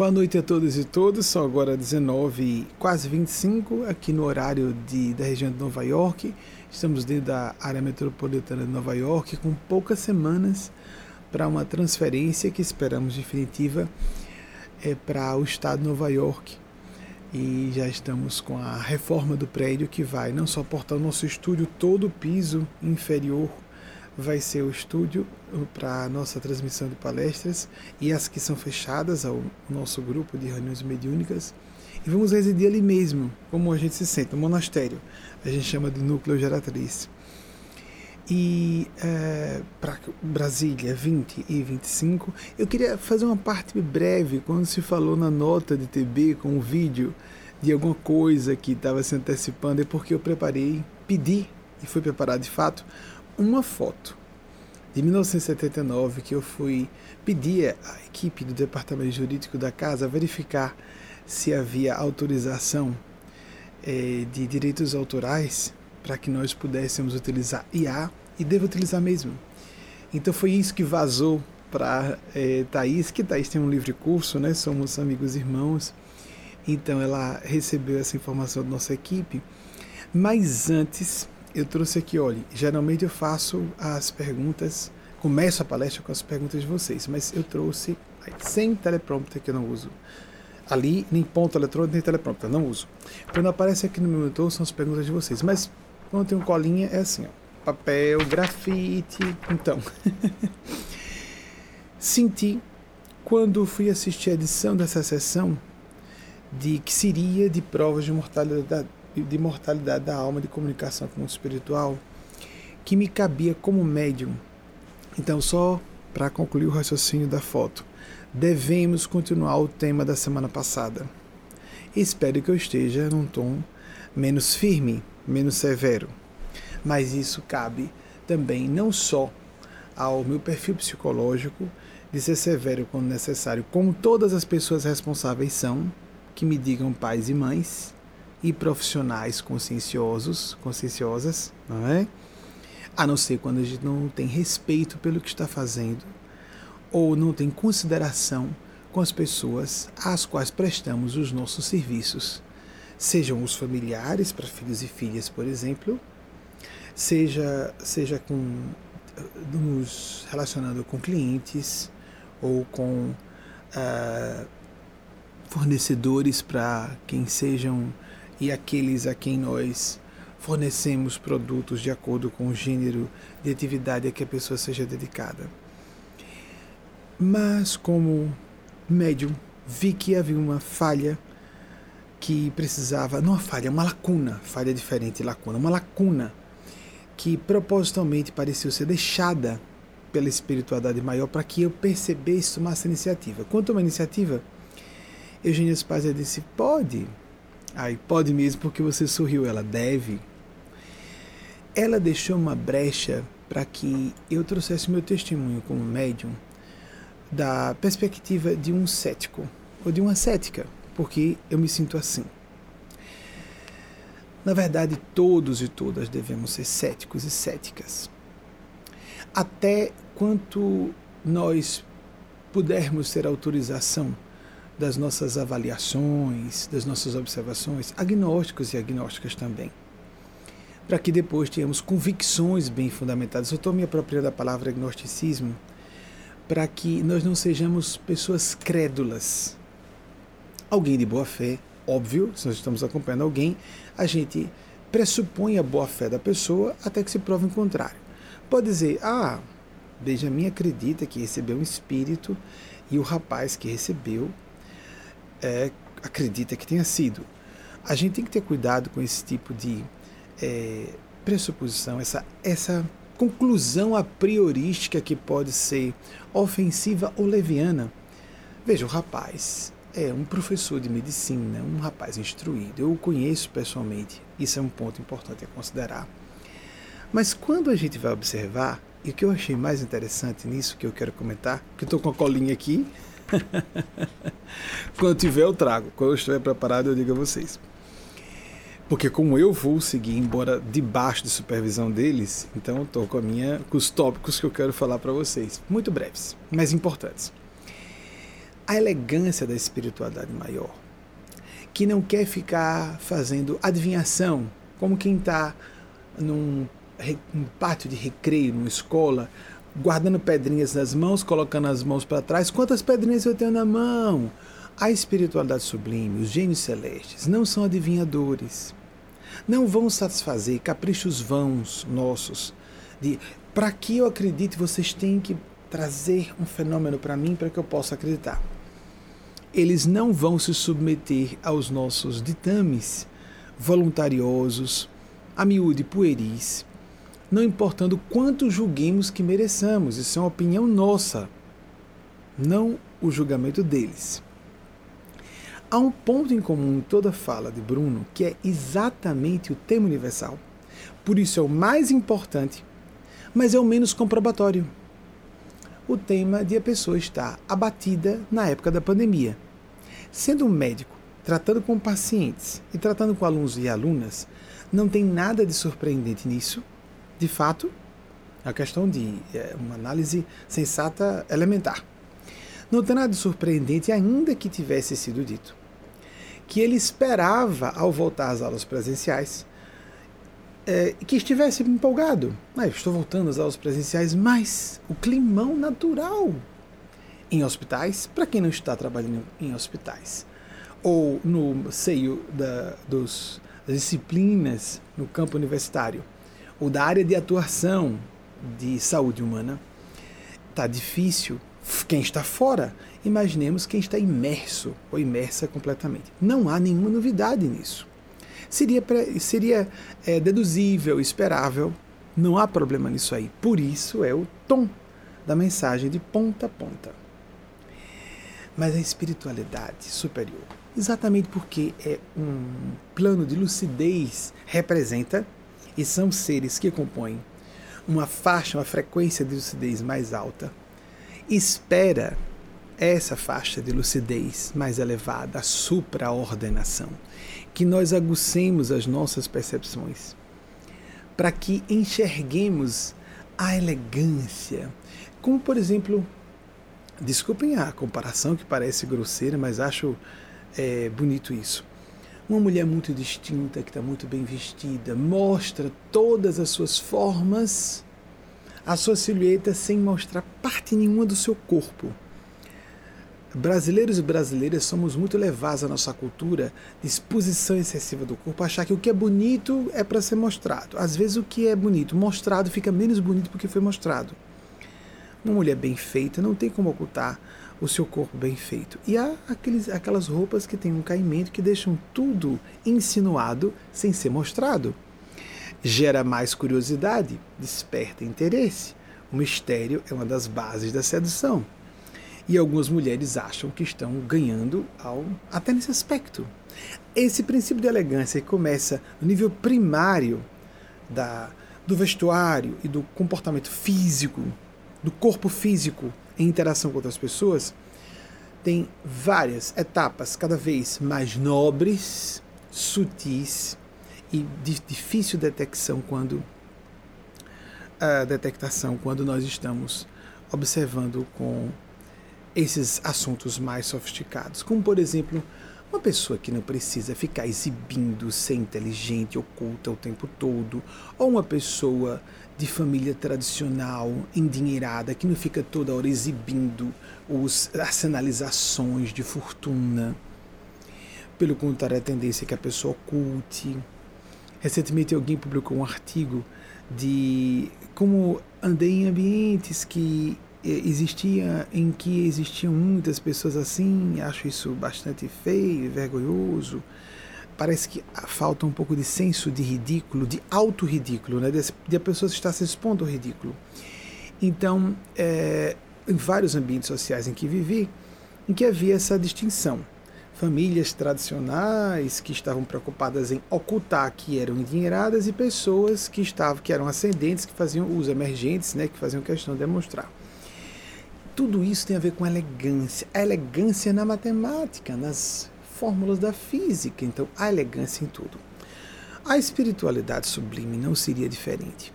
Boa noite a todos e todas. São agora 19 quase 25 aqui no horário de, da região de Nova York. Estamos dentro da área metropolitana de Nova York com poucas semanas para uma transferência que esperamos definitiva é, para o estado de Nova York. E já estamos com a reforma do prédio que vai não só portar o nosso estúdio todo o piso inferior vai ser o estúdio para a nossa transmissão de palestras e as que são fechadas ao nosso grupo de reuniões mediúnicas. E vamos residir ali mesmo, como a gente se sente, no monastério. A gente chama de núcleo geratriz. E é, para Brasília 20 e 25, eu queria fazer uma parte breve quando se falou na nota de TB com o vídeo de alguma coisa que estava se antecipando, é porque eu preparei, pedi e foi preparado de fato uma foto de 1979 que eu fui pedir à equipe do departamento jurídico da casa verificar se havia autorização é, de direitos autorais para que nós pudéssemos utilizar IA e devo utilizar mesmo. Então foi isso que vazou para é, Thaís, que Thaís tem um livre curso, né? Somos amigos irmãos. Então ela recebeu essa informação da nossa equipe. Mas antes eu trouxe aqui, olha, geralmente eu faço as perguntas, começo a palestra com as perguntas de vocês, mas eu trouxe sem teleprompter que eu não uso. Ali, nem ponto eletrônico, nem teleprompter, não uso. Quando aparece aqui no meu monitor, são as perguntas de vocês. Mas quando tem um colinha, é assim, ó, papel, grafite. Então, senti quando fui assistir a edição dessa sessão de que seria de provas de mortalidade de mortalidade da alma de comunicação com o espiritual que me cabia como médium. Então, só para concluir o raciocínio da foto, devemos continuar o tema da semana passada. Espero que eu esteja num tom menos firme, menos severo. Mas isso cabe também não só ao meu perfil psicológico de ser severo quando necessário, como todas as pessoas responsáveis são, que me digam pais e mães, e profissionais conscienciosos, conscienciosas, não é? A não ser quando a gente não tem respeito pelo que está fazendo ou não tem consideração com as pessoas às quais prestamos os nossos serviços, sejam os familiares para filhos e filhas, por exemplo, seja seja com nos relacionando com clientes ou com uh, fornecedores para quem sejam e aqueles a quem nós fornecemos produtos de acordo com o gênero de atividade a que a pessoa seja dedicada. Mas, como médium, vi que havia uma falha que precisava, não uma falha, uma lacuna, falha diferente, lacuna, uma lacuna que propositalmente pareceu ser deixada pela espiritualidade maior para que eu percebesse, tomasse iniciativa. Quanto a uma iniciativa, Eugênia Spaz disse: pode, Aí pode mesmo porque você sorriu, ela deve. Ela deixou uma brecha para que eu trouxesse meu testemunho como médium da perspectiva de um cético ou de uma cética, porque eu me sinto assim. Na verdade, todos e todas devemos ser céticos e céticas. Até quanto nós pudermos ter autorização das nossas avaliações, das nossas observações, agnósticos e agnósticas também. Para que depois tenhamos convicções bem fundamentadas. Eu estou me apropriando da palavra agnosticismo para que nós não sejamos pessoas crédulas. Alguém de boa fé, óbvio, se nós estamos acompanhando alguém, a gente pressupõe a boa fé da pessoa até que se prove o contrário. Pode dizer, ah, Benjamin acredita que recebeu um espírito e o rapaz que recebeu é, acredita que tenha sido. A gente tem que ter cuidado com esse tipo de é, pressuposição, essa, essa conclusão a priorística que pode ser ofensiva ou leviana. Veja, o rapaz é um professor de medicina, um rapaz instruído, eu o conheço pessoalmente, isso é um ponto importante a considerar. Mas quando a gente vai observar, e o que eu achei mais interessante nisso, que eu quero comentar, que estou com a colinha aqui, Quando tiver, eu trago. Quando eu estiver preparado, eu digo a vocês. Porque como eu vou seguir, embora debaixo de supervisão deles, então eu estou com, a minha, com os tópicos que eu quero falar para vocês. Muito breves, mas importantes. a elegância da espiritualidade maior, que não quer ficar fazendo adivinhação, como quem está num um pátio de recreio, numa escola, guardando pedrinhas nas mãos, colocando as mãos para trás. Quantas pedrinhas eu tenho na mão? A espiritualidade sublime, os gênios celestes, não são adivinhadores. Não vão satisfazer caprichos vãos nossos de para que eu acredite, vocês têm que trazer um fenômeno para mim para que eu possa acreditar. Eles não vão se submeter aos nossos ditames voluntariosos, a miúde pueris, não importando quanto julguemos que mereçamos. Isso é uma opinião nossa, não o julgamento deles. Há um ponto em comum em toda fala de Bruno, que é exatamente o tema universal. Por isso é o mais importante, mas é o menos comprobatório. O tema de a pessoa estar abatida na época da pandemia. Sendo um médico, tratando com pacientes e tratando com alunos e alunas, não tem nada de surpreendente nisso, de fato, é a questão de é, uma análise sensata elementar. Não tem nada de surpreendente, ainda que tivesse sido dito, que ele esperava, ao voltar às aulas presenciais, é, que estivesse empolgado. Ah, estou voltando às aulas presenciais, mas o climão natural em hospitais, para quem não está trabalhando em hospitais, ou no seio da, dos, das disciplinas no campo universitário, ou da área de atuação de saúde humana, está difícil. Quem está fora, imaginemos quem está imerso ou imersa completamente. Não há nenhuma novidade nisso. Seria, seria é, deduzível, esperável, não há problema nisso aí. Por isso é o tom da mensagem de ponta a ponta. Mas a espiritualidade superior, exatamente porque é um plano de lucidez, representa e são seres que compõem uma faixa, uma frequência de lucidez mais alta, espera essa faixa de lucidez mais elevada, a supraordenação, que nós agucemos as nossas percepções, para que enxerguemos a elegância, como por exemplo, desculpem a comparação que parece grosseira, mas acho é, bonito isso. Uma mulher muito distinta, que está muito bem vestida, mostra todas as suas formas, a sua silhueta, sem mostrar parte nenhuma do seu corpo. Brasileiros e brasileiras somos muito levados à nossa cultura de exposição excessiva do corpo, achar que o que é bonito é para ser mostrado. Às vezes o que é bonito mostrado fica menos bonito porque foi mostrado. Uma mulher bem feita não tem como ocultar o seu corpo bem feito. E há aqueles, aquelas roupas que têm um caimento que deixam tudo insinuado sem ser mostrado. Gera mais curiosidade, desperta interesse. O mistério é uma das bases da sedução. E algumas mulheres acham que estão ganhando ao, até nesse aspecto. Esse princípio de elegância que começa no nível primário da, do vestuário e do comportamento físico, do corpo físico, em interação com outras pessoas, tem várias etapas cada vez mais nobres, sutis e de difícil detecção quando a detectação quando nós estamos observando com esses assuntos mais sofisticados, como por exemplo, uma pessoa que não precisa ficar exibindo ser inteligente, oculta o tempo todo, ou uma pessoa de família tradicional, endinheirada, que não fica toda hora exibindo os, as sinalizações de fortuna. Pelo contrário, a tendência é que a pessoa oculte. Recentemente alguém publicou um artigo de como andei em ambientes que eh, existia em que existiam muitas pessoas assim, acho isso bastante feio e vergonhoso parece que falta um pouco de senso de ridículo, de auto-ridículo, né? de, de a pessoa estar se expondo ao ridículo. Então, é, em vários ambientes sociais em que vivi, em que havia essa distinção. Famílias tradicionais que estavam preocupadas em ocultar que eram endinheiradas e pessoas que estavam que eram ascendentes, que faziam os emergentes, né, que faziam questão de demonstrar. Tudo isso tem a ver com elegância. A elegância na matemática, nas fórmulas da física, então a elegância em tudo. A espiritualidade sublime não seria diferente.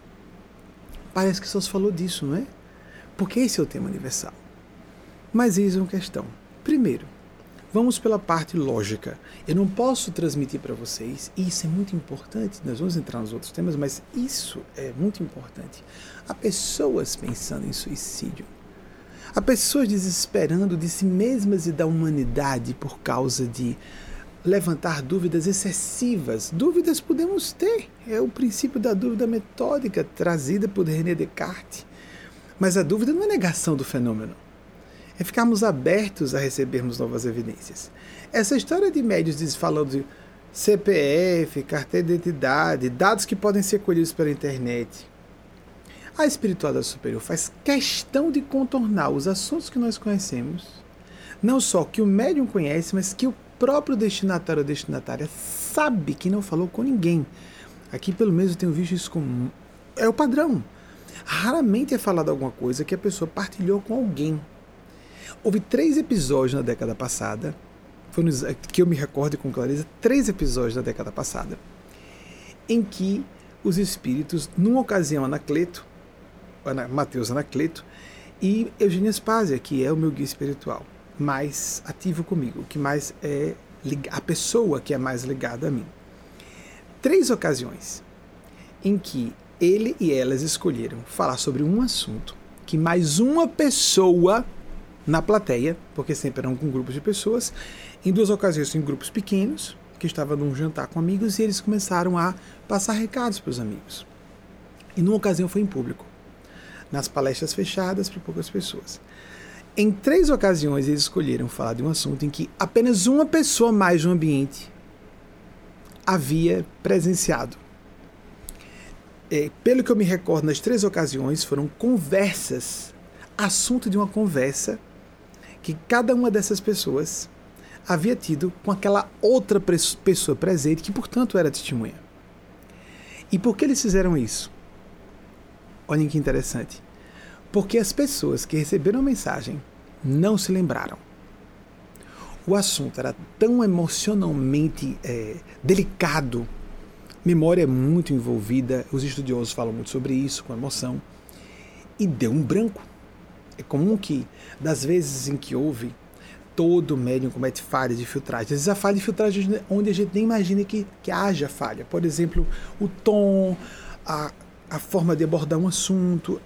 Parece que só se falou disso, não é? Porque esse é o tema universal. Mas eis uma questão. Primeiro, vamos pela parte lógica. Eu não posso transmitir para vocês, e isso é muito importante, nós vamos entrar nos outros temas, mas isso é muito importante. Há pessoas pensando em suicídio. Há pessoas desesperando de si mesmas e da humanidade por causa de levantar dúvidas excessivas. Dúvidas podemos ter, é o princípio da dúvida metódica trazida por René Descartes. Mas a dúvida não é negação do fenômeno, é ficarmos abertos a recebermos novas evidências. Essa história de médios falando de CPF, carteira de identidade, dados que podem ser colhidos pela internet. A espiritualidade superior faz questão de contornar os assuntos que nós conhecemos, não só que o médium conhece, mas que o próprio destinatário ou destinatária sabe que não falou com ninguém. Aqui, pelo menos, eu tenho visto isso como. É o padrão. Raramente é falado alguma coisa que a pessoa partilhou com alguém. Houve três episódios na década passada, que eu me recordo com clareza, três episódios na década passada, em que os espíritos, numa ocasião, Anacleto, Mateus Anacleto, e Eugênia Spásia, que é o meu guia espiritual, mais ativo comigo, que mais é a pessoa que é mais ligada a mim. Três ocasiões em que ele e elas escolheram falar sobre um assunto que mais uma pessoa na plateia, porque sempre eram com grupos de pessoas, em duas ocasiões em grupos pequenos, que estavam num jantar com amigos, e eles começaram a passar recados para os amigos. E numa ocasião foi em público, nas palestras fechadas para poucas pessoas. Em três ocasiões, eles escolheram falar de um assunto em que apenas uma pessoa mais no ambiente havia presenciado. É, pelo que eu me recordo, nas três ocasiões foram conversas, assunto de uma conversa que cada uma dessas pessoas havia tido com aquela outra pessoa presente, que portanto era testemunha. E por que eles fizeram isso? Olhem que interessante porque as pessoas que receberam a mensagem não se lembraram. O assunto era tão emocionalmente é, delicado, memória é muito envolvida, os estudiosos falam muito sobre isso, com emoção, e deu um branco. É comum que, das vezes em que houve, todo médium comete falha de filtragem. Às vezes a falha de filtragem onde a gente nem imagina que, que haja falha. Por exemplo, o tom, a, a forma de abordar um assunto,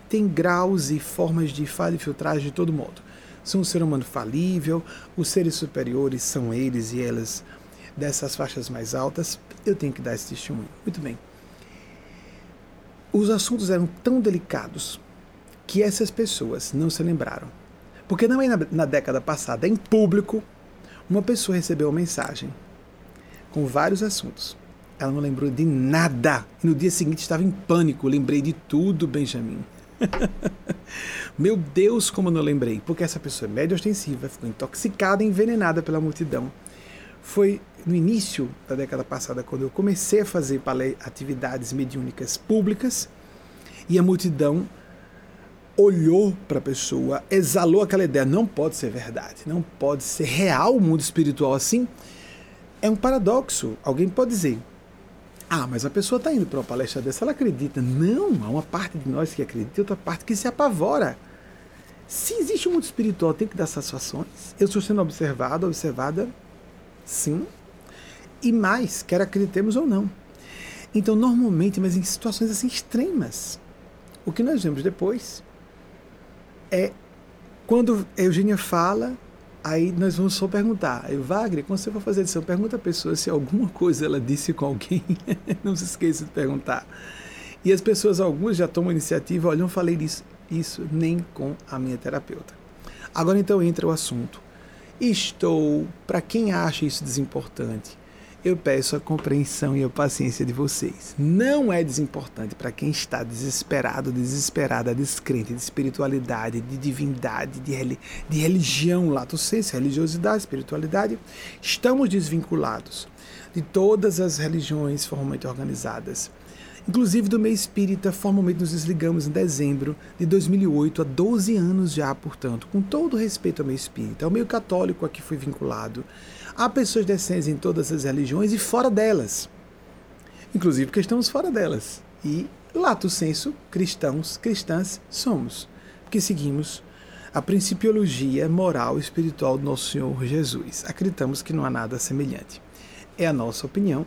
tem graus e formas de falha e filtragem de todo modo. São um ser humano falível, os seres superiores são eles e elas dessas faixas mais altas. Eu tenho que dar esse testemunho. Muito bem. Os assuntos eram tão delicados que essas pessoas não se lembraram. Porque não é na, na década passada, em público, uma pessoa recebeu uma mensagem com vários assuntos. Ela não lembrou de nada. No dia seguinte estava em pânico. Lembrei de tudo, Benjamin. Meu Deus, como não lembrei. Porque essa pessoa é média ostensiva, ficou intoxicada, envenenada pela multidão. Foi no início da década passada, quando eu comecei a fazer atividades mediúnicas públicas, e a multidão olhou para a pessoa, exalou aquela ideia. Não pode ser verdade, não pode ser real o mundo espiritual assim. É um paradoxo. Alguém pode dizer, ah, mas a pessoa está indo para uma palestra dessa, ela acredita. Não, há uma parte de nós que acredita e outra parte que se apavora. Se existe um mundo espiritual, tem que dar satisfações. Eu estou sendo observado, observada, sim. E mais, quer acreditemos ou não. Então, normalmente, mas em situações assim extremas, o que nós vemos depois é quando Eugênia fala Aí nós vamos só perguntar. Wagner, quando você for fazer edição, pergunta a pessoa se alguma coisa ela disse com alguém. não se esqueça de perguntar. E as pessoas, algumas já tomam iniciativa, olha, não falei disso, isso nem com a minha terapeuta. Agora então entra o assunto. Estou, para quem acha isso desimportante, eu peço a compreensão e a paciência de vocês. Não é desimportante para quem está desesperado, desesperada, descrente de espiritualidade, de divindade, de, de religião, lato senso, religiosidade, espiritualidade. Estamos desvinculados de todas as religiões formalmente organizadas. Inclusive do meio espírita, formalmente nos desligamos em dezembro de 2008, há 12 anos já, portanto, com todo respeito ao meio espírita. Ao meio católico aqui fui vinculado Há pessoas decentes em todas as religiões e fora delas. Inclusive porque estamos fora delas. E, lato senso, cristãos, cristãs somos. Porque seguimos a principiologia moral e espiritual do nosso Senhor Jesus. Acreditamos que não há nada semelhante. É a nossa opinião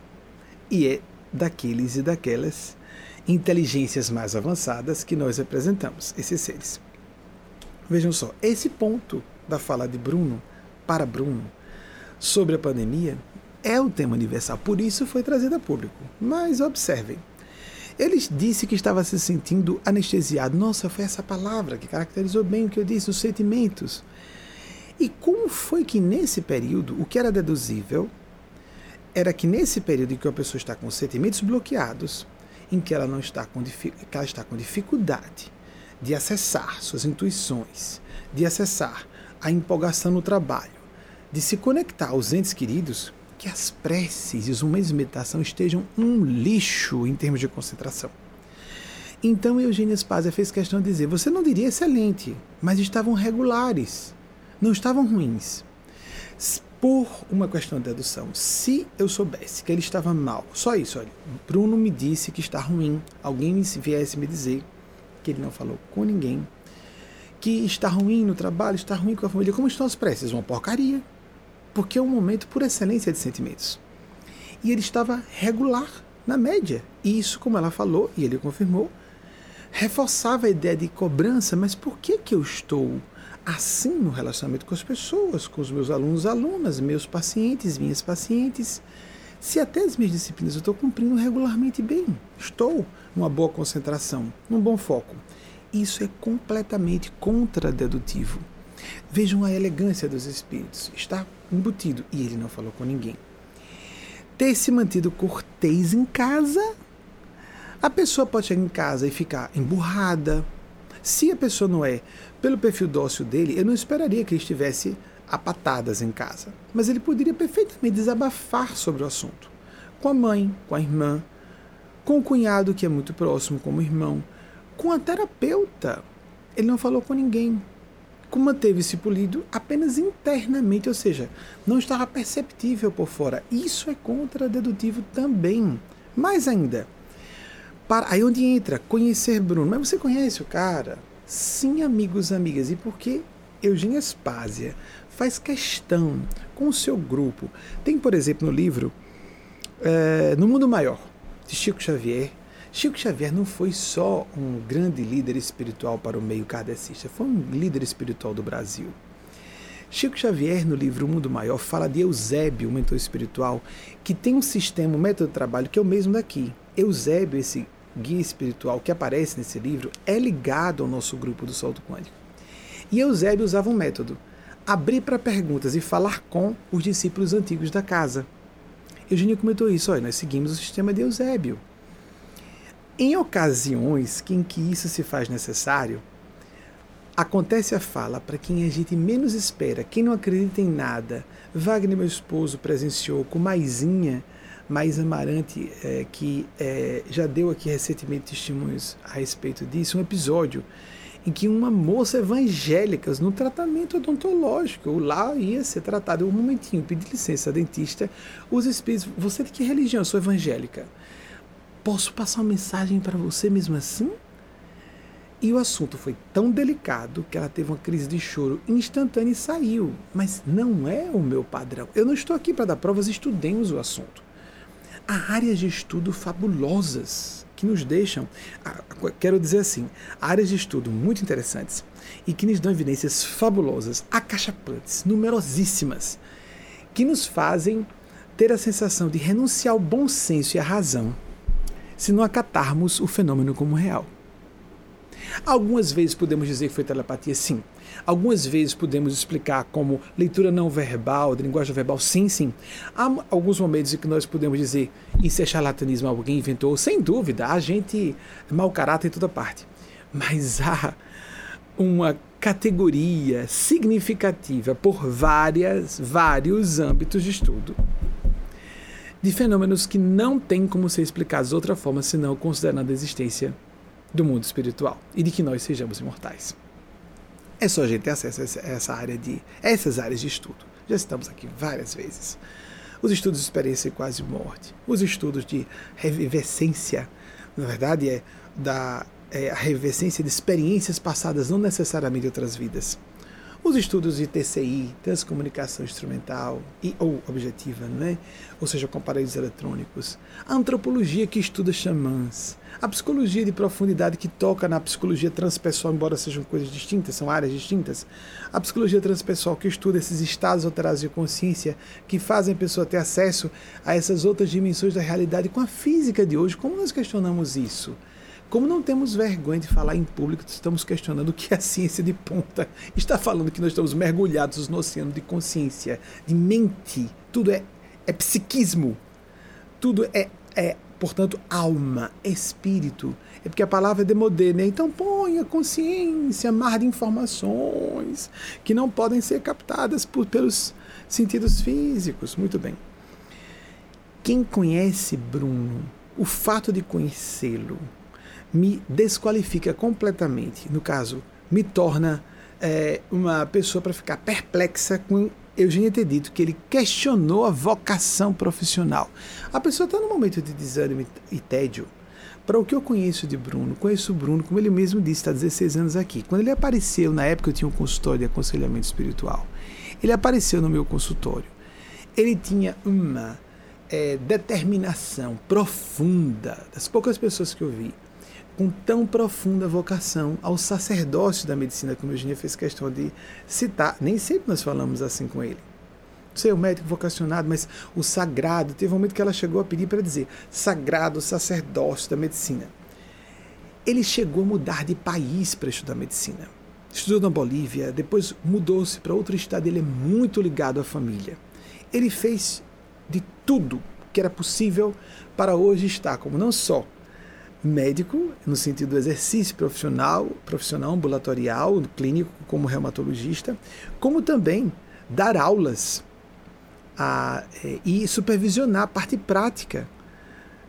e é daqueles e daquelas inteligências mais avançadas que nós representamos, esses seres. Vejam só, esse ponto da fala de Bruno para Bruno sobre a pandemia é o tema universal, por isso foi trazido a público. Mas observem, ele disse que estava se sentindo anestesiado. Nossa, foi essa palavra que caracterizou bem o que eu disse, os sentimentos. E como foi que nesse período, o que era deduzível, era que nesse período em que a pessoa está com os sentimentos bloqueados, em que ela não está com, que ela está com dificuldade de acessar suas intuições, de acessar a empolgação no trabalho, de se conectar aos entes queridos, que as preces e os momentos de meditação estejam um lixo em termos de concentração. Então Eugênia Spazia fez questão de dizer: você não diria excelente, mas estavam regulares, não estavam ruins. Por uma questão de dedução, se eu soubesse que ele estava mal, só isso, olha, Bruno me disse que está ruim, alguém viesse me dizer que ele não falou com ninguém, que está ruim no trabalho, está ruim com a família, como estão as preces? Uma porcaria porque é um momento por excelência de sentimentos. E ele estava regular na média. E isso, como ela falou, e ele confirmou, reforçava a ideia de cobrança, mas por que, que eu estou assim no relacionamento com as pessoas, com os meus alunos, alunas, meus pacientes, minhas pacientes? Se até as minhas disciplinas eu estou cumprindo regularmente bem, estou numa boa concentração, num bom foco. Isso é completamente contradedutivo. Vejam a elegância dos espíritos. Está embutido. E ele não falou com ninguém. Ter se mantido cortês em casa. A pessoa pode chegar em casa e ficar emburrada. Se a pessoa não é pelo perfil dócil dele, eu não esperaria que ele estivesse a patadas em casa. Mas ele poderia perfeitamente desabafar sobre o assunto. Com a mãe, com a irmã, com o cunhado que é muito próximo, como irmão, com a terapeuta. Ele não falou com ninguém manteve-se polido apenas internamente, ou seja, não estava perceptível por fora. Isso é contradedutivo também. Mais ainda, para, aí onde entra conhecer Bruno. Mas você conhece o cara? Sim, amigos, amigas. E por que Eugênia Spásia faz questão com o seu grupo? Tem, por exemplo, no livro é, No Mundo Maior, de Chico Xavier, Chico Xavier não foi só um grande líder espiritual para o meio kardecista, foi um líder espiritual do Brasil. Chico Xavier, no livro O Mundo Maior, fala de Eusébio, mentor espiritual, que tem um sistema, um método de trabalho que é o mesmo daqui. Eusébio, esse guia espiritual que aparece nesse livro, é ligado ao nosso grupo do Solto Quântico. E Eusébio usava um método: abrir para perguntas e falar com os discípulos antigos da casa. Eugênio comentou isso, olha, nós seguimos o sistema de Eusébio. Em ocasiões em que isso se faz necessário, acontece a fala para quem a gente menos espera, quem não acredita em nada. Wagner, meu esposo, presenciou com Maisinha, Mais Amarante, é, que é, já deu aqui recentemente testemunhos a respeito disso, um episódio em que uma moça evangélica, no tratamento odontológico, lá ia ser tratado um momentinho, pedir licença, dentista, os espíritos, você de que religião? Eu sou evangélica. Posso passar uma mensagem para você mesmo assim? E o assunto foi tão delicado que ela teve uma crise de choro instantânea e saiu. Mas não é o meu padrão. Eu não estou aqui para dar provas, estudemos o assunto. Há áreas de estudo fabulosas que nos deixam, quero dizer assim, áreas de estudo muito interessantes e que nos dão evidências fabulosas, acachapantes, numerosíssimas, que nos fazem ter a sensação de renunciar ao bom senso e à razão se não acatarmos o fenômeno como real. Algumas vezes podemos dizer que foi telepatia, sim. Algumas vezes podemos explicar como leitura não verbal, de linguagem verbal, sim, sim. Há alguns momentos em que nós podemos dizer isso é charlatanismo, alguém inventou, sem dúvida, há gente mau caráter em toda parte. Mas há uma categoria significativa por várias, vários âmbitos de estudo de fenômenos que não têm como ser explicados de outra forma senão considerando a existência do mundo espiritual e de que nós sejamos imortais. É só a gente ter acesso a essa área de essas áreas de estudo. Já estamos aqui várias vezes. Os estudos de experiência e quase morte, os estudos de revivescência, na verdade é da é, a revivescência de experiências passadas, não necessariamente outras vidas. Os estudos de TCI, transcomunicação instrumental e ou objetiva, né? ou seja, com aparelhos eletrônicos. A antropologia que estuda xamãs. A psicologia de profundidade que toca na psicologia transpessoal, embora sejam coisas distintas, são áreas distintas. A psicologia transpessoal que estuda esses estados alterados de consciência que fazem a pessoa ter acesso a essas outras dimensões da realidade com a física de hoje. Como nós questionamos isso? Como não temos vergonha de falar em público, estamos questionando o que a ciência de ponta está falando que nós estamos mergulhados no oceano de consciência, de mente. Tudo é, é psiquismo. Tudo é, é, portanto, alma, espírito. É porque a palavra é demodê, né? Então põe a consciência, mar de informações que não podem ser captadas por, pelos sentidos físicos. Muito bem. Quem conhece Bruno, o fato de conhecê-lo, me desqualifica completamente. No caso, me torna é, uma pessoa para ficar perplexa com Eugênio ter dito que ele questionou a vocação profissional. A pessoa está num momento de desânimo e tédio. Para o que eu conheço de Bruno, conheço o Bruno, como ele mesmo disse, está 16 anos aqui. Quando ele apareceu, na época eu tinha um consultório de aconselhamento espiritual, ele apareceu no meu consultório. Ele tinha uma é, determinação profunda, das poucas pessoas que eu vi, com tão profunda vocação ao sacerdócio da medicina, como Eugênia fez questão de citar. Nem sempre nós falamos assim com ele. Sei, o médico vocacionado, mas o sagrado. Teve um momento que ela chegou a pedir para dizer sagrado sacerdócio da medicina. Ele chegou a mudar de país para estudar medicina. Estudou na Bolívia, depois mudou-se para outro estado. Ele é muito ligado à família. Ele fez de tudo que era possível para hoje estar como não só médico, no sentido do exercício profissional, profissional ambulatorial, clínico, como reumatologista, como também dar aulas a, é, e supervisionar a parte prática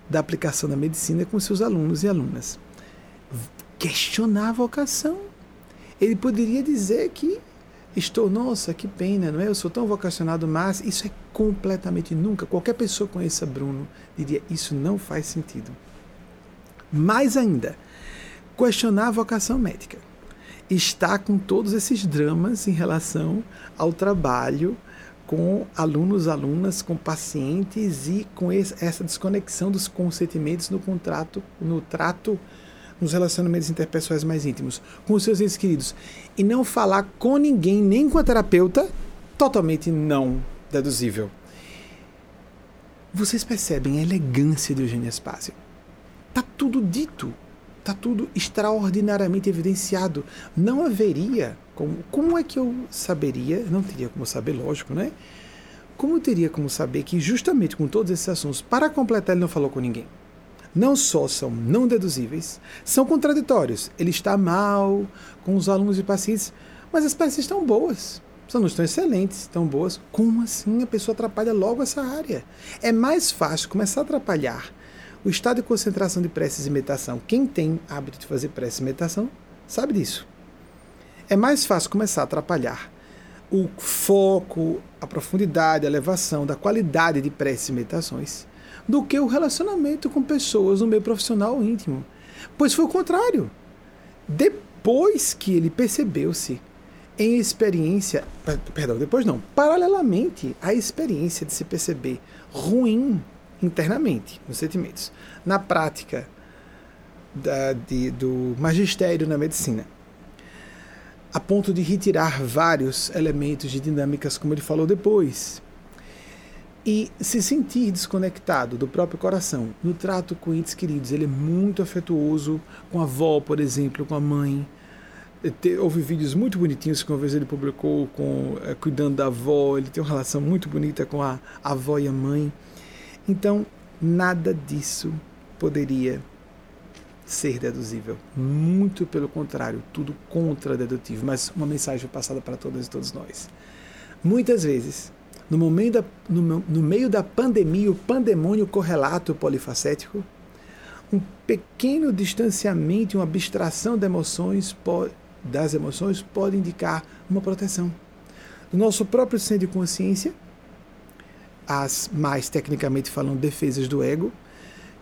da aplicação da medicina com seus alunos e alunas. Questionar a vocação. Ele poderia dizer que estou, nossa, que pena, não é? Eu sou tão vocacionado, mas isso é completamente nunca. Qualquer pessoa que conheça Bruno diria: isso não faz sentido. Mais ainda, questionar a vocação médica. Está com todos esses dramas em relação ao trabalho com alunos, alunas, com pacientes e com essa desconexão dos consentimentos no contrato, no trato, nos relacionamentos interpessoais mais íntimos, com os seus entes queridos. E não falar com ninguém, nem com a terapeuta, totalmente não deduzível. Vocês percebem a elegância de Eugênia Spazio? Está tudo dito, está tudo extraordinariamente evidenciado. Não haveria como. Como é que eu saberia? Não teria como saber, lógico, né? Como eu teria como saber que, justamente com todos esses assuntos, para completar, ele não falou com ninguém? Não só são não deduzíveis, são contraditórios. Ele está mal com os alunos e pacientes, mas as peças estão boas. Só não estão excelentes, estão boas. Como assim a pessoa atrapalha logo essa área? É mais fácil começar a atrapalhar o estado de concentração de preces e meditação, quem tem hábito de fazer prece e meditação, sabe disso. É mais fácil começar a atrapalhar o foco, a profundidade, a elevação da qualidade de preces e meditações do que o relacionamento com pessoas no meio profissional íntimo. Pois foi o contrário. Depois que ele percebeu-se em experiência, perdão, depois não, paralelamente à experiência de se perceber ruim internamente, nos sentimentos. Na prática da, de, do magistério na medicina, a ponto de retirar vários elementos de dinâmicas, como ele falou depois, e se sentir desconectado do próprio coração no trato com entes queridos. Ele é muito afetuoso com a avó, por exemplo, com a mãe. Houve vídeos muito bonitinhos que uma vez ele publicou com é, cuidando da avó. Ele tem uma relação muito bonita com a, a avó e a mãe. Então, nada disso poderia ser deduzível. Muito pelo contrário, tudo contra-dedutivo. Mas uma mensagem passada para todas e todos nós. Muitas vezes, no, momento da, no, no meio da pandemia, o pandemônio correlato polifacético, um pequeno distanciamento, uma abstração de emoções, das emoções pode indicar uma proteção. Do nosso próprio centro de consciência, as mais tecnicamente falando defesas do ego,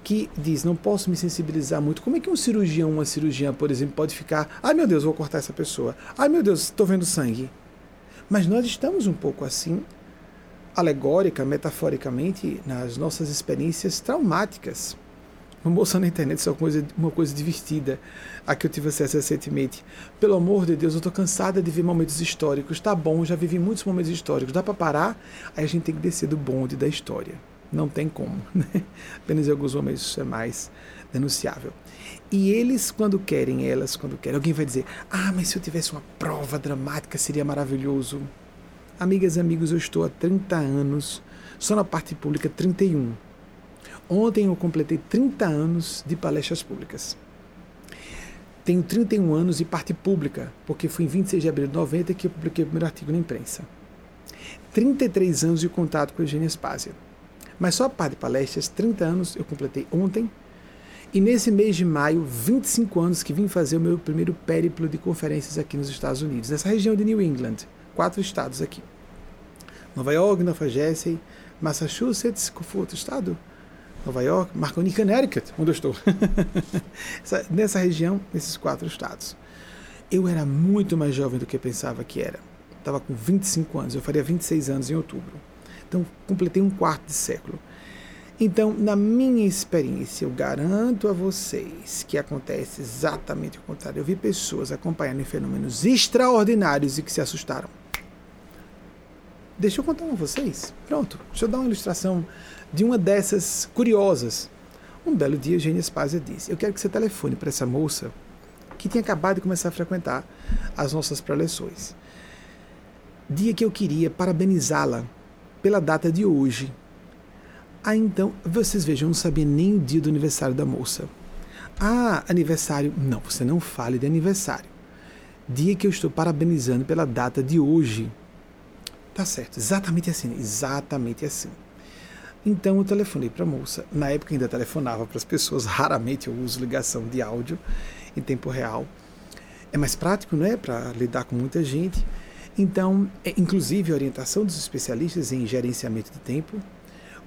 que diz não posso me sensibilizar muito. Como é que um cirurgião, uma cirurgiã, por exemplo, pode ficar, ai meu Deus, vou cortar essa pessoa. Ai meu Deus, estou vendo sangue. Mas nós estamos um pouco assim, alegórica, metaforicamente, nas nossas experiências traumáticas. Uma moça na internet, isso é uma coisa, uma coisa divertida, a que eu tive acesso recentemente. Pelo amor de Deus, eu estou cansada de ver momentos históricos. Tá bom, já vivi muitos momentos históricos. Dá para parar? Aí a gente tem que descer do bonde da história. Não tem como. Né? Apenas em alguns momentos isso é mais denunciável. E eles, quando querem, elas, quando querem, alguém vai dizer: Ah, mas se eu tivesse uma prova dramática seria maravilhoso. Amigas e amigos, eu estou há 30 anos, só na parte pública 31. Ontem eu completei 30 anos de palestras públicas. Tenho 31 anos de parte pública, porque foi em 26 de abril de 90 que eu publiquei o primeiro artigo na imprensa. 33 anos de contato com a Eugênia Spásia. Mas só a parte de palestras, 30 anos eu completei ontem. E nesse mês de maio, 25 anos que vim fazer o meu primeiro périplo de conferências aqui nos Estados Unidos, nessa região de New England, quatro estados aqui. Nova York, Nova Jersey, Massachusetts, qual foi outro estado? Nova York, Marconi, Connecticut, onde eu estou. Nessa região, nesses quatro estados. Eu era muito mais jovem do que eu pensava que era. Estava com 25 anos, eu faria 26 anos em outubro. Então, completei um quarto de século. Então, na minha experiência, eu garanto a vocês que acontece exatamente o contrário. Eu vi pessoas acompanhando fenômenos extraordinários e que se assustaram. Deixa eu contar com vocês. Pronto, deixa eu dar uma ilustração de uma dessas curiosas. Um belo dia, Eugênia Spazia disse: Eu quero que você telefone para essa moça que tinha acabado de começar a frequentar as nossas preleções. Dia que eu queria parabenizá-la pela data de hoje. Ah, então, vocês vejam, eu não sabia nem o dia do aniversário da moça. Ah, aniversário. Não, você não fale de aniversário. Dia que eu estou parabenizando pela data de hoje. Tá certo, exatamente assim, exatamente assim. Então eu telefonei para a moça. Na época ainda telefonava para as pessoas, raramente eu uso ligação de áudio em tempo real. É mais prático, não é, para lidar com muita gente. Então, é, inclusive a orientação dos especialistas em gerenciamento de tempo,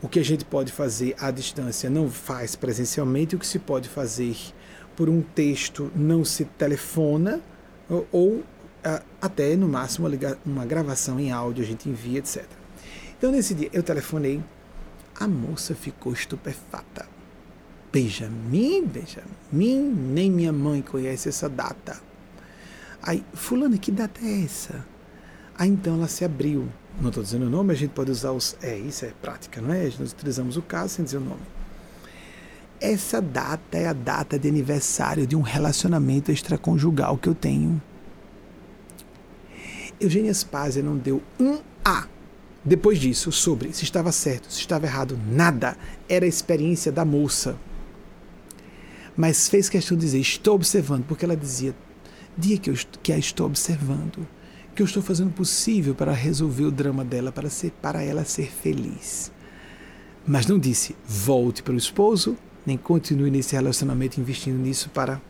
o que a gente pode fazer à distância não faz presencialmente, o que se pode fazer por um texto não se telefona ou, ou até no máximo uma, uma gravação em áudio a gente envia, etc. Então nesse dia eu telefonei a moça ficou estupefata. Benjamin, Benjamin, nem minha mãe conhece essa data. Aí, fulano, que data é essa? Aí então ela se abriu. Não estou dizendo o nome, a gente pode usar os. É, isso é prática, não é? Nós utilizamos o caso sem dizer o nome. Essa data é a data de aniversário de um relacionamento extraconjugal que eu tenho. Eugênia Spazia não deu um A depois disso, sobre se estava certo, se estava errado, nada. Era a experiência da moça. Mas fez questão de dizer: estou observando, porque ela dizia: dia que, eu, que a estou observando, que eu estou fazendo o possível para resolver o drama dela, para, ser, para ela ser feliz. Mas não disse: volte para o esposo, nem continue nesse relacionamento investindo nisso para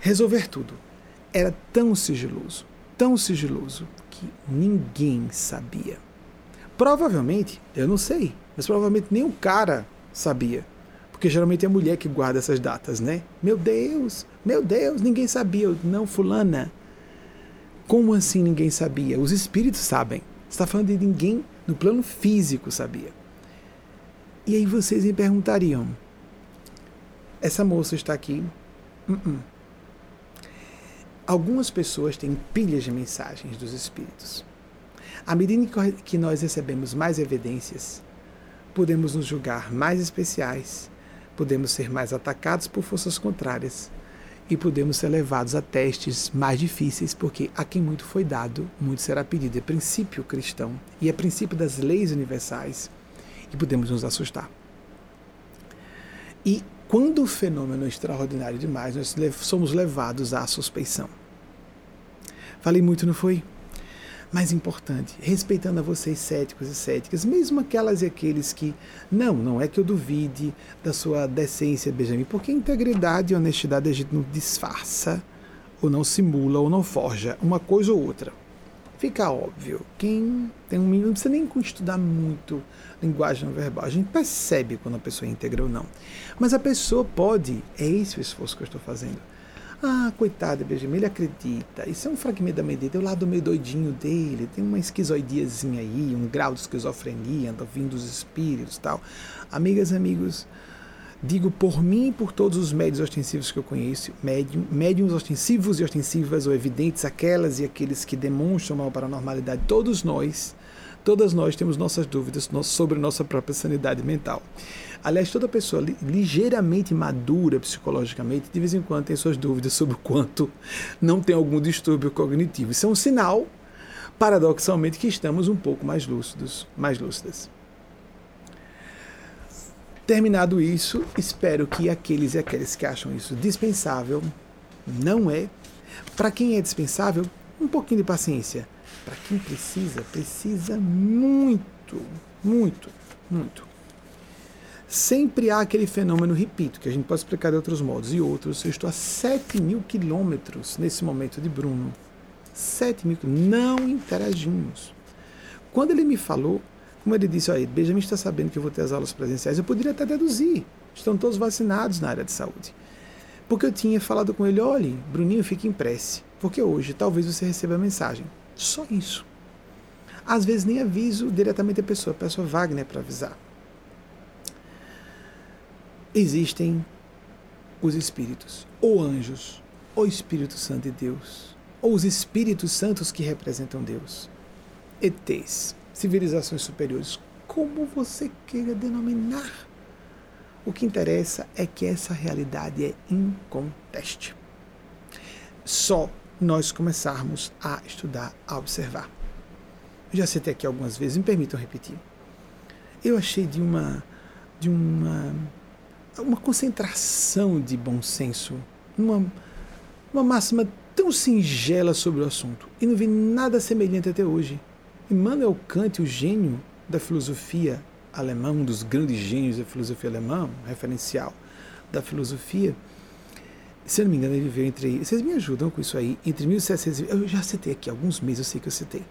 resolver tudo. Era tão sigiloso, tão sigiloso, que ninguém sabia. Provavelmente, eu não sei, mas provavelmente nem o cara sabia. Porque geralmente é a mulher que guarda essas datas, né? Meu Deus, meu Deus, ninguém sabia. Não, fulana. Como assim ninguém sabia? Os espíritos sabem. Você está falando de ninguém no plano físico sabia. E aí vocês me perguntariam: essa moça está aqui? Uh -uh. Algumas pessoas têm pilhas de mensagens dos espíritos. À medida que nós recebemos mais evidências, podemos nos julgar mais especiais, podemos ser mais atacados por forças contrárias e podemos ser levados a testes mais difíceis, porque a quem muito foi dado, muito será pedido. É princípio cristão e é princípio das leis universais e podemos nos assustar. E quando o fenômeno é extraordinário demais, nós somos levados à suspeição. Falei muito, não foi? Mais importante, respeitando a vocês céticos e céticas, mesmo aquelas e aqueles que, não, não é que eu duvide da sua decência, Benjamin, porque integridade e honestidade a gente não disfarça, ou não simula, ou não forja, uma coisa ou outra. Fica óbvio, quem tem um mínimo, não precisa nem estudar muito linguagem não verbal, a gente percebe quando a pessoa é íntegra ou não. Mas a pessoa pode, é esse o esforço que eu estou fazendo, Ah, coitado, Benjamin, ele acredita. Isso é um fragmento da mente dele, é o lado meio doidinho dele, tem uma esquizoidiazinha aí, um grau de esquizofrenia, anda vindo dos espíritos tal. Amigas amigos, digo por mim e por todos os médios ostensivos que eu conheço, médium, médiums ostensivos e ostensivas ou evidentes, aquelas e aqueles que demonstram mal para a normalidade, todos nós, todas nós temos nossas dúvidas sobre nossa própria sanidade mental. Aliás, toda pessoa ligeiramente madura psicologicamente, de vez em quando tem suas dúvidas sobre o quanto não tem algum distúrbio cognitivo. Isso é um sinal, paradoxalmente, que estamos um pouco mais lúcidos, mais lúcidas. Terminado isso, espero que aqueles e aqueles que acham isso dispensável, não é. Para quem é dispensável, um pouquinho de paciência. Para quem precisa, precisa muito, muito, muito. Sempre há aquele fenômeno, repito, que a gente pode explicar de outros modos e outros. Eu estou a 7 mil quilômetros nesse momento de Bruno. 7 mil Não interagimos. Quando ele me falou, como ele disse, aí, Benjamin está sabendo que eu vou ter as aulas presenciais, eu poderia até deduzir. Estão todos vacinados na área de saúde. Porque eu tinha falado com ele, olhe, Bruninho, fique em prece. Porque hoje talvez você receba a mensagem. Só isso. Às vezes nem aviso diretamente a pessoa, peço a Wagner para avisar existem os espíritos, ou anjos, ou Espírito Santo de Deus, ou os Espíritos Santos que representam Deus, ETs, civilizações superiores, como você queira denominar. O que interessa é que essa realidade é inconteste. Só nós começarmos a estudar, a observar. Eu já citei aqui algumas vezes, me permitam repetir. Eu achei de uma de uma uma concentração de bom senso, uma, uma máxima tão singela sobre o assunto. E não vi nada semelhante até hoje. Immanuel Kant, o gênio da filosofia alemã, um dos grandes gênios da filosofia alemã, referencial da filosofia, se eu não me engano, ele viveu entre. Vocês me ajudam com isso aí? Entre 1700. Eu já citei aqui alguns meses, eu sei que eu citei.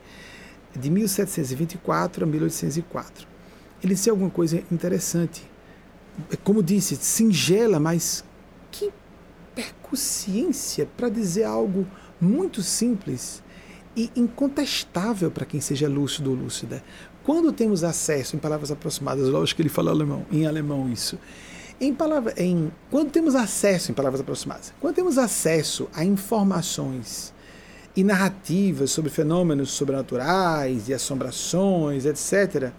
De 1724 a 1804. Ele disse alguma coisa interessante como disse, singela, mas que percussiência para dizer algo muito simples e incontestável para quem seja lúcido ou lúcida. Quando temos acesso, em palavras aproximadas, lógico que ele fala alemão, em alemão isso. Em palavra, em, quando temos acesso, em palavras aproximadas, quando temos acesso a informações e narrativas sobre fenômenos sobrenaturais e assombrações, etc.,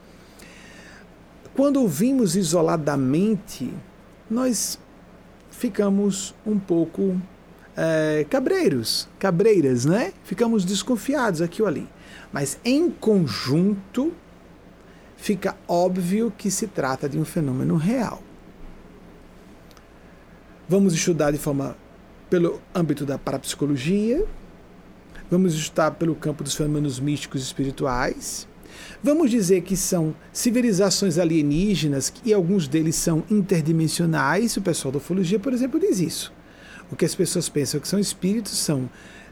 quando ouvimos isoladamente, nós ficamos um pouco é, cabreiros, cabreiras, né? Ficamos desconfiados aqui ou ali. Mas em conjunto, fica óbvio que se trata de um fenômeno real. Vamos estudar de forma pelo âmbito da parapsicologia, vamos estudar pelo campo dos fenômenos místicos espirituais, Vamos dizer que são civilizações alienígenas e alguns deles são interdimensionais. O pessoal da ufologia, por exemplo, diz isso. O que as pessoas pensam que são espíritos são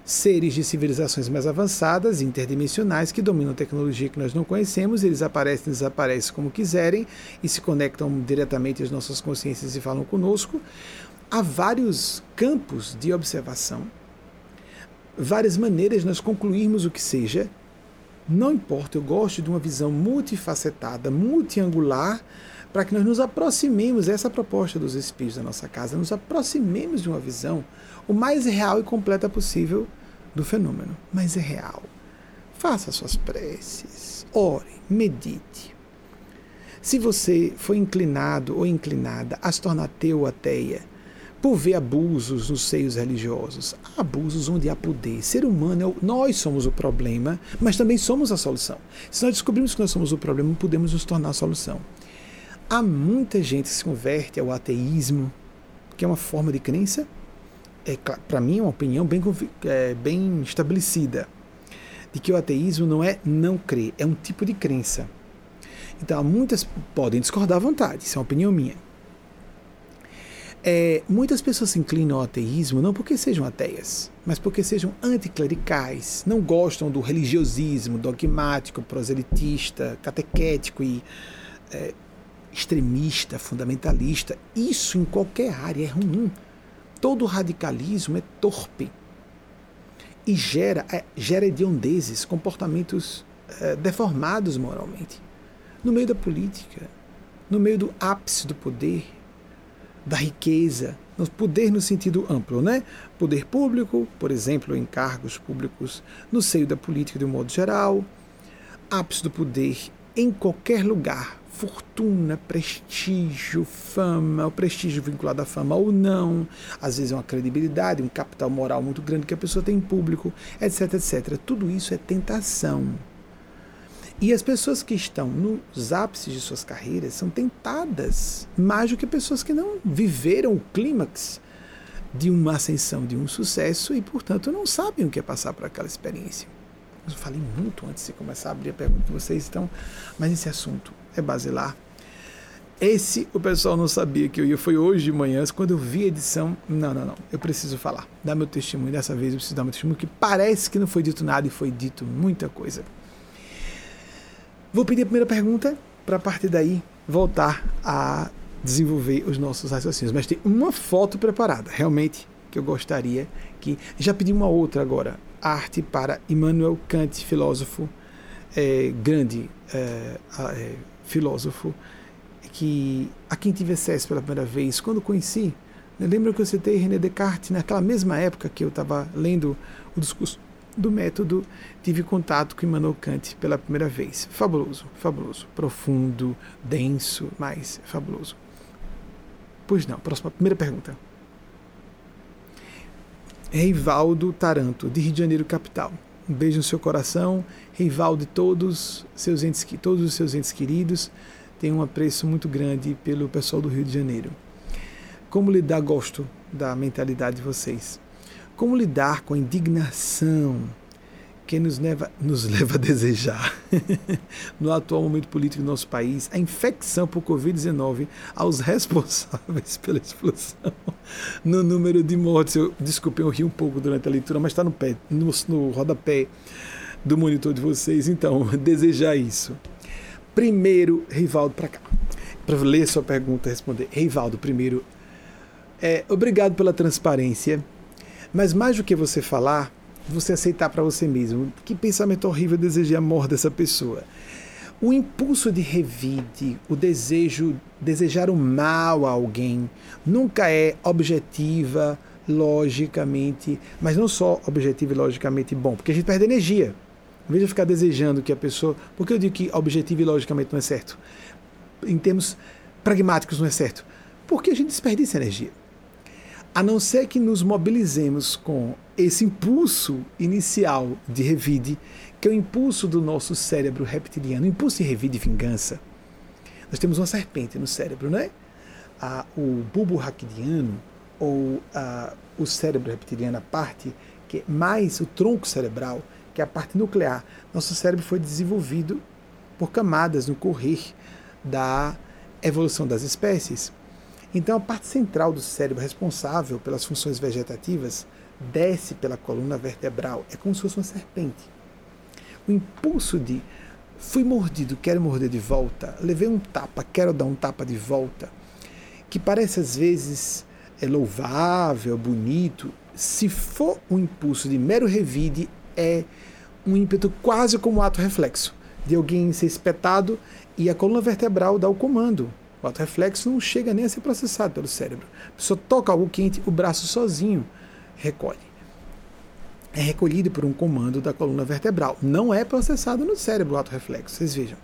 seres de civilizações mais avançadas, interdimensionais, que dominam tecnologia que nós não conhecemos, eles aparecem e desaparecem como quiserem e se conectam diretamente às nossas consciências e falam conosco. Há vários campos de observação, várias maneiras de nós concluirmos o que seja não importa, eu gosto de uma visão multifacetada, multiangular, para que nós nos aproximemos, essa é a proposta dos espíritos da nossa casa, nos aproximemos de uma visão o mais real e completa possível do fenômeno. Mas é real. Faça suas preces, ore, medite. Se você foi inclinado ou inclinada a se tornar ateu ou ateia, por ver abusos nos seios religiosos. Há abusos onde há poder. Ser humano, é nós somos o problema, mas também somos a solução. Se nós descobrimos que nós somos o problema, podemos nos tornar a solução. Há muita gente que se converte ao ateísmo, que é uma forma de crença. É, Para mim, é uma opinião bem, é, bem estabelecida de que o ateísmo não é não crer, é um tipo de crença. Então, muitas podem discordar à vontade, isso é uma opinião minha. É, muitas pessoas se inclinam ao ateísmo não porque sejam ateias, mas porque sejam anticlericais, não gostam do religiosismo dogmático, proselitista, catequético e é, extremista, fundamentalista. Isso em qualquer área é ruim. todo radicalismo é torpe e gera, é, gera hediondezes, comportamentos é, deformados moralmente. No meio da política, no meio do ápice do poder, da riqueza, no poder no sentido amplo, né? Poder público, por exemplo, em cargos públicos, no seio da política de um modo geral, ápice do poder em qualquer lugar, fortuna, prestígio, fama, o prestígio vinculado à fama ou não, às vezes é uma credibilidade, um capital moral muito grande que a pessoa tem em público, etc, etc. Tudo isso é tentação. E as pessoas que estão nos ápices de suas carreiras são tentadas mais do que pessoas que não viveram o clímax de uma ascensão, de um sucesso e, portanto, não sabem o que é passar por aquela experiência. Eu falei muito antes de começar a abrir a pergunta de vocês, então, mas esse assunto é basilar. Esse o pessoal não sabia que eu ia. Foi hoje de manhã, quando eu vi a edição. Não, não, não. Eu preciso falar. Dar meu testemunho. Dessa vez eu preciso dar meu testemunho, que parece que não foi dito nada e foi dito muita coisa. Vou pedir a primeira pergunta para a partir daí voltar a desenvolver os nossos raciocínios. Mas tem uma foto preparada, realmente, que eu gostaria que. Já pedi uma outra agora. Arte para Immanuel Kant, filósofo, é, grande é, é, filósofo, que a quem tive acesso pela primeira vez, quando conheci, lembro que eu citei René Descartes naquela mesma época que eu estava lendo o discurso do método, tive contato com Immanuel Kant pela primeira vez. Fabuloso, fabuloso, profundo, denso, mas fabuloso. Pois não, próxima, primeira pergunta. Reivaldo Taranto, de Rio de Janeiro, capital. Um beijo no seu coração. Reivaldo e todos, seus entes, todos os seus entes queridos têm um apreço muito grande pelo pessoal do Rio de Janeiro. Como lidar, gosto da mentalidade de vocês. Como lidar com a indignação que nos leva, nos leva a desejar, no atual momento político do nosso país, a infecção por Covid-19 aos responsáveis pela explosão no número de mortes. Eu, desculpe, eu ri um pouco durante a leitura, mas está no, pé, no, no rodapé do monitor de vocês. Então, desejar isso. Primeiro, Rivaldo, para cá. Para ler sua pergunta e responder. Rivaldo, primeiro, é, obrigado pela transparência mas mais do que você falar, você aceitar para você mesmo. Que pensamento horrível desejar a morte dessa pessoa. O impulso de revide, o desejo, desejar o mal a alguém, nunca é objetiva, logicamente, mas não só objetiva e logicamente bom, porque a gente perde energia. Em vez de ficar desejando que a pessoa. Por que eu digo que objetivo e logicamente não é certo? Em termos pragmáticos não é certo? Porque a gente desperdiça energia a não ser que nos mobilizemos com esse impulso inicial de revide, que é o impulso do nosso cérebro reptiliano, impulso de revide vingança. Nós temos uma serpente no cérebro, não é? Ah, o bulbo raquidiano, ou ah, o cérebro reptiliano, a parte que é mais o tronco cerebral, que é a parte nuclear. Nosso cérebro foi desenvolvido por camadas no correr da evolução das espécies. Então, a parte central do cérebro responsável pelas funções vegetativas desce pela coluna vertebral. É como se fosse uma serpente. O impulso de fui mordido, quero morder de volta, levei um tapa, quero dar um tapa de volta, que parece às vezes é louvável, bonito, se for um impulso de mero revide, é um ímpeto quase como um ato reflexo, de alguém ser espetado e a coluna vertebral dá o comando. O auto-reflexo não chega nem a ser processado pelo cérebro. A pessoa toca algo quente, o braço sozinho recolhe. É recolhido por um comando da coluna vertebral. Não é processado no cérebro o auto-reflexo, vocês vejam.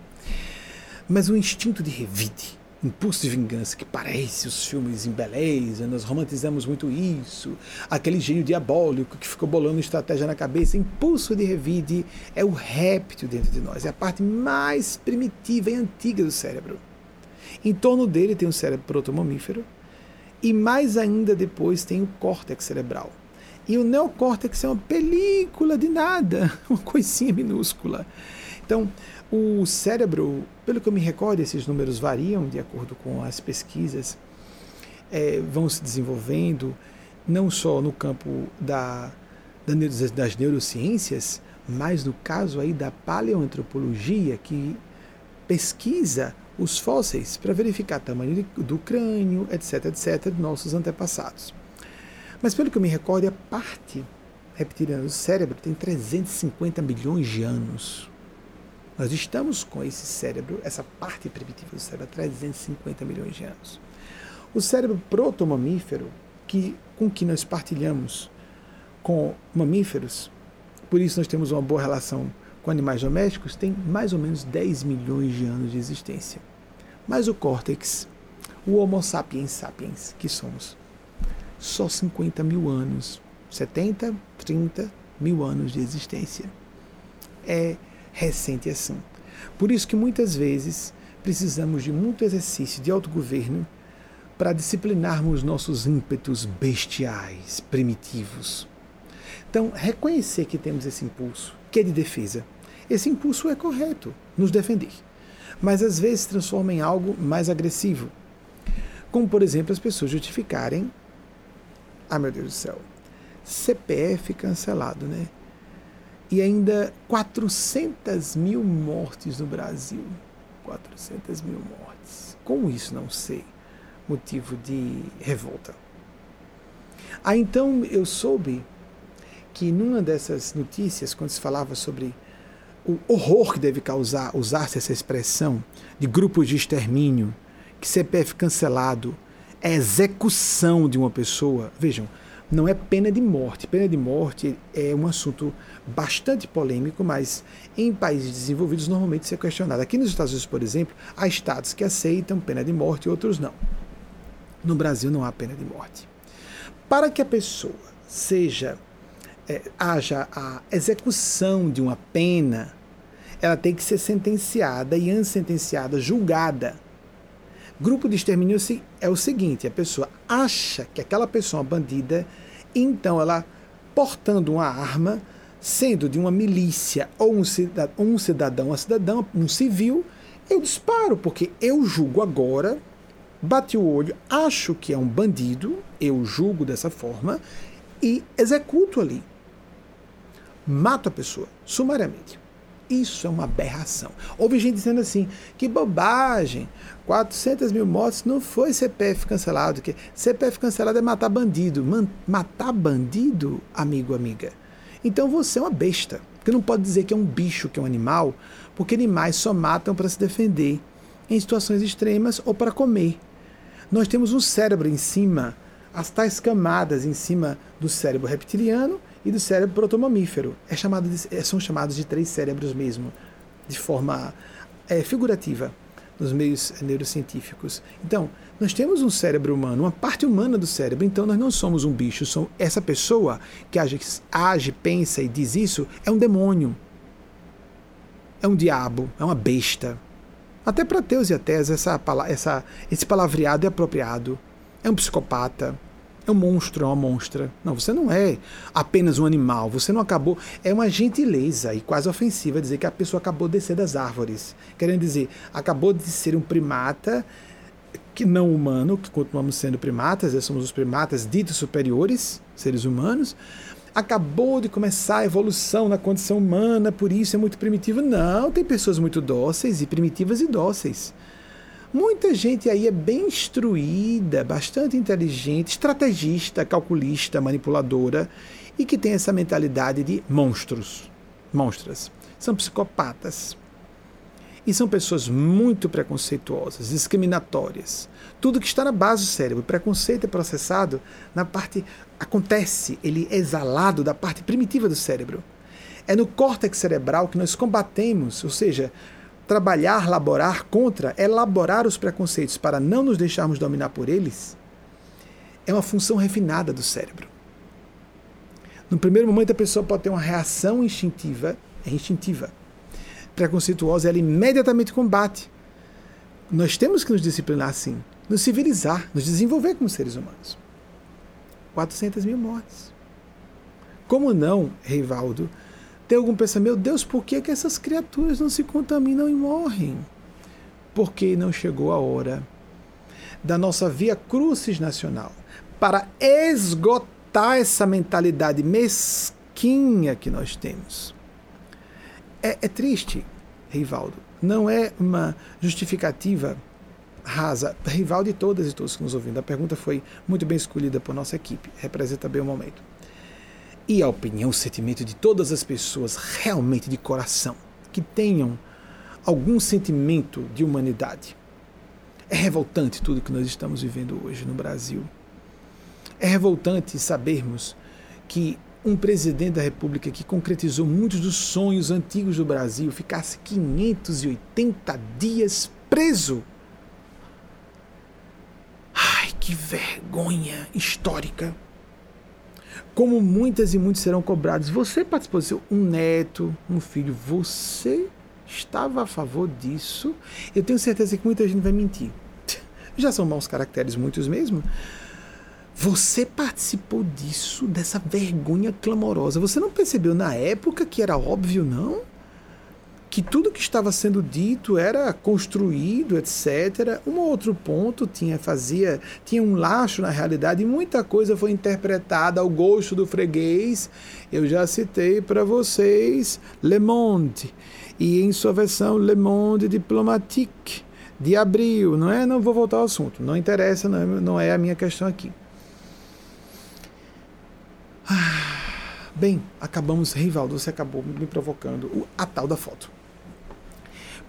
Mas o instinto de revide, impulso de vingança que parece os filmes embelezam, nós romantizamos muito isso, aquele gênio diabólico que ficou bolando estratégia na cabeça, impulso de revide é o réptil dentro de nós, é a parte mais primitiva e antiga do cérebro. Em torno dele tem o cérebro protomamífero e mais ainda depois tem o córtex cerebral. E o neocórtex é uma película de nada, uma coisinha minúscula. Então, o cérebro, pelo que eu me recordo, esses números variam de acordo com as pesquisas, é, vão se desenvolvendo, não só no campo da, das neurociências, mas no caso aí da paleoantropologia, que pesquisa os fósseis para verificar o tamanho do crânio, etc, etc, de nossos antepassados. Mas pelo que eu me recordo, a parte reptiliana do cérebro tem 350 milhões de anos. Nós estamos com esse cérebro, essa parte primitiva do cérebro, há 350 milhões de anos. O cérebro protomamífero, que, com que nós partilhamos com mamíferos, por isso nós temos uma boa relação com animais domésticos, tem mais ou menos 10 milhões de anos de existência. Mas o córtex, o Homo sapiens sapiens, que somos, só 50 mil anos, 70, 30 mil anos de existência. É recente assim. Por isso que muitas vezes precisamos de muito exercício de autogoverno para disciplinarmos nossos ímpetos bestiais, primitivos. Então, reconhecer que temos esse impulso, que é de defesa, esse impulso é correto, nos defender. Mas às vezes transforma em algo mais agressivo. Como, por exemplo, as pessoas justificarem. Ah, meu Deus do céu. CPF cancelado, né? e ainda 400 mil mortes no Brasil. 400 mil mortes. Como isso não ser motivo de revolta? Aí então eu soube que numa dessas notícias, quando se falava sobre o horror que deve causar usar-se essa expressão de grupos de extermínio, que CPF cancelado é execução de uma pessoa. Vejam, não é pena de morte. Pena de morte é um assunto bastante polêmico, mas em países desenvolvidos normalmente isso é questionado. Aqui nos Estados Unidos, por exemplo, há estados que aceitam pena de morte e outros não. No Brasil não há pena de morte. Para que a pessoa seja é, haja a execução de uma pena, ela tem que ser sentenciada e antes sentenciada, julgada. Grupo de extermínio é o seguinte: a pessoa acha que aquela pessoa é bandida então ela, portando uma arma, sendo de uma milícia ou um cidadão, um cidadão, uma cidadã, um civil, eu disparo, porque eu julgo agora, bati o olho, acho que é um bandido, eu julgo dessa forma e executo ali. Mato a pessoa, sumariamente. Isso é uma aberração. Houve gente dizendo assim: que bobagem, 400 mil mortes não foi CPF cancelado. Que CPF cancelado é matar bandido. Man, matar bandido, amigo, amiga. Então você é uma besta. Porque não pode dizer que é um bicho, que é um animal, porque animais só matam para se defender em situações extremas ou para comer. Nós temos um cérebro em cima, as tais camadas em cima do cérebro reptiliano e do cérebro protomamífero. É chamado de, é, são chamados de três cérebros mesmo, de forma é, figurativa nos meios neurocientíficos. Então, nós temos um cérebro humano, uma parte humana do cérebro, então nós não somos um bicho. Somos, essa pessoa que age, age, pensa e diz isso é um demônio. É um diabo, é uma besta. Até para ateus e ateus, essa, essa, esse palavreado é apropriado. É um psicopata, é um monstro, é uma monstra. Não, você não é apenas um animal, você não acabou. É uma gentileza e quase ofensiva dizer que a pessoa acabou de descer das árvores. Querendo dizer, acabou de ser um primata que não humano, que continuamos sendo primatas, somos os primatas ditos superiores, seres humanos, acabou de começar a evolução na condição humana, por isso é muito primitivo. Não, tem pessoas muito dóceis e primitivas e dóceis. Muita gente aí é bem instruída, bastante inteligente, estrategista, calculista, manipuladora e que tem essa mentalidade de monstros, monstras. São psicopatas. E são pessoas muito preconceituosas, discriminatórias. Tudo que está na base do cérebro, o preconceito é processado na parte acontece, ele é exalado da parte primitiva do cérebro. É no córtex cerebral que nós combatemos, ou seja, trabalhar, laborar contra, elaborar os preconceitos para não nos deixarmos dominar por eles, é uma função refinada do cérebro. No primeiro momento, a pessoa pode ter uma reação instintiva, é instintiva, preconceituosa, ela imediatamente combate. Nós temos que nos disciplinar assim, nos civilizar, nos desenvolver como seres humanos. 400 mil mortes. Como não, Reivaldo, tem algum pensamento, meu Deus, por que, que essas criaturas não se contaminam e morrem? Porque não chegou a hora da nossa via crucis nacional para esgotar essa mentalidade mesquinha que nós temos. É, é triste, Rivaldo, não é uma justificativa rasa, rival de todas e todos que nos ouvindo. A pergunta foi muito bem escolhida por nossa equipe, representa bem o momento. E a opinião, o sentimento de todas as pessoas realmente de coração, que tenham algum sentimento de humanidade. É revoltante tudo que nós estamos vivendo hoje no Brasil. É revoltante sabermos que um presidente da República que concretizou muitos dos sonhos antigos do Brasil ficasse 580 dias preso. Ai, que vergonha histórica. Como muitas e muitos serão cobrados. Você participou do seu um neto, um filho, você estava a favor disso? Eu tenho certeza que muita gente vai mentir. Já são maus caracteres muitos mesmo. Você participou disso, dessa vergonha clamorosa. Você não percebeu na época que era óbvio, não? Que tudo que estava sendo dito era construído, etc. Um outro ponto tinha fazia tinha um laço na realidade e muita coisa foi interpretada ao gosto do freguês. Eu já citei para vocês Le Monde e em sua versão Le Monde Diplomatique de abril, não é? Não vou voltar ao assunto, não interessa, não é, não é a minha questão aqui. Ah, bem, acabamos, Rivaldo, você acabou me provocando a tal da foto.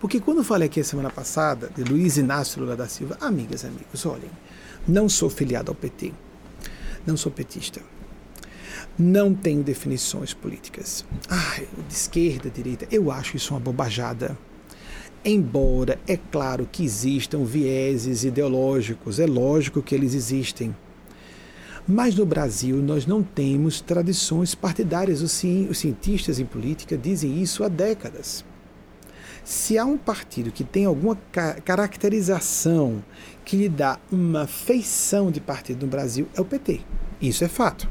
Porque quando falei aqui a semana passada de Luiz Inácio Lula da Silva, amigas e amigos, olhem, não sou filiado ao PT, não sou petista, não tenho definições políticas. Ah, de esquerda, direita, eu acho isso uma bobajada. Embora é claro que existam vieses ideológicos, é lógico que eles existem. Mas no Brasil nós não temos tradições partidárias. Os cientistas em política dizem isso há décadas. Se há um partido que tem alguma caracterização que lhe dá uma feição de partido no Brasil, é o PT. Isso é fato.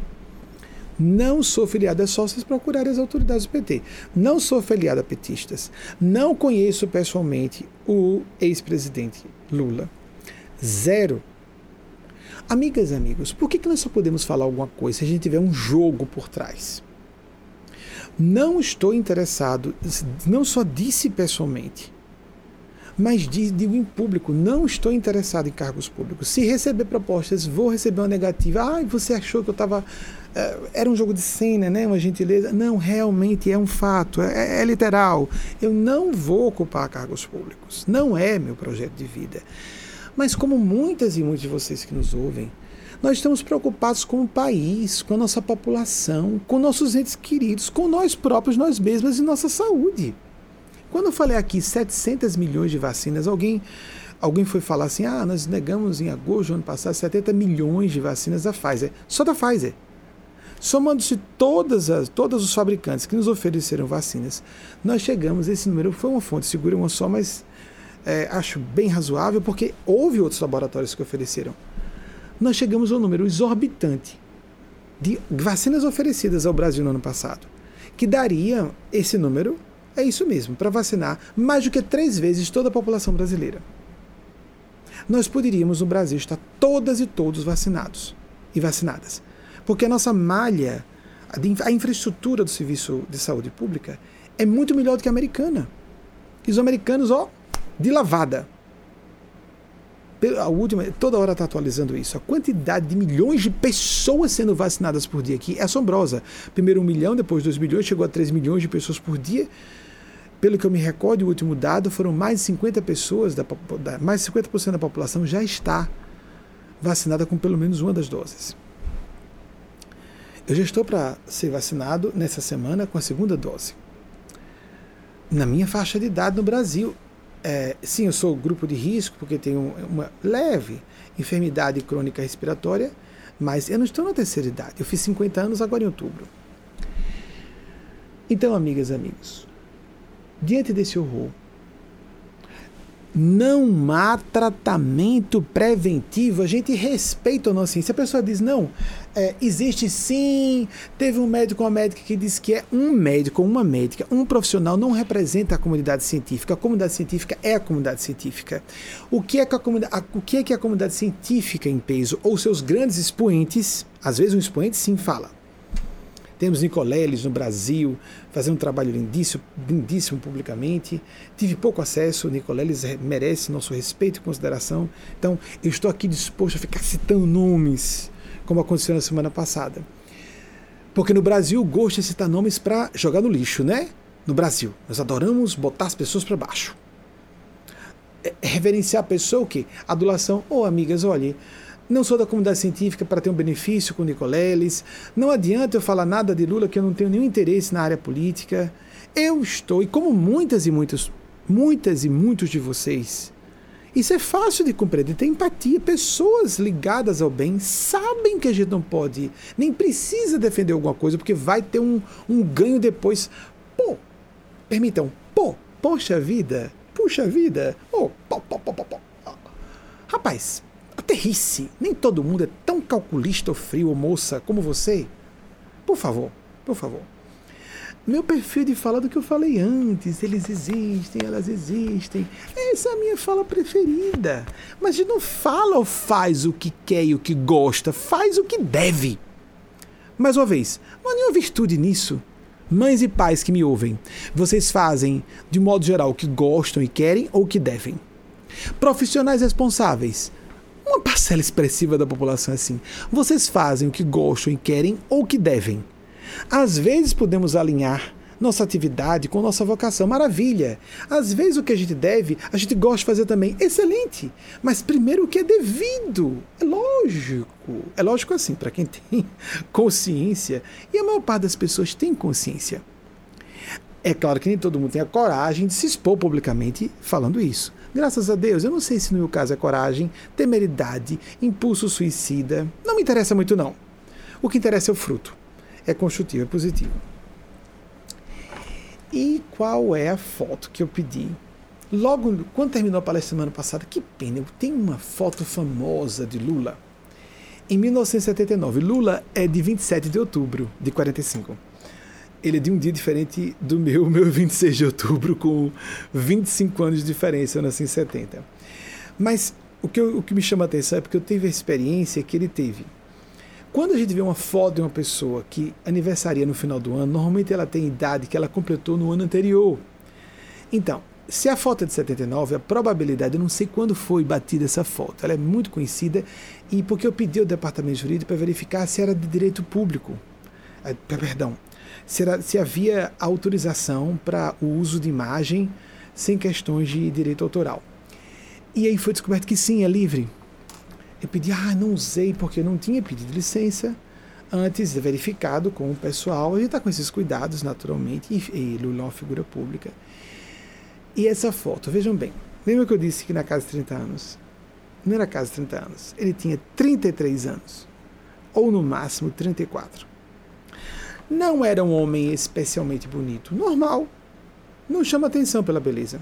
Não sou filiado, é só vocês procurarem as autoridades do PT. Não sou filiado a petistas. Não conheço pessoalmente o ex-presidente Lula. Zero Amigas e amigos, por que, que nós só podemos falar alguma coisa se a gente tiver um jogo por trás? Não estou interessado, não só disse pessoalmente, mas digo em público, não estou interessado em cargos públicos. Se receber propostas, vou receber uma negativa. Ah, você achou que eu estava. Eh, era um jogo de cena, né? uma gentileza. Não, realmente é um fato, é, é literal. Eu não vou ocupar cargos públicos. Não é meu projeto de vida. Mas como muitas e muitos de vocês que nos ouvem, nós estamos preocupados com o país, com a nossa população, com nossos entes queridos, com nós próprios, nós mesmos e nossa saúde. Quando eu falei aqui 700 milhões de vacinas, alguém alguém foi falar assim: "Ah, nós negamos em agosto do ano passado 70 milhões de vacinas da Pfizer, só da Pfizer". Somando-se todas as, todos os fabricantes que nos ofereceram vacinas, nós chegamos, esse número foi uma fonte segura, uma só, mas é, acho bem razoável, porque houve outros laboratórios que ofereceram. Nós chegamos ao número exorbitante de vacinas oferecidas ao Brasil no ano passado, que daria esse número, é isso mesmo, para vacinar mais do que três vezes toda a população brasileira. Nós poderíamos no Brasil estar todas e todos vacinados e vacinadas, porque a nossa malha, a infraestrutura do serviço de saúde pública é muito melhor do que a americana. E os americanos, ó, de lavada. A última, toda hora está atualizando isso. A quantidade de milhões de pessoas sendo vacinadas por dia aqui é assombrosa. Primeiro um milhão, depois dois milhões, chegou a três milhões de pessoas por dia. Pelo que eu me recordo, o último dado foram mais de 50 pessoas, da, mais de 50% da população já está vacinada com pelo menos uma das doses. Eu já estou para ser vacinado nessa semana com a segunda dose. Na minha faixa de idade no Brasil, é, sim, eu sou grupo de risco porque tenho uma leve enfermidade crônica respiratória, mas eu não estou na terceira idade. Eu fiz 50 anos agora em outubro. Então, amigas e amigos, diante desse horror, não há tratamento preventivo. A gente respeita a nossa ciência. A pessoa diz, não, é, existe sim. Teve um médico uma médica que disse que é um médico uma médica, um profissional não representa a comunidade científica. A comunidade científica é a comunidade científica. O que é que a comunidade, a, o que é que a comunidade científica em peso ou seus grandes expoentes, às vezes um expoente sim fala. Temos Nicoleles no Brasil, fazendo um trabalho lindíssimo, lindíssimo publicamente. Tive pouco acesso, Nicoleles merece nosso respeito e consideração. Então, eu estou aqui disposto a ficar citando nomes, como aconteceu na semana passada. Porque no Brasil o gosto é citar nomes para jogar no lixo, né? No Brasil, nós adoramos botar as pessoas para baixo. É, reverenciar a pessoa o quê? Adulação. Ô, oh, amigas, olhe, não sou da comunidade científica para ter um benefício com Nicoleles. Não adianta eu falar nada de Lula que eu não tenho nenhum interesse na área política. Eu estou, e como muitas e muitas, muitas e muitos de vocês, isso é fácil de compreender, tem empatia. Pessoas ligadas ao bem sabem que a gente não pode, nem precisa defender alguma coisa, porque vai ter um, um ganho depois. Pô, permitam, pô, poxa vida, puxa vida, oh, pô, pô, pô, pô, pô. Rapaz, Aterrice! Nem todo mundo é tão calculista ou frio ou moça como você. Por favor, por favor. Meu perfil de fala do que eu falei antes, eles existem, elas existem. Essa é a minha fala preferida. Mas não fala ou faz o que quer e o que gosta, faz o que deve. Mais uma vez, não há nenhuma virtude nisso. Mães e pais que me ouvem, vocês fazem, de modo geral, o que gostam e querem ou o que devem. Profissionais responsáveis, uma parcela expressiva da população é assim. Vocês fazem o que gostam e querem ou o que devem. Às vezes podemos alinhar nossa atividade com nossa vocação. Maravilha! Às vezes o que a gente deve, a gente gosta de fazer também. Excelente! Mas primeiro o que é devido. É lógico. É lógico assim, para quem tem consciência. E a maior parte das pessoas tem consciência. É claro que nem todo mundo tem a coragem de se expor publicamente falando isso. Graças a Deus, eu não sei se no meu caso é coragem, temeridade, impulso suicida. Não me interessa muito, não. O que interessa é o fruto. É construtivo, é positivo. E qual é a foto que eu pedi? Logo, quando terminou a palestra semana passada, que pena, eu tenho uma foto famosa de Lula. Em 1979, Lula é de 27 de outubro de 45 ele é de um dia diferente do meu, meu 26 de outubro, com 25 anos de diferença, eu nasci em 70. Mas o que, eu, o que me chama a atenção é porque eu tive a experiência que ele teve. Quando a gente vê uma foto de uma pessoa que aniversaria no final do ano, normalmente ela tem idade que ela completou no ano anterior. Então, se a foto é de 79, a probabilidade, eu não sei quando foi batida essa foto, ela é muito conhecida, e porque eu pedi ao departamento jurídico para verificar se era de direito público. Eh, perdão, se, era, se havia autorização para o uso de imagem sem questões de direito autoral. E aí foi descoberto que sim, é livre. Eu pedi, ah, não usei porque eu não tinha pedido licença antes, verificado com o pessoal. A gente está com esses cuidados, naturalmente, e, e Lula é uma figura pública. E essa foto, vejam bem, lembra que eu disse que na casa de 30 anos? Não era casa de 30 anos, ele tinha 33 anos, ou no máximo 34. Não era um homem especialmente bonito, normal. Não chama atenção pela beleza.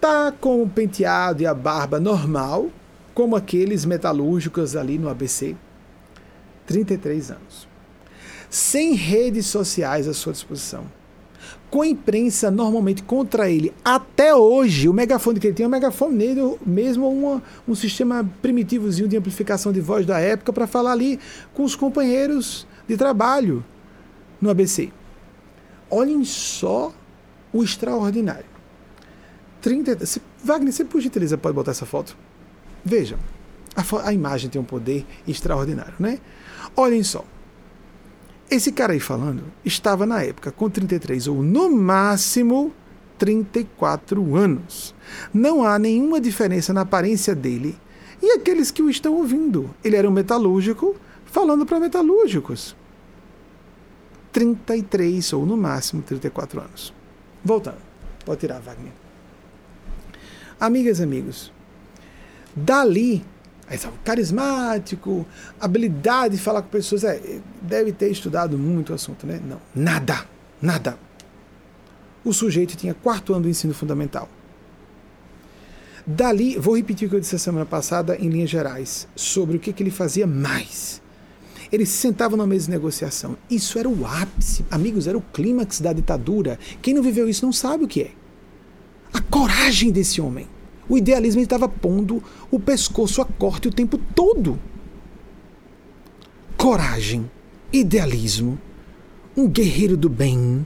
Tá com o penteado e a barba normal, como aqueles metalúrgicos ali no ABC. 33 anos. Sem redes sociais à sua disposição. Com a imprensa normalmente contra ele. Até hoje, o megafone que ele tem é um megafone nele, mesmo uma, um sistema primitivozinho de amplificação de voz da época para falar ali com os companheiros de trabalho no ABC. Olhem só o extraordinário. 30, se, Wagner, você por gentileza pode botar essa foto? Vejam, a, a imagem tem um poder extraordinário, né? Olhem só. Esse cara aí falando estava na época com 33 ou no máximo 34 anos. Não há nenhuma diferença na aparência dele e aqueles que o estão ouvindo. Ele era um metalúrgico falando para metalúrgicos. 33 ou no máximo 34 anos. Voltando, pode tirar, Wagner. Amigas e amigos, dali, carismático, habilidade de falar com pessoas, é, deve ter estudado muito o assunto, né? Não, nada, nada. O sujeito tinha quarto ano do ensino fundamental. Dali, vou repetir o que eu disse a semana passada em linhas gerais, sobre o que, que ele fazia mais. Eles se sentavam na mesa de negociação. Isso era o ápice, amigos, era o clímax da ditadura. Quem não viveu isso não sabe o que é. A coragem desse homem. O idealismo estava pondo o pescoço a corte o tempo todo. Coragem, idealismo, um guerreiro do bem.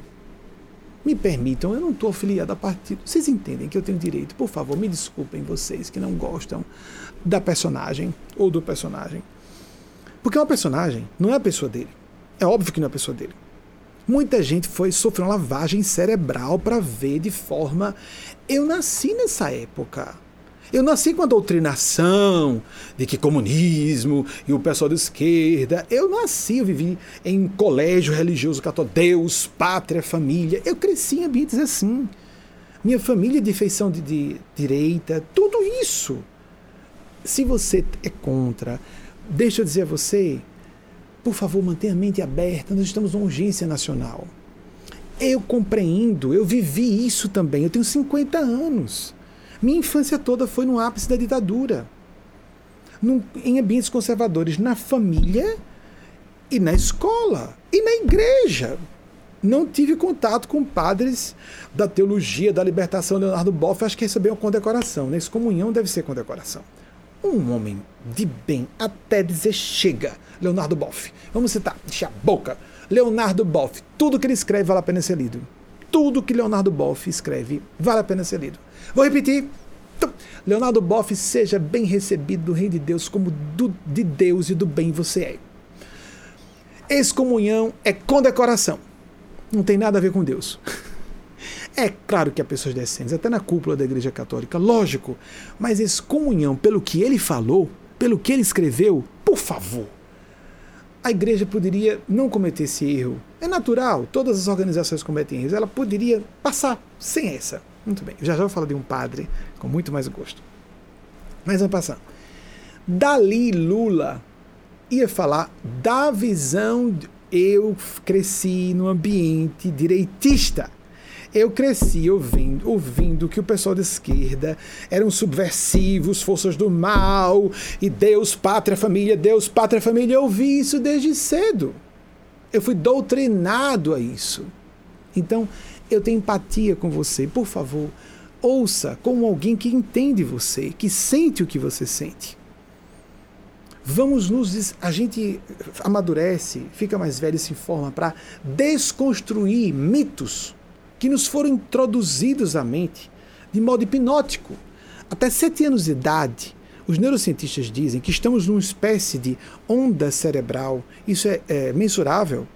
Me permitam, eu não estou afiliado a partido. Vocês entendem que eu tenho direito? Por favor, me desculpem vocês que não gostam da personagem ou do personagem. Porque uma personagem não é a pessoa dele. É óbvio que não é a pessoa dele. Muita gente foi sofrer uma lavagem cerebral para ver de forma. Eu nasci nessa época. Eu nasci com a doutrinação de que comunismo e o pessoal da esquerda. Eu nasci, eu vivi em colégio religioso católico. Deus, pátria, família. Eu cresci em ambientes assim. Minha família de feição de, de direita, tudo isso. Se você é contra, deixa eu dizer a você, por favor, mantenha a mente aberta. Nós estamos numa urgência nacional. Eu compreendo, eu vivi isso também. Eu tenho 50 anos. Minha infância toda foi no ápice da ditadura. No, em ambientes conservadores, na família e na escola e na igreja. Não tive contato com padres da teologia da libertação. Leonardo Boff, acho que recebeu uma condecoração. Né? Excomunhão deve ser condecoração. Um homem de bem até dizer chega, Leonardo Boff. Vamos citar, deixa a boca. Leonardo Boff, tudo que ele escreve vale a pena ser lido. Tudo que Leonardo Boff escreve vale a pena ser lido. Vou repetir. Leonardo Boff, seja bem recebido do Reino de Deus, como do, de Deus e do bem você é. Excomunhão é condecoração. Não tem nada a ver com Deus. É claro que há pessoas decentes, até na cúpula da Igreja Católica, lógico, mas excomunhão, pelo que ele falou, pelo que ele escreveu, por favor. A igreja poderia não cometer esse erro. É natural, todas as organizações cometem erros. Ela poderia passar sem essa. Muito bem, já já vou falar de um padre com muito mais gosto. Mas vamos passar. Dali Lula ia falar da visão. Eu cresci num ambiente direitista. Eu cresci ouvindo, ouvindo que o pessoal da esquerda eram subversivos, forças do mal, e Deus, pátria, família, Deus, pátria, família. Eu ouvi isso desde cedo. Eu fui doutrinado a isso. Então, eu tenho empatia com você. Por favor, ouça como alguém que entende você, que sente o que você sente. Vamos nos. A gente amadurece, fica mais velho e se informa para desconstruir mitos que nos foram introduzidos à mente de modo hipnótico. Até sete anos de idade, os neurocientistas dizem que estamos numa espécie de onda cerebral. Isso é, é mensurável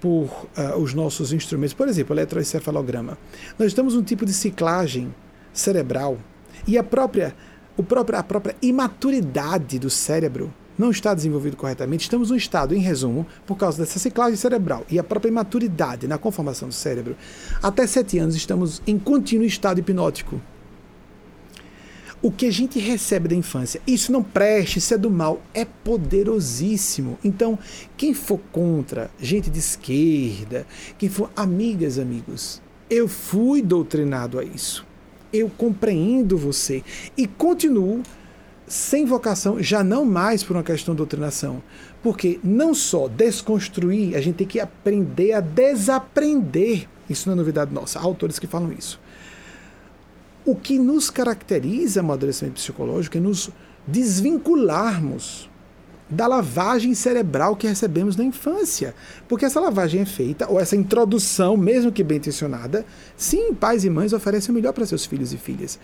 por uh, os nossos instrumentos, por exemplo, eletroencefalograma. Nós estamos um tipo de ciclagem cerebral e a própria, o próprio, a própria imaturidade do cérebro não está desenvolvido corretamente. Estamos num estado, em resumo, por causa dessa ciclagem cerebral e a própria imaturidade na conformação do cérebro. Até sete anos estamos em contínuo estado hipnótico o que a gente recebe da infância, isso não preste, isso é do mal, é poderosíssimo. Então, quem for contra, gente de esquerda, quem for amigas, amigos, eu fui doutrinado a isso. Eu compreendo você e continuo sem vocação, já não mais por uma questão de doutrinação. Porque não só desconstruir, a gente tem que aprender a desaprender. Isso não é novidade nossa. Há autores que falam isso. O que nos caracteriza amadurecimento psicológico é nos desvincularmos da lavagem cerebral que recebemos na infância. Porque essa lavagem é feita, ou essa introdução, mesmo que bem intencionada, sim, pais e mães oferecem o melhor para seus filhos e filhas.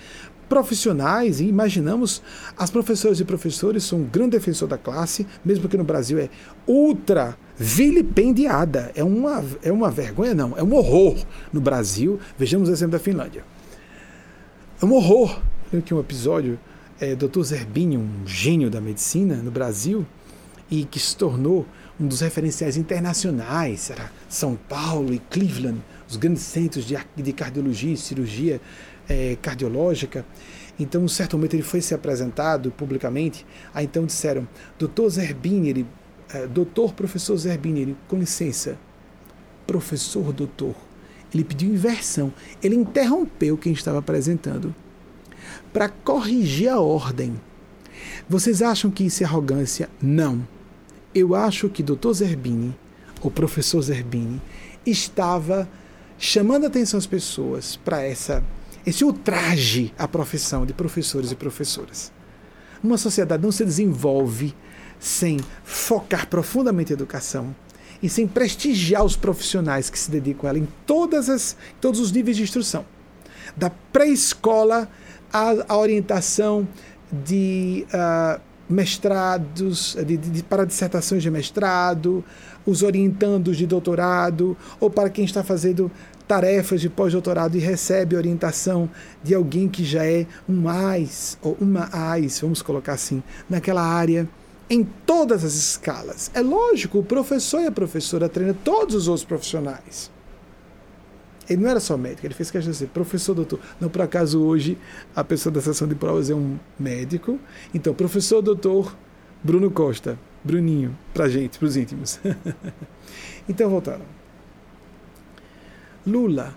Profissionais, e imaginamos, as professoras e professores são um grande defensor da classe, mesmo que no Brasil é ultra vilipendiada. É uma, é uma vergonha, não, é um horror no Brasil. Vejamos o exemplo da Finlândia. É um horror. Lembro que um episódio, é, Dr. Zerbini, um gênio da medicina no Brasil, e que se tornou um dos referenciais internacionais, era São Paulo e Cleveland, os grandes centros de, de cardiologia e cirurgia é, cardiológica. Então, em um certo momento, ele foi ser apresentado publicamente. Aí então disseram: Doutor Zerbini, ele, é, doutor professor Zerbini, ele, com licença, professor doutor. Ele pediu inversão. Ele interrompeu quem estava apresentando para corrigir a ordem. Vocês acham que isso é arrogância? Não. Eu acho que Dr. Zerbini, o professor Zerbini, estava chamando a atenção às pessoas para essa esse ultraje à profissão de professores e professoras. Uma sociedade não se desenvolve sem focar profundamente a educação e sem prestigiar os profissionais que se dedicam a ela em todas as, todos os níveis de instrução. Da pré-escola à, orientação de uh, mestrados, de, de, para dissertações de mestrado, os orientandos de doutorado, ou para quem está fazendo tarefas de pós-doutorado e recebe orientação de alguém que já é um mais, ou uma AIS, vamos colocar assim, naquela área, em todas as escalas. É lógico, o professor e a professora treinam todos os outros profissionais. Ele não era só médico, ele fez questão de ser professor, doutor. Não, por acaso, hoje, a pessoa da sessão de provas é um médico. Então, professor, doutor Bruno Costa. Bruninho, pra gente, pros íntimos. então, voltando. Lula.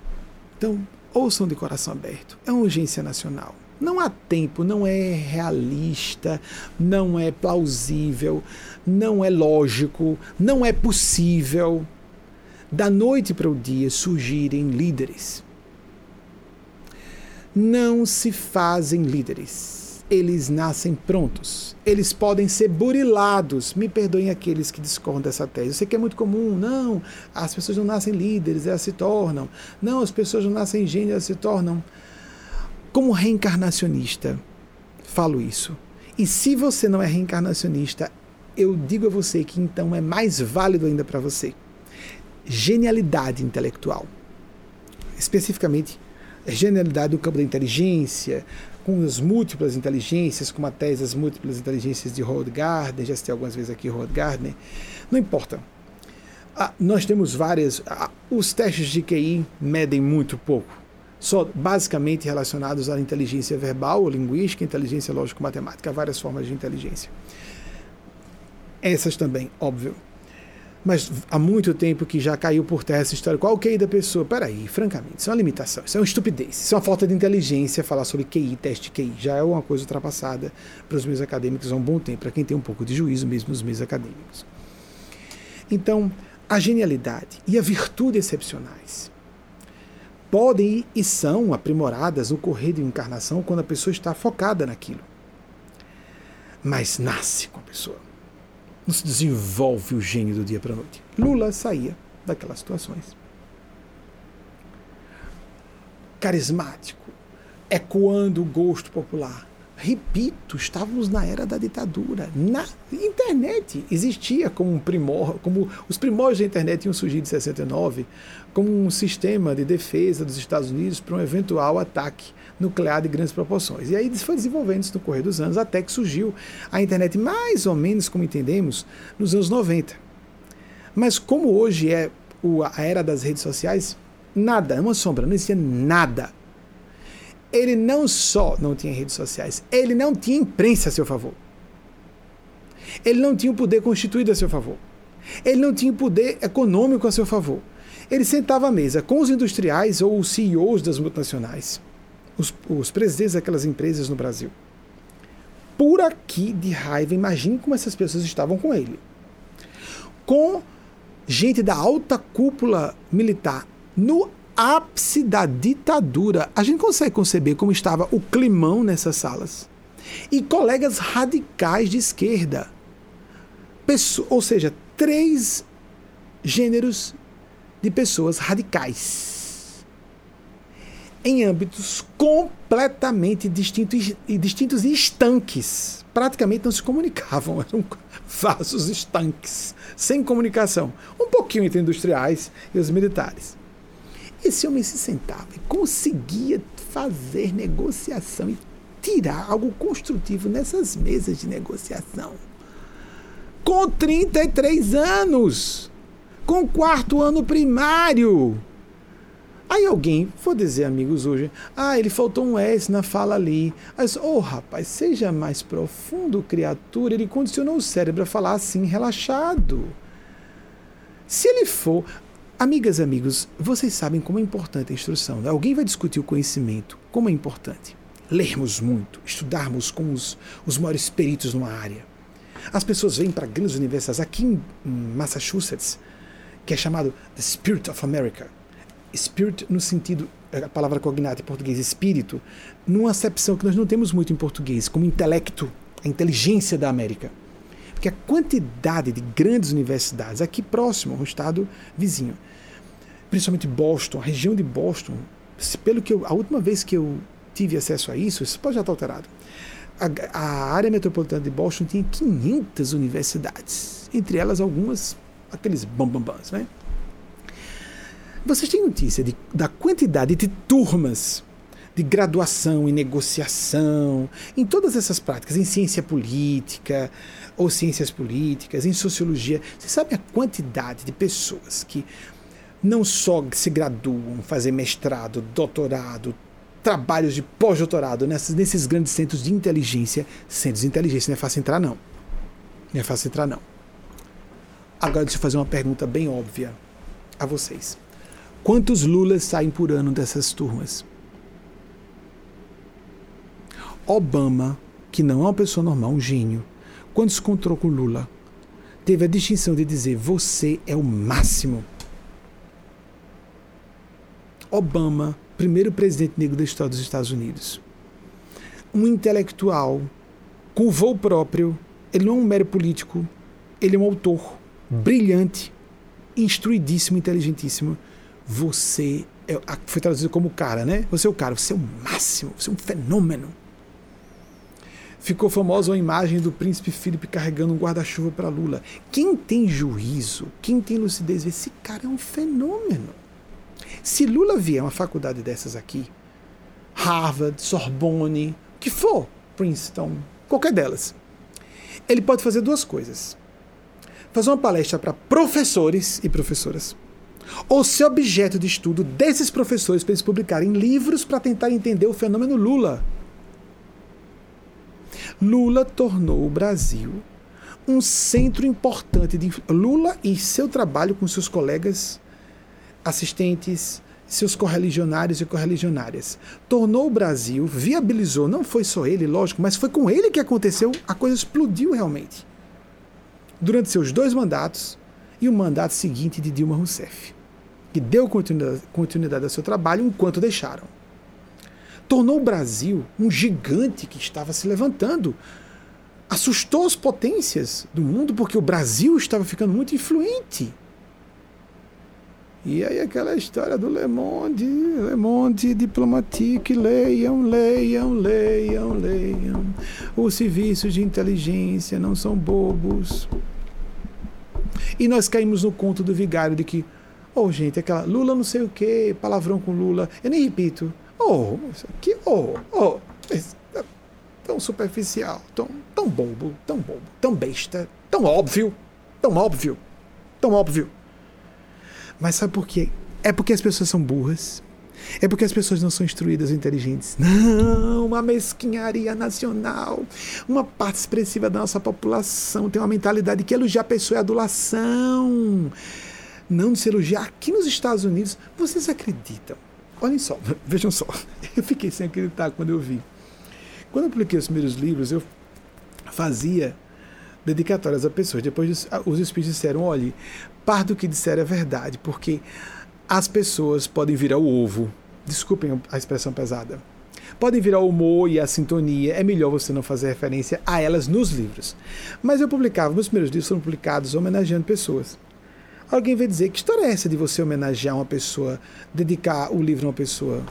Então, ouçam de coração aberto. É uma urgência nacional. Não há tempo, não é realista, não é plausível, não é lógico, não é possível da noite para o dia surgirem líderes. Não se fazem líderes eles nascem prontos. Eles podem ser burilados. Me perdoem aqueles que discordam dessa tese. Eu sei que é muito comum. Não, as pessoas não nascem líderes, elas se tornam. Não, as pessoas não nascem gênios, elas se tornam. Como reencarnacionista, falo isso. E se você não é reencarnacionista, eu digo a você que então é mais válido ainda para você. Genialidade intelectual. Especificamente, genialidade no campo da inteligência, com as múltiplas inteligências, como a tese das múltiplas inteligências de Howard Gardner, já citei algumas vezes aqui Howard Gardner, não importa. Ah, nós temos várias. Ah, os testes de QI medem muito pouco, só basicamente relacionados à inteligência verbal linguística, inteligência lógico-matemática, várias formas de inteligência. Essas também, óbvio mas há muito tempo que já caiu por terra essa história. Qual o QI da pessoa? Peraí, francamente, isso é uma limitação, isso é uma estupidez, isso é uma falta de inteligência falar sobre QI, teste QI. Já é uma coisa ultrapassada para os meus acadêmicos há um bom tempo, para quem tem um pouco de juízo mesmo os meus acadêmicos. Então, a genialidade e a virtude excepcionais podem e são aprimoradas no correr de encarnação quando a pessoa está focada naquilo. Mas nasce com a pessoa não se desenvolve o gênio do dia para a noite. Lula saía daquelas situações. Carismático, ecoando o gosto popular. Repito, estávamos na era da ditadura. Na internet existia como um primor, como os primórdios da internet tinham surgido em 69, como um sistema de defesa dos Estados Unidos para um eventual ataque nuclear de grandes proporções. E aí foi desenvolvendo-se no correr dos anos até que surgiu a internet, mais ou menos como entendemos, nos anos 90. Mas como hoje é a era das redes sociais, nada, é uma sombra, não existia nada. Ele não só não tinha redes sociais, ele não tinha imprensa a seu favor. Ele não tinha o poder constituído a seu favor. Ele não tinha poder econômico a seu favor. Ele sentava à mesa com os industriais ou os CEOs das multinacionais os, os presidentes daquelas empresas no Brasil. Por aqui de raiva, imagine como essas pessoas estavam com ele. Com gente da alta cúpula militar no ápice da ditadura. A gente consegue conceber como estava o climão nessas salas. E colegas radicais de esquerda. Pessoa, ou seja, três gêneros de pessoas radicais em âmbitos completamente distintos e distintos estanques. Praticamente não se comunicavam, eram vasos estanques, sem comunicação. Um pouquinho entre industriais e os militares. Esse homem se sentava e conseguia fazer negociação e tirar algo construtivo nessas mesas de negociação. Com 33 anos, com quarto ano primário, Aí alguém, vou dizer amigos hoje, ah, ele faltou um S na fala ali. Aí, oh rapaz, seja mais profundo, criatura. Ele condicionou o cérebro a falar assim, relaxado. Se ele for. Amigas amigos, vocês sabem como é importante a instrução. Né? Alguém vai discutir o conhecimento, como é importante. Lermos muito, estudarmos com os, os maiores peritos numa área. As pessoas vêm para grandes universidades, aqui em Massachusetts, que é chamado The Spirit of America spirit no sentido, é a palavra cognata em português, espírito, numa acepção que nós não temos muito em português, como intelecto, a inteligência da América. Porque a quantidade de grandes universidades aqui próximo, um estado vizinho, principalmente Boston, a região de Boston, pelo que eu, a última vez que eu tive acesso a isso, isso pode já estar alterado. A, a área metropolitana de Boston tinha 500 universidades, entre elas algumas aqueles bambambãs, né? Vocês têm notícia de, da quantidade de turmas de graduação em negociação, em todas essas práticas, em ciência política ou ciências políticas, em sociologia. Você sabe a quantidade de pessoas que não só se graduam, fazem mestrado, doutorado, trabalhos de pós-doutorado nesses, nesses grandes centros de inteligência, centros de inteligência, não é fácil entrar não. Não é fácil entrar não. Agora deixa eu fazer uma pergunta bem óbvia a vocês. Quantos Lulas saem por ano dessas turmas? Obama, que não é uma pessoa normal, um gênio, quando se encontrou com Lula, teve a distinção de dizer: Você é o máximo. Obama, primeiro presidente negro da história dos Estados Unidos, um intelectual com voo próprio, ele não é um mero político, ele é um autor brilhante, instruidíssimo, inteligentíssimo. Você é, foi traduzido como cara, né? Você é o cara, você é o máximo, você é um fenômeno. Ficou famosa a imagem do príncipe Felipe carregando um guarda-chuva para Lula. Quem tem juízo, quem tem lucidez, esse cara é um fenômeno. Se Lula vier uma faculdade dessas aqui, Harvard, Sorbonne, que for, Princeton, qualquer delas, ele pode fazer duas coisas. Fazer uma palestra para professores e professoras, ou ser objeto de estudo desses professores para eles publicarem livros para tentar entender o fenômeno Lula. Lula tornou o Brasil um centro importante de Lula e seu trabalho com seus colegas assistentes, seus correligionários e correligionárias. Tornou o Brasil, viabilizou, não foi só ele, lógico, mas foi com ele que aconteceu, a coisa explodiu realmente. Durante seus dois mandatos e o mandato seguinte de Dilma Rousseff, que deu continuidade, continuidade ao seu trabalho enquanto deixaram tornou o Brasil um gigante que estava se levantando. Assustou as potências do mundo porque o Brasil estava ficando muito influente. E aí aquela história do Le Monde, Le Monde Diplomatique, leiam, leiam, leiam, leiam. Os serviços de inteligência não são bobos. E nós caímos no conto do vigário de que, oh gente, aquela Lula não sei o que, palavrão com Lula. Eu nem repito. Oh, que oh, oh, tão superficial, tão, tão bobo, tão bobo, tão besta, tão óbvio, tão óbvio, tão óbvio. Mas sabe por quê? É porque as pessoas são burras. É porque as pessoas não são instruídas ou inteligentes. Não, uma mesquinharia nacional. Uma parte expressiva da nossa população tem uma mentalidade que elogiar a pessoa é adulação. Não se elogiar. Aqui nos Estados Unidos, vocês acreditam Olhem só, vejam só. Eu fiquei sem acreditar quando eu vi. Quando eu publiquei os primeiros livros, eu fazia dedicatórias a pessoas. Depois os espíritos disseram: olhe, parte do que disseram é verdade, porque as pessoas podem virar o ovo. Desculpem a expressão pesada. Podem virar o humor e a sintonia. É melhor você não fazer referência a elas nos livros. Mas eu publicava, meus primeiros livros foram publicados homenageando pessoas. Alguém vai dizer que história é essa de você homenagear uma pessoa, dedicar o livro a uma pessoa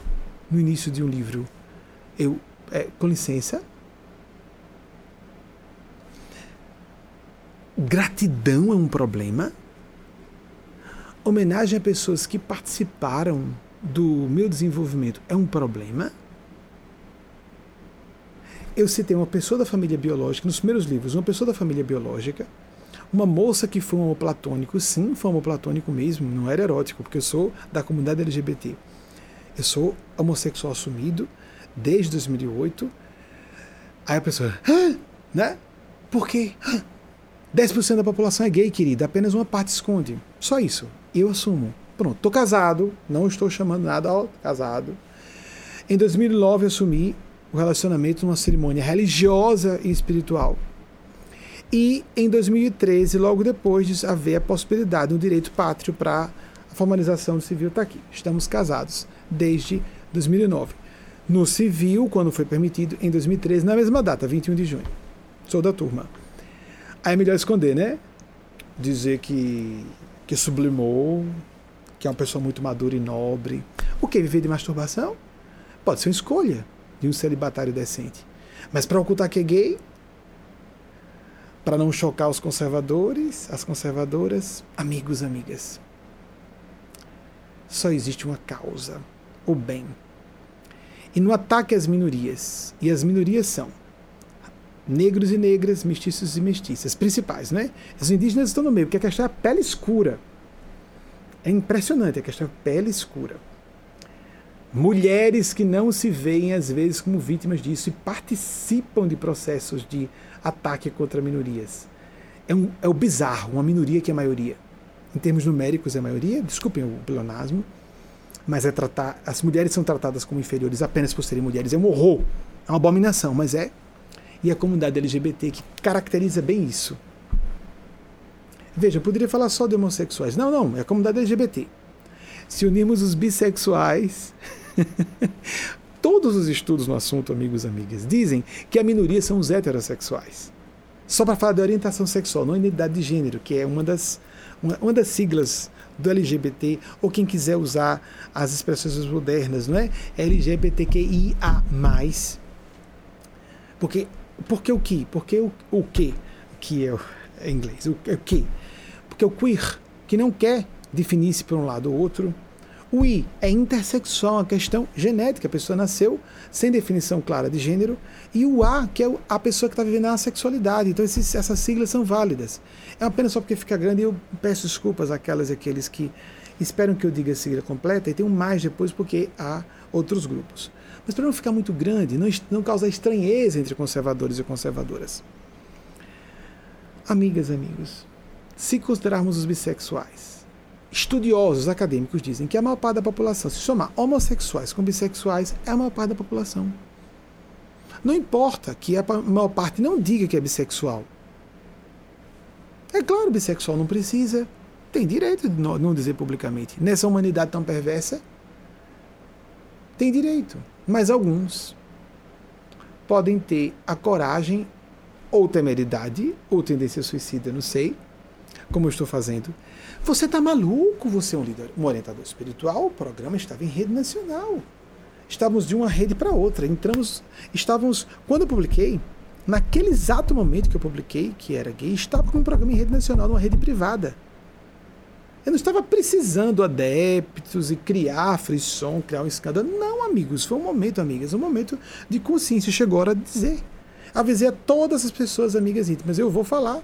no início de um livro? Eu, é, com licença. Gratidão é um problema? Homenagem a pessoas que participaram do meu desenvolvimento é um problema? Eu citei uma pessoa da família biológica, nos primeiros livros, uma pessoa da família biológica uma moça que foi um platônico, sim, foi um platônico mesmo, não era erótico, porque eu sou da comunidade LGBT. Eu sou homossexual assumido desde 2008. Aí a pessoa, Hã? né? Por quê? 10% da população é gay, querida, apenas uma parte esconde. Só isso. Eu assumo. Pronto, tô casado, não estou chamando nada, ó, casado. Em 2009 eu assumi o relacionamento numa cerimônia religiosa e espiritual. E em 2013, logo depois de haver a possibilidade do direito pátrio para a formalização civil, está aqui. Estamos casados desde 2009. No civil, quando foi permitido, em 2013, na mesma data, 21 de junho. Sou da turma. Aí é melhor esconder, né? Dizer que, que sublimou, que é uma pessoa muito madura e nobre. O que? Viver de masturbação? Pode ser uma escolha de um celibatário decente. Mas para ocultar que é gay, para não chocar os conservadores, as conservadoras, amigos, amigas, só existe uma causa: o bem. E no ataque às minorias, e as minorias são negros e negras, mestiços e mestiças, principais, né? Os indígenas estão no meio, porque a questão é a pele escura. É impressionante a questão é a pele escura. Mulheres que não se veem, às vezes, como vítimas disso e participam de processos de ataque contra minorias. É, um, é o bizarro, uma minoria que é maioria. Em termos numéricos, é maioria, desculpem o pleonasmo, mas é tratar, as mulheres são tratadas como inferiores apenas por serem mulheres. É um horror, é uma abominação, mas é e a comunidade LGBT que caracteriza bem isso. Veja, eu poderia falar só de homossexuais. Não, não, é a comunidade LGBT. Se unirmos os bissexuais, todos os estudos no assunto, amigos e amigas, dizem que a minoria são os heterossexuais. Só para falar de orientação sexual, não identidade de gênero, que é uma das, uma, uma das siglas do LGBT, ou quem quiser usar as expressões modernas, não é? LGBTQIA. Porque porque o que? Porque o, o que? Que é, é inglês. O, o que? Porque o queer, que não quer definir-se por um lado ou outro. O I é intersexual, uma questão genética. A pessoa nasceu sem definição clara de gênero. E o A, que é a pessoa que está vivendo a sexualidade. Então, esses, essas siglas são válidas. É apenas só porque fica grande. Eu peço desculpas àquelas e àqueles que esperam que eu diga a sigla completa. E tem um mais depois, porque há outros grupos mas para não ficar muito grande, não, não causar estranheza entre conservadores e conservadoras. Amigas, amigos, se considerarmos os bissexuais, estudiosos acadêmicos dizem que a maior parte da população, se somar homossexuais com bissexuais, é a maior parte da população. Não importa que a maior parte não diga que é bissexual. É claro, bissexual não precisa, tem direito de não dizer publicamente. Nessa humanidade tão perversa, tem direito. Mas alguns podem ter a coragem ou temeridade ou tendência suicida, não sei, como eu estou fazendo. Você está maluco, você é um líder, um orientador espiritual, o programa estava em rede nacional. Estávamos de uma rede para outra. Entramos, estávamos, quando eu publiquei, naquele exato momento que eu publiquei, que era gay, estava com um programa em rede nacional, numa rede privada. Eu não estava precisando adeptos e criar frisson, criar um escândalo. Não, amigos, foi um momento, amigas, um momento de consciência. Chegou a hora de dizer. Avisei a todas as pessoas, amigas íntimas, eu vou falar.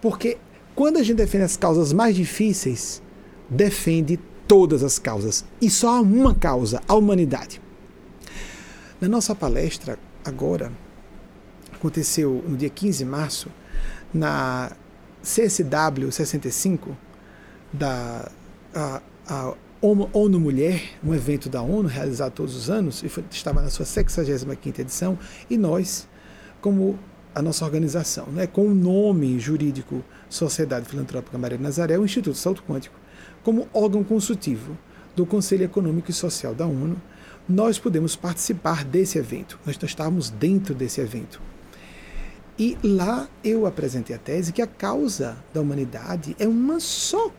Porque quando a gente defende as causas mais difíceis, defende todas as causas. E só há uma causa, a humanidade. Na nossa palestra, agora, aconteceu no dia 15 de março, na CSW 65, da a, a ONU Mulher, um evento da ONU realizado todos os anos, e foi, estava na sua 65ª edição, e nós, como a nossa organização, né, com o nome jurídico Sociedade Filantrópica Maria Nazaré, o Instituto Salto Quântico, como órgão consultivo do Conselho Econômico e Social da ONU, nós podemos participar desse evento. Nós estávamos dentro desse evento. E lá eu apresentei a tese que a causa da humanidade é uma só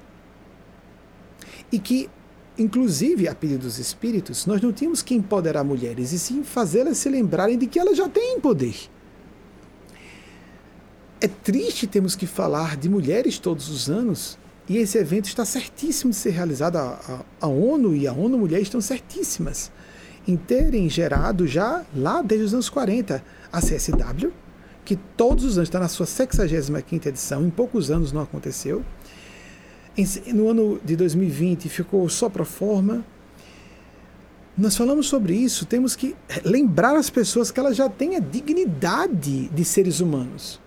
e que, inclusive, a pedido dos espíritos, nós não tínhamos que empoderar mulheres, e sim fazê-las se lembrarem de que elas já têm poder. É triste termos que falar de mulheres todos os anos, e esse evento está certíssimo de ser realizado. A, a, a ONU e a ONU Mulher estão certíssimas em terem gerado já lá desde os anos 40 a CSW, que todos os anos está na sua 65 edição, em poucos anos não aconteceu, no ano de 2020 ficou só para forma. Nós falamos sobre isso, temos que lembrar as pessoas que elas já têm a dignidade de seres humanos.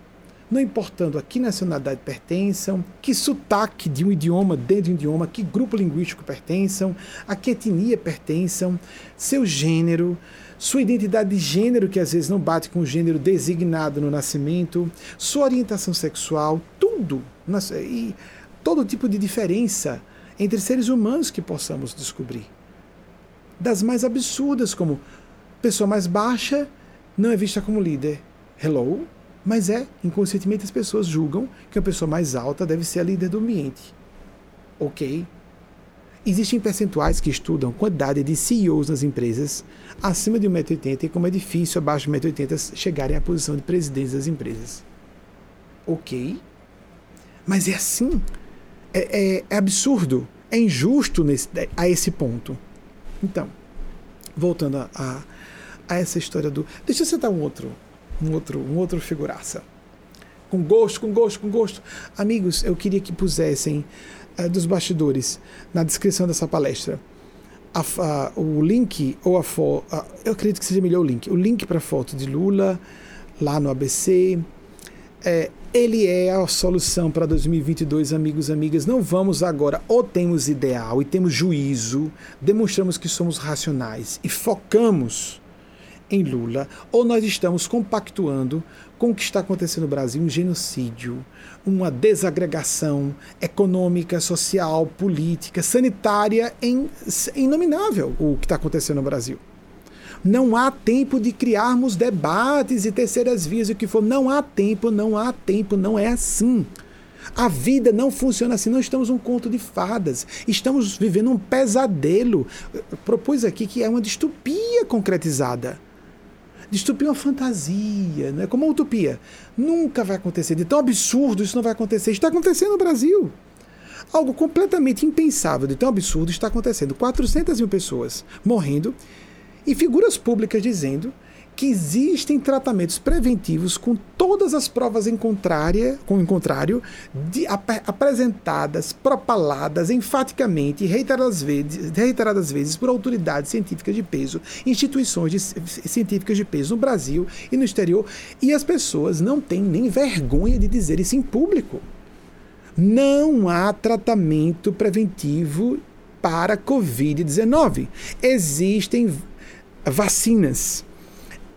Não importando a que nacionalidade pertençam, que sotaque de um idioma dentro de um idioma, que grupo linguístico pertençam, a que etnia pertençam, seu gênero, sua identidade de gênero, que às vezes não bate com o gênero designado no nascimento, sua orientação sexual, tudo. E todo tipo de diferença entre seres humanos que possamos descobrir. Das mais absurdas, como pessoa mais baixa não é vista como líder. Hello? Mas é, inconscientemente as pessoas julgam que a pessoa mais alta deve ser a líder do ambiente. Ok? Existem percentuais que estudam quantidade de CEOs nas empresas acima de 1,80m e como é difícil abaixo de 1,80m chegarem à posição de presidentes das empresas. Ok? Mas é assim. É, é, é absurdo. É injusto nesse, a esse ponto. Então, voltando a, a, a, essa história do. Deixa eu citar um outro, um outro, um outro figuraça. Com gosto, com gosto, com gosto. Amigos, eu queria que pusessem uh, dos bastidores na descrição dessa palestra a, a, o link ou a foto. Eu acredito que seja melhor o link. O link para a foto de Lula lá no ABC. É, ele é a solução para 2022, amigos amigas. Não vamos agora, ou temos ideal e temos juízo, demonstramos que somos racionais e focamos em Lula, ou nós estamos compactuando com o que está acontecendo no Brasil, um genocídio, uma desagregação econômica, social, política, sanitária inominável o que está acontecendo no Brasil. Não há tempo de criarmos debates e terceiras vias e o que for. Não há tempo, não há tempo, não é assim. A vida não funciona assim, não estamos um conto de fadas. Estamos vivendo um pesadelo. Eu propus aqui que é uma distopia concretizada. Distopia é uma fantasia, não é como uma utopia. Nunca vai acontecer. De tão absurdo isso não vai acontecer. Está acontecendo no Brasil. Algo completamente impensável, de tão absurdo, está acontecendo. 400 mil pessoas morrendo e figuras públicas dizendo que existem tratamentos preventivos com todas as provas em, contrária, com, em contrário de, ap apresentadas, propaladas enfaticamente reiteradas vezes, reiteradas vezes por autoridades científicas de peso, instituições de, científicas de peso no Brasil e no exterior, e as pessoas não têm nem vergonha de dizer isso em público. Não há tratamento preventivo para Covid-19. Existem vacinas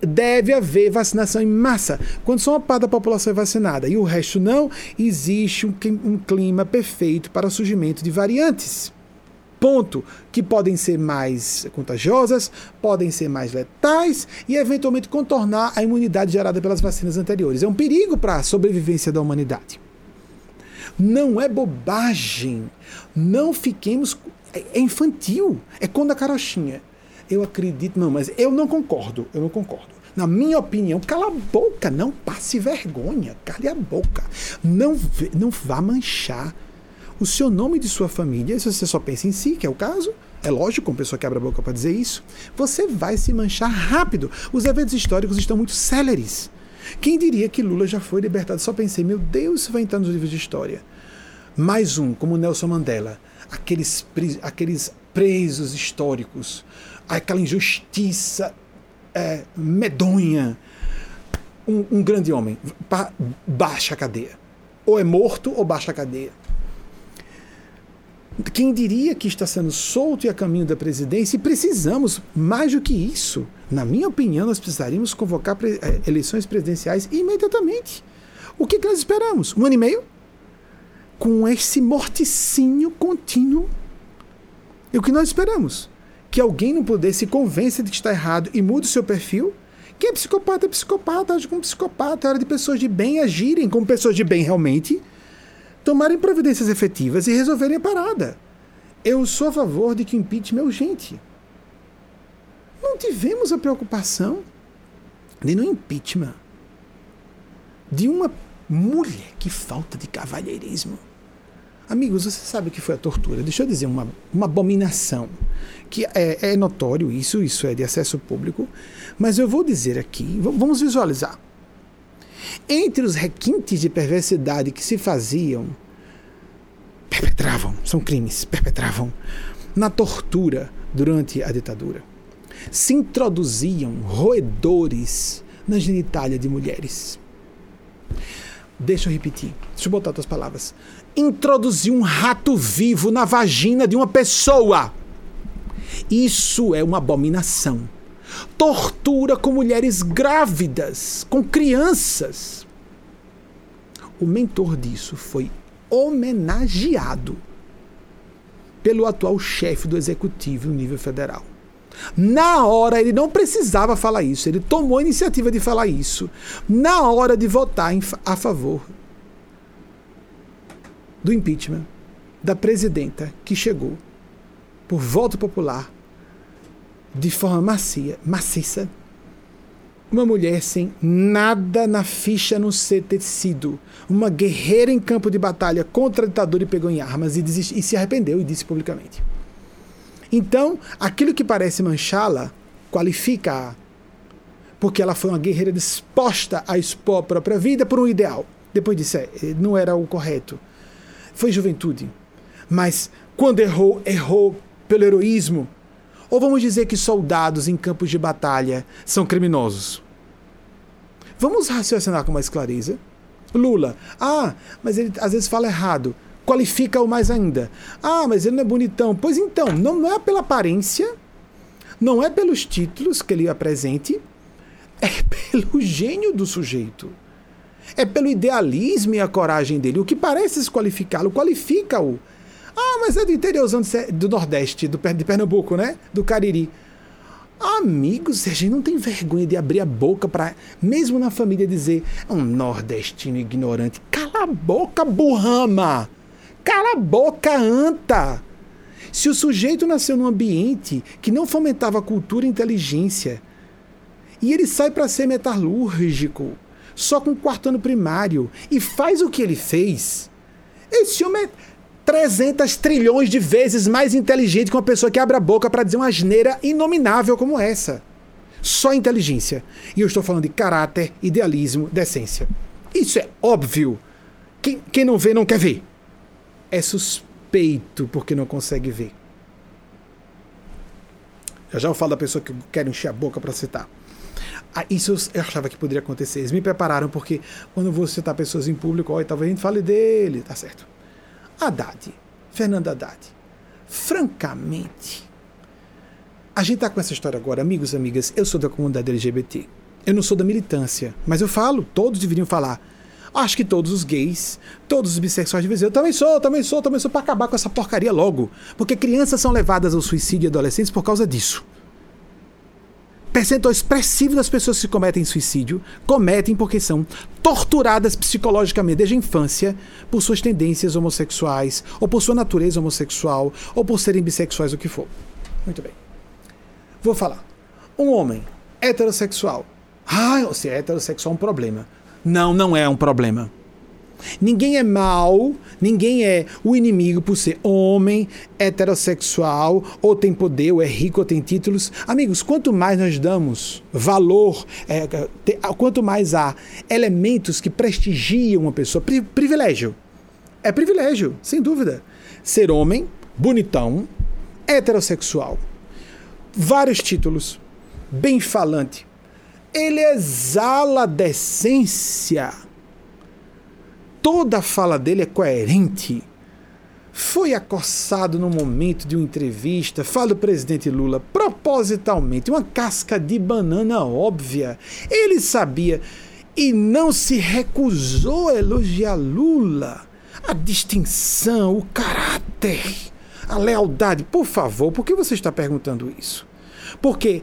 deve haver vacinação em massa. Quando só uma parte da população é vacinada e o resto não, existe um, clima perfeito para o surgimento de variantes. Ponto. Que podem ser mais contagiosas, podem ser mais letais e eventualmente contornar a imunidade gerada pelas vacinas anteriores. É um perigo para a sobrevivência da humanidade. Não é bobagem. Não fiquemos. É, é infantil. É quando a carochinha eu acredito, não, mas eu não concordo, eu não concordo. Na minha opinião, cala a boca, não passe vergonha, cale a boca. Não, não vá manchar o seu nome de sua família, se você só pensa em si, que é o caso, é lógico, uma pessoa que abre a boca para dizer isso, você vai se manchar rápido. Os eventos históricos estão muito céleres. Quem diria que Lula já foi libertado? Só pensei, meu Deus, isso vai entrar nos livros de história. Mais um, como Nelson Mandela, aqueles, aqueles presos históricos aquela injustiça é, medonha. Um, um, grande homem, ba baixa a cadeia. Ou é morto ou baixa a cadeia. Quem diria que está sendo solto e a caminho da presidência? E precisamos, mais do que isso, na minha opinião, nós precisaríamos convocar pre é, eleições presidenciais imediatamente. O que, que nós esperamos? Um ano e meio? Com esse morticínio contínuo. E o que nós esperamos? Que alguém no poder se convença de que está errado e mude o seu perfil? Quem é psicopata é psicopata, age como psicopata. É hora de pessoas de bem agirem como pessoas de bem realmente, tomarem providências efetivas e resolverem a parada. Eu sou a favor de que o impeachment é urgente. Não tivemos a preocupação de no impeachment de uma mulher. Que falta de cavalheirismo Amigos, você sabe o que foi a tortura? Deixa eu dizer uma, uma abominação. Que é, é notório isso, isso é de acesso público, mas eu vou dizer aqui, vamos visualizar. Entre os requintes de perversidade que se faziam, perpetravam, são crimes, perpetravam na tortura durante a ditadura. Se introduziam roedores na genitália de mulheres. Deixa eu repetir, deixa eu botar outras palavras introduzir um rato vivo na vagina de uma pessoa. Isso é uma abominação. Tortura com mulheres grávidas, com crianças. O mentor disso foi homenageado pelo atual chefe do executivo no nível federal. Na hora, ele não precisava falar isso, ele tomou a iniciativa de falar isso. Na hora de votar em, a favor do impeachment da presidenta que chegou por voto popular de forma macia, maciça, uma mulher sem nada na ficha não ser ter sido uma guerreira em campo de batalha contra a ditadura e pegou em armas e, desist, e se arrependeu e disse publicamente. Então, aquilo que parece manchá-la qualifica-a, porque ela foi uma guerreira disposta a expor a própria vida por um ideal. Depois disse, é, não era o correto. Foi juventude. Mas quando errou, errou pelo heroísmo. Ou vamos dizer que soldados em campos de batalha são criminosos? Vamos raciocinar com mais clareza. Lula, ah, mas ele às vezes fala errado qualifica-o mais ainda. Ah, mas ele não é bonitão. Pois então, não, é pela aparência, não é pelos títulos que ele apresente, é pelo gênio do sujeito. É pelo idealismo e a coragem dele. O que parece desqualificá-lo, qualifica-o. Ah, mas é do interiorzão do Nordeste, do, de Pernambuco, né? Do Cariri. Amigos, a gente não tem vergonha de abrir a boca para, mesmo na família, dizer é um nordestino ignorante. Cala a boca, burrama! Cala a boca, anta! Se o sujeito nasceu num ambiente que não fomentava cultura e inteligência, e ele sai para ser metalúrgico, só com quarto ano primário, e faz o que ele fez, esse homem é 300 trilhões de vezes mais inteligente que uma pessoa que abre a boca para dizer uma asneira inominável como essa. Só inteligência. E eu estou falando de caráter, idealismo, decência. Isso é óbvio. Quem, quem não vê, não quer ver é suspeito porque não consegue ver. Já já eu falo da pessoa que quer encher a boca para citar. Ah, isso eu achava que poderia acontecer. Eles me prepararam porque quando vou citar pessoas em público, olha, talvez a gente fale dele, tá certo. Haddad, Fernando Haddad. Francamente, a gente tá com essa história agora, amigos amigas, eu sou da comunidade LGBT. Eu não sou da militância, mas eu falo, todos deveriam falar. Acho que todos os gays, todos os bissexuais devem dizer, eu também sou, também sou, também sou, para acabar com essa porcaria logo. Porque crianças são levadas ao suicídio e adolescentes por causa disso. Percentual expressivo das pessoas que cometem suicídio cometem porque são torturadas psicologicamente desde a infância por suas tendências homossexuais, ou por sua natureza homossexual, ou por serem bissexuais, o que for. Muito bem. Vou falar. Um homem heterossexual. Ah, se é heterossexual é um problema. Não, não é um problema. Ninguém é mal, ninguém é o inimigo por ser homem, heterossexual, ou tem poder, ou é rico, ou tem títulos. Amigos, quanto mais nós damos valor, é, te, quanto mais há elementos que prestigiam uma pessoa, pri, privilégio. É privilégio, sem dúvida. Ser homem, bonitão, heterossexual, vários títulos, bem falante, ele exala decência. Toda a fala dele é coerente. Foi acossado no momento de uma entrevista, fala o presidente Lula, propositalmente, uma casca de banana óbvia. Ele sabia e não se recusou a elogiar Lula. A distinção, o caráter, a lealdade. Por favor, por que você está perguntando isso? Porque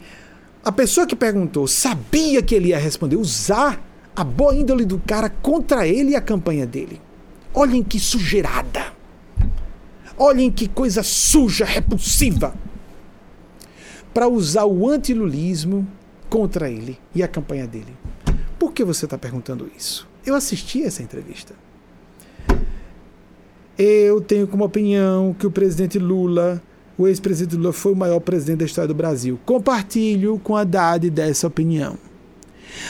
a pessoa que perguntou sabia que ele ia responder, usar a boa índole do cara contra ele e a campanha dele. Olhem que sujeirada. Olhem que coisa suja, repulsiva. Para usar o antilulismo contra ele e a campanha dele. Por que você está perguntando isso? Eu assisti essa entrevista. Eu tenho como opinião que o presidente Lula o ex-presidente Lula foi o maior presidente da história do Brasil. Compartilho com a Haddad dessa opinião.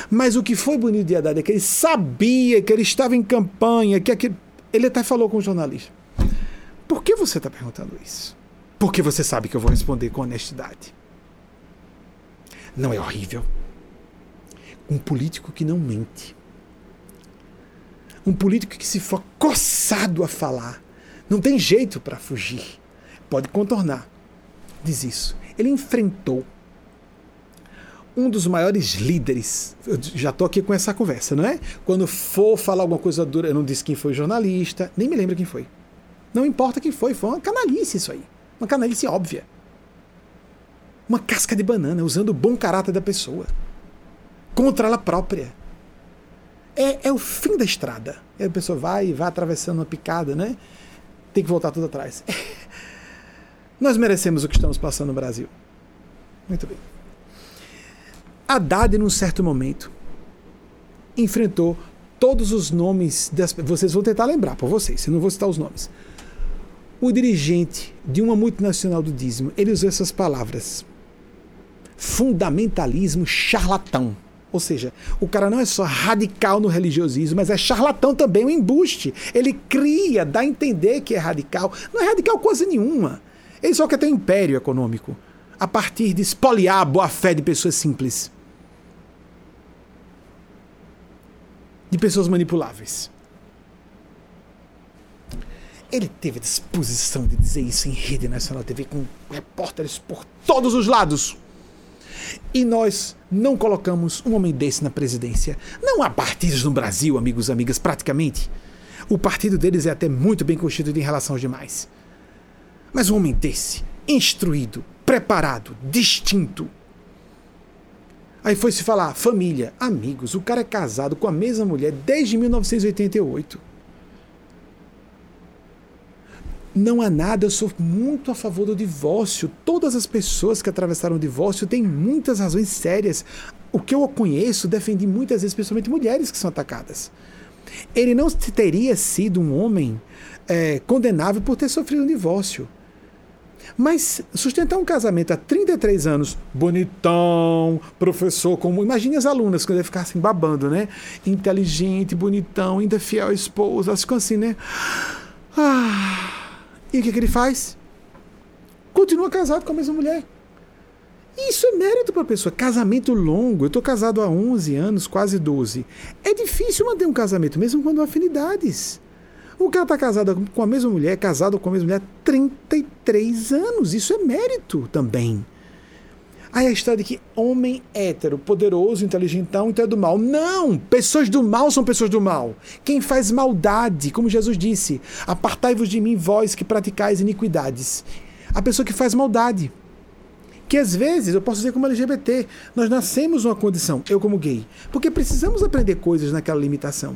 Mas o que foi bonito de Haddad é que ele sabia que ele estava em campanha, que aquele... ele até falou com o jornalista. Por que você está perguntando isso? Porque você sabe que eu vou responder com honestidade. Não é horrível? Um político que não mente. Um político que se for coçado a falar, não tem jeito para fugir pode contornar. Diz isso. Ele enfrentou um dos maiores líderes. Eu já estou aqui com essa conversa, não é? Quando for falar alguma coisa dura, eu não disse quem foi o jornalista, nem me lembro quem foi. Não importa quem foi, foi uma canalice isso aí. Uma canalice óbvia. uma casca de banana, usando o bom caráter da pessoa contra ela própria. É, é o fim da estrada. E a pessoa vai e vai atravessando uma picada, né? Tem que voltar tudo atrás. Nós merecemos o que estamos passando no Brasil. Muito bem. Haddad, num certo momento, enfrentou todos os nomes das. Vocês vão tentar lembrar por vocês, eu não vou citar os nomes. O dirigente de uma multinacional do dízimo, ele usou essas palavras: fundamentalismo charlatão. Ou seja, o cara não é só radical no religiosismo, mas é charlatão também, um embuste. Ele cria, dá a entender que é radical. Não é radical coisa nenhuma. Ele só quer ter um império econômico a partir de espoliar a boa-fé de pessoas simples. De pessoas manipuláveis. Ele teve a disposição de dizer isso em rede nacional TV com repórteres por todos os lados. E nós não colocamos um homem desse na presidência. Não há partidos no Brasil, amigos e amigas, praticamente. O partido deles é até muito bem constituído em relação aos demais. Mas um homem desse, instruído, preparado, distinto. Aí foi se falar família, amigos, o cara é casado com a mesma mulher desde 1988. Não há nada, eu sou muito a favor do divórcio. Todas as pessoas que atravessaram o divórcio têm muitas razões sérias. O que eu conheço defendi muitas vezes, principalmente mulheres que são atacadas. Ele não teria sido um homem é, condenável por ter sofrido um divórcio. Mas sustentar um casamento há 33 anos, bonitão, professor, como. Imagine as alunas quando ele ficassem babando, né? Inteligente, bonitão, ainda fiel à esposa, elas ficam assim, né? Ah. E o que, que ele faz? Continua casado com a mesma mulher. Isso é mérito para a pessoa. Casamento longo. Eu estou casado há 11 anos, quase 12. É difícil manter um casamento, mesmo quando há afinidades. O cara está casado com a mesma mulher, casado com a mesma mulher há 33 anos. Isso é mérito também. Aí a história de que homem hétero, poderoso, inteligentão, então é do mal. Não! Pessoas do mal são pessoas do mal. Quem faz maldade, como Jesus disse, apartai-vos de mim, vós que praticais iniquidades. A pessoa que faz maldade. Que às vezes, eu posso dizer como LGBT, nós nascemos numa condição, eu como gay, porque precisamos aprender coisas naquela limitação.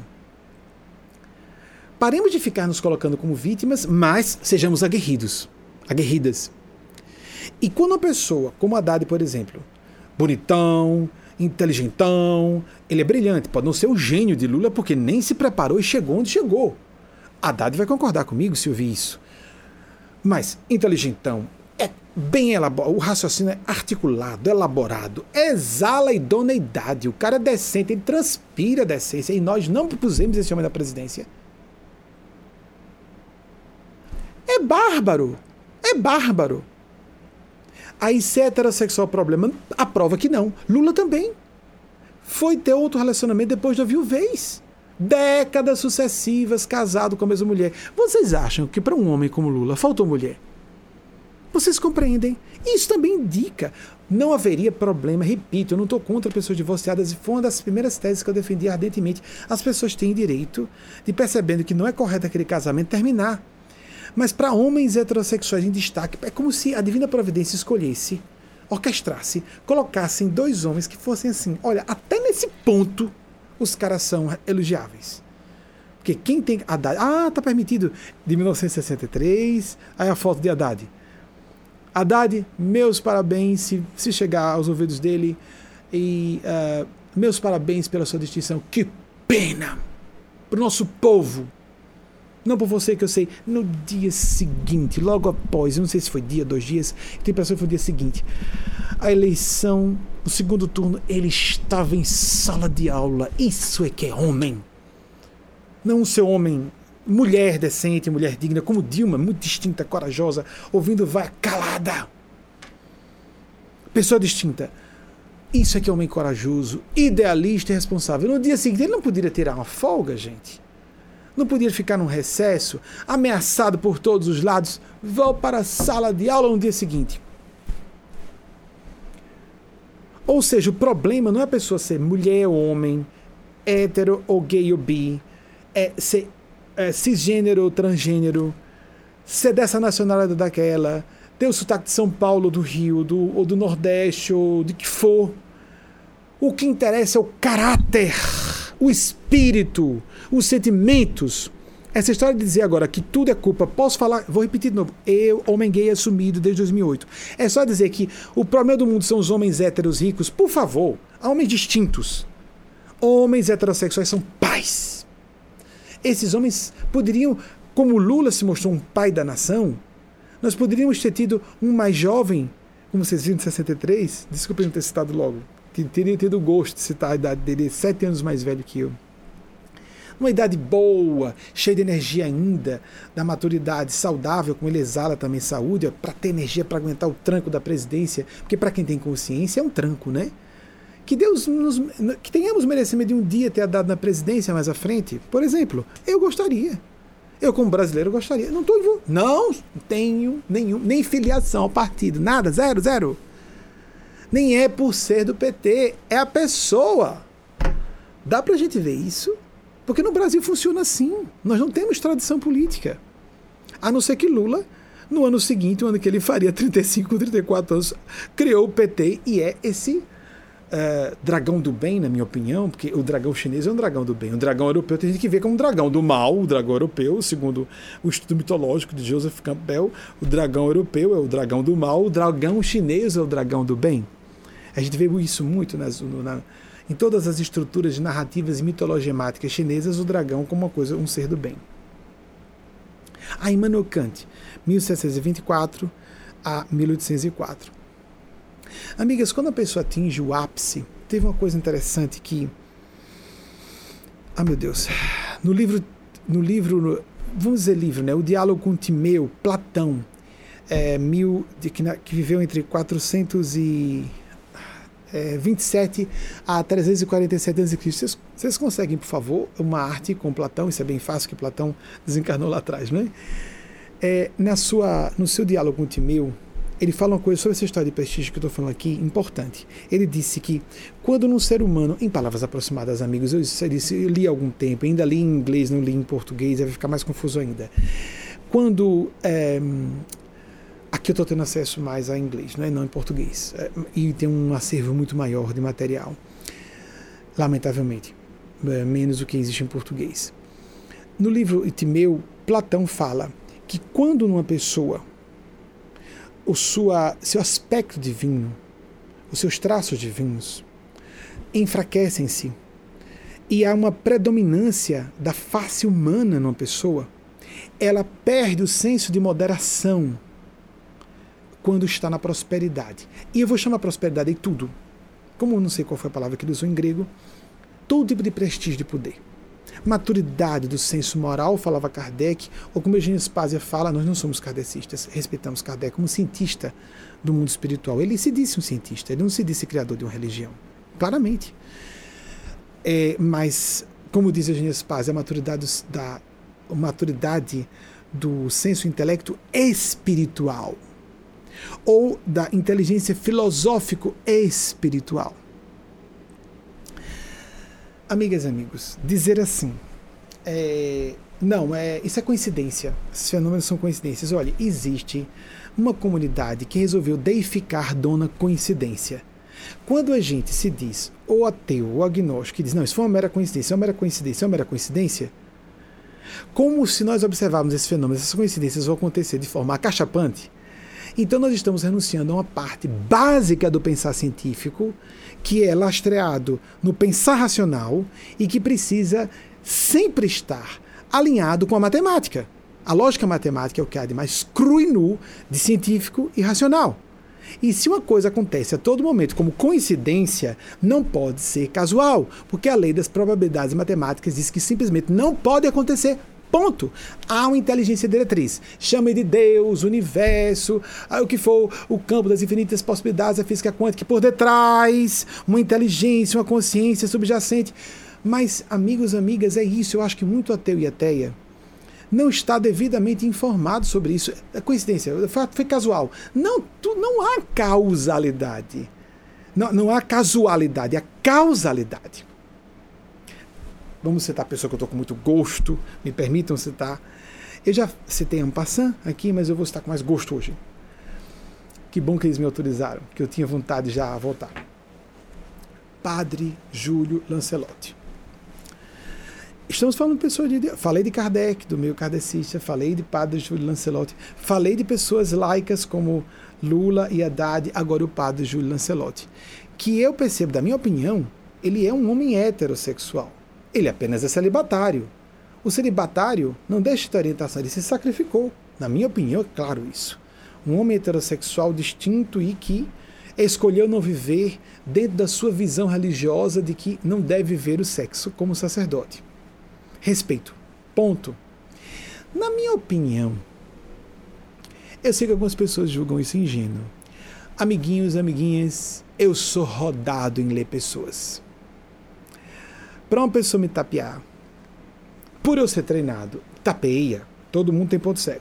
Paremos de ficar nos colocando como vítimas, mas sejamos aguerridos, aguerridas. E quando uma pessoa, como Haddad, por exemplo, bonitão, inteligentão, ele é brilhante, pode não ser o gênio de Lula porque nem se preparou e chegou onde chegou. Haddad vai concordar comigo se ouvir isso. Mas inteligentão, é bem elaborado, o raciocínio é articulado, elaborado, exala idoneidade, o cara é decente, ele transpira decência e nós não pusemos esse homem na presidência. É bárbaro, é bárbaro. Aí, se é heterossexual problema, a prova que não. Lula também. Foi ter outro relacionamento depois da viuvez. Décadas sucessivas casado com a mesma mulher. Vocês acham que para um homem como Lula faltou mulher? Vocês compreendem? Isso também indica. Não haveria problema, repito, eu não estou contra pessoas divorciadas, e foi uma das primeiras teses que eu defendi ardentemente. As pessoas têm direito de, percebendo que não é correto aquele casamento, terminar. Mas para homens heterossexuais em destaque, é como se a Divina Providência escolhesse, orquestrasse, colocassem dois homens que fossem assim: olha, até nesse ponto os caras são elogiáveis. Porque quem tem Haddad. Ah, tá permitido. De 1963, aí a foto de Haddad. Haddad, meus parabéns se, se chegar aos ouvidos dele. E uh, meus parabéns pela sua distinção. Que pena! Para o nosso povo não por você que eu sei. No dia seguinte, logo após, eu não sei se foi dia, dois dias, tem pessoa que foi no dia seguinte. A eleição, o segundo turno, ele estava em sala de aula. Isso é que é homem. Não o seu homem, mulher decente, mulher digna, como Dilma, muito distinta, corajosa, ouvindo vai calada. Pessoa distinta. Isso é que é homem corajoso, idealista e responsável. No dia seguinte, ele não poderia tirar uma folga, gente. Não podia ficar num recesso, ameaçado por todos os lados. Vou para a sala de aula no dia seguinte. Ou seja, o problema não é a pessoa ser mulher ou homem, hétero ou gay ou bi, é ser é, cisgênero ou transgênero, ser dessa nacionalidade daquela, tem o sotaque de São Paulo, do Rio, do, ou do Nordeste, ou de que for. O que interessa é o caráter, o espírito, os sentimentos. Essa história de dizer agora que tudo é culpa, posso falar, vou repetir de novo. Eu, homem gay assumido desde 2008. É só dizer que o problema do mundo são os homens héteros ricos. Por favor, homens distintos. Homens heterossexuais são pais. Esses homens poderiam, como Lula se mostrou um pai da nação, nós poderíamos ter tido um mais jovem, como vocês viram, de 63, desculpa não ter citado logo, teria tido o gosto de citar a idade dele, sete anos mais velho que eu uma idade boa, cheia de energia ainda, da maturidade saudável, como ele exala também saúde, para ter energia para aguentar o tranco da presidência, porque para quem tem consciência é um tranco, né? Que Deus nos, que tenhamos merecimento de um dia ter dado na presidência mais à frente. Por exemplo, eu gostaria. Eu, como brasileiro, gostaria. Não tô, não tenho nenhum, nem filiação ao partido, nada, zero, zero. Nem é por ser do PT, é a pessoa. Dá pra gente ver isso? Porque no Brasil funciona assim. Nós não temos tradição política. A não ser que Lula, no ano seguinte, o ano que ele faria 35, 34 anos, criou o PT e é esse uh, dragão do bem, na minha opinião, porque o dragão chinês é um dragão do bem. O dragão europeu tem gente que vê como um dragão do mal, o dragão europeu, segundo o estudo mitológico de Joseph Campbell, o dragão europeu é o dragão do mal, o dragão chinês é o dragão do bem. A gente vê isso muito nas, na, em todas as estruturas narrativas e mitologemáticas chinesas, o dragão como uma coisa, um ser do bem. A Immanuel Kant, 1724 a 1804. Amigas, quando a pessoa atinge o ápice, teve uma coisa interessante que. Ah, meu Deus. No livro. No livro. Vamos dizer livro, né? O Diálogo com Timeu, Platão, é, mil, de, que, que viveu entre 400 e é, 27 a 347 a.C. Vocês, vocês conseguem, por favor, uma arte com Platão? Isso é bem fácil, que Platão desencarnou lá atrás, não é? é na sua, no seu diálogo com Timeu, ele fala uma coisa sobre essa história de prestígio que eu estou falando aqui, importante. Ele disse que quando num ser humano, em palavras aproximadas, amigos, eu, disse, eu li há algum tempo, ainda li em inglês, não li em português, vai ficar mais confuso ainda. Quando é, Aqui eu estou tendo acesso mais a inglês, não, é? não em português. É, e tem um acervo muito maior de material. Lamentavelmente. É, menos do que existe em português. No livro Itimeu, Platão fala que quando numa pessoa o sua, seu aspecto divino, os seus traços divinos, enfraquecem-se e há uma predominância da face humana numa pessoa, ela perde o senso de moderação quando está na prosperidade. E eu vou chamar prosperidade de tudo. Como eu não sei qual foi a palavra que ele usou em grego, todo tipo de prestígio de poder. Maturidade do senso moral, falava Kardec, ou como Eugênio Spazia fala, nós não somos kardecistas, respeitamos Kardec como cientista do mundo espiritual. Ele se disse um cientista, ele não se disse criador de uma religião, claramente. É, mas, como diz Eugênio Spazia, a maturidade da a maturidade do senso intelecto espiritual ou da inteligência filosófico espiritual. Amigas e amigos, dizer assim, é, não, é, isso é coincidência. Esses fenômenos são coincidências. Olha, existe uma comunidade que resolveu deificar dona coincidência. Quando a gente se diz, ou ateu, ou agnóstico, que diz, não, isso foi uma mera coincidência, é uma mera coincidência, é uma mera coincidência, como se nós observarmos esses fenômenos, essas coincidências vão acontecer de forma acachapante, então nós estamos renunciando a uma parte básica do pensar científico, que é lastreado no pensar racional e que precisa sempre estar alinhado com a matemática. A lógica matemática é o que há de mais cru e nu de científico e racional. E se uma coisa acontece a todo momento como coincidência, não pode ser casual, porque a lei das probabilidades matemáticas diz que simplesmente não pode acontecer Ponto. Há uma inteligência diretriz. Chame de Deus, universo, o que for o campo das infinitas possibilidades, a física quântica por detrás, uma inteligência, uma consciência subjacente. Mas, amigos, amigas, é isso. Eu acho que muito ateu e ateia não está devidamente informado sobre isso. É coincidência, foi casual. Não, tu, não há causalidade. Não, não há casualidade, há causalidade. Vamos citar a pessoa que eu estou com muito gosto, me permitam citar. Eu já citei um passant aqui, mas eu vou citar com mais gosto hoje. Que bom que eles me autorizaram, que eu tinha vontade já a voltar. Padre Júlio Lancelotti. Estamos falando de pessoas de. Falei de Kardec, do meio kardecista, falei de Padre Júlio Lancelotti, falei de pessoas laicas como Lula e Haddad, agora o Padre Júlio Lancelotti. Que eu percebo, da minha opinião, ele é um homem heterossexual. Ele apenas é celibatário. O celibatário não deixa de orientação, ele se sacrificou. Na minha opinião, é claro isso. Um homem heterossexual distinto e que escolheu não viver dentro da sua visão religiosa de que não deve viver o sexo como sacerdote. Respeito. Ponto. Na minha opinião, eu sei que algumas pessoas julgam isso ingênuo. Amiguinhos, amiguinhas, eu sou rodado em ler pessoas. Para uma pessoa me tapear, por eu ser treinado, tapeia, todo mundo tem ponto cego.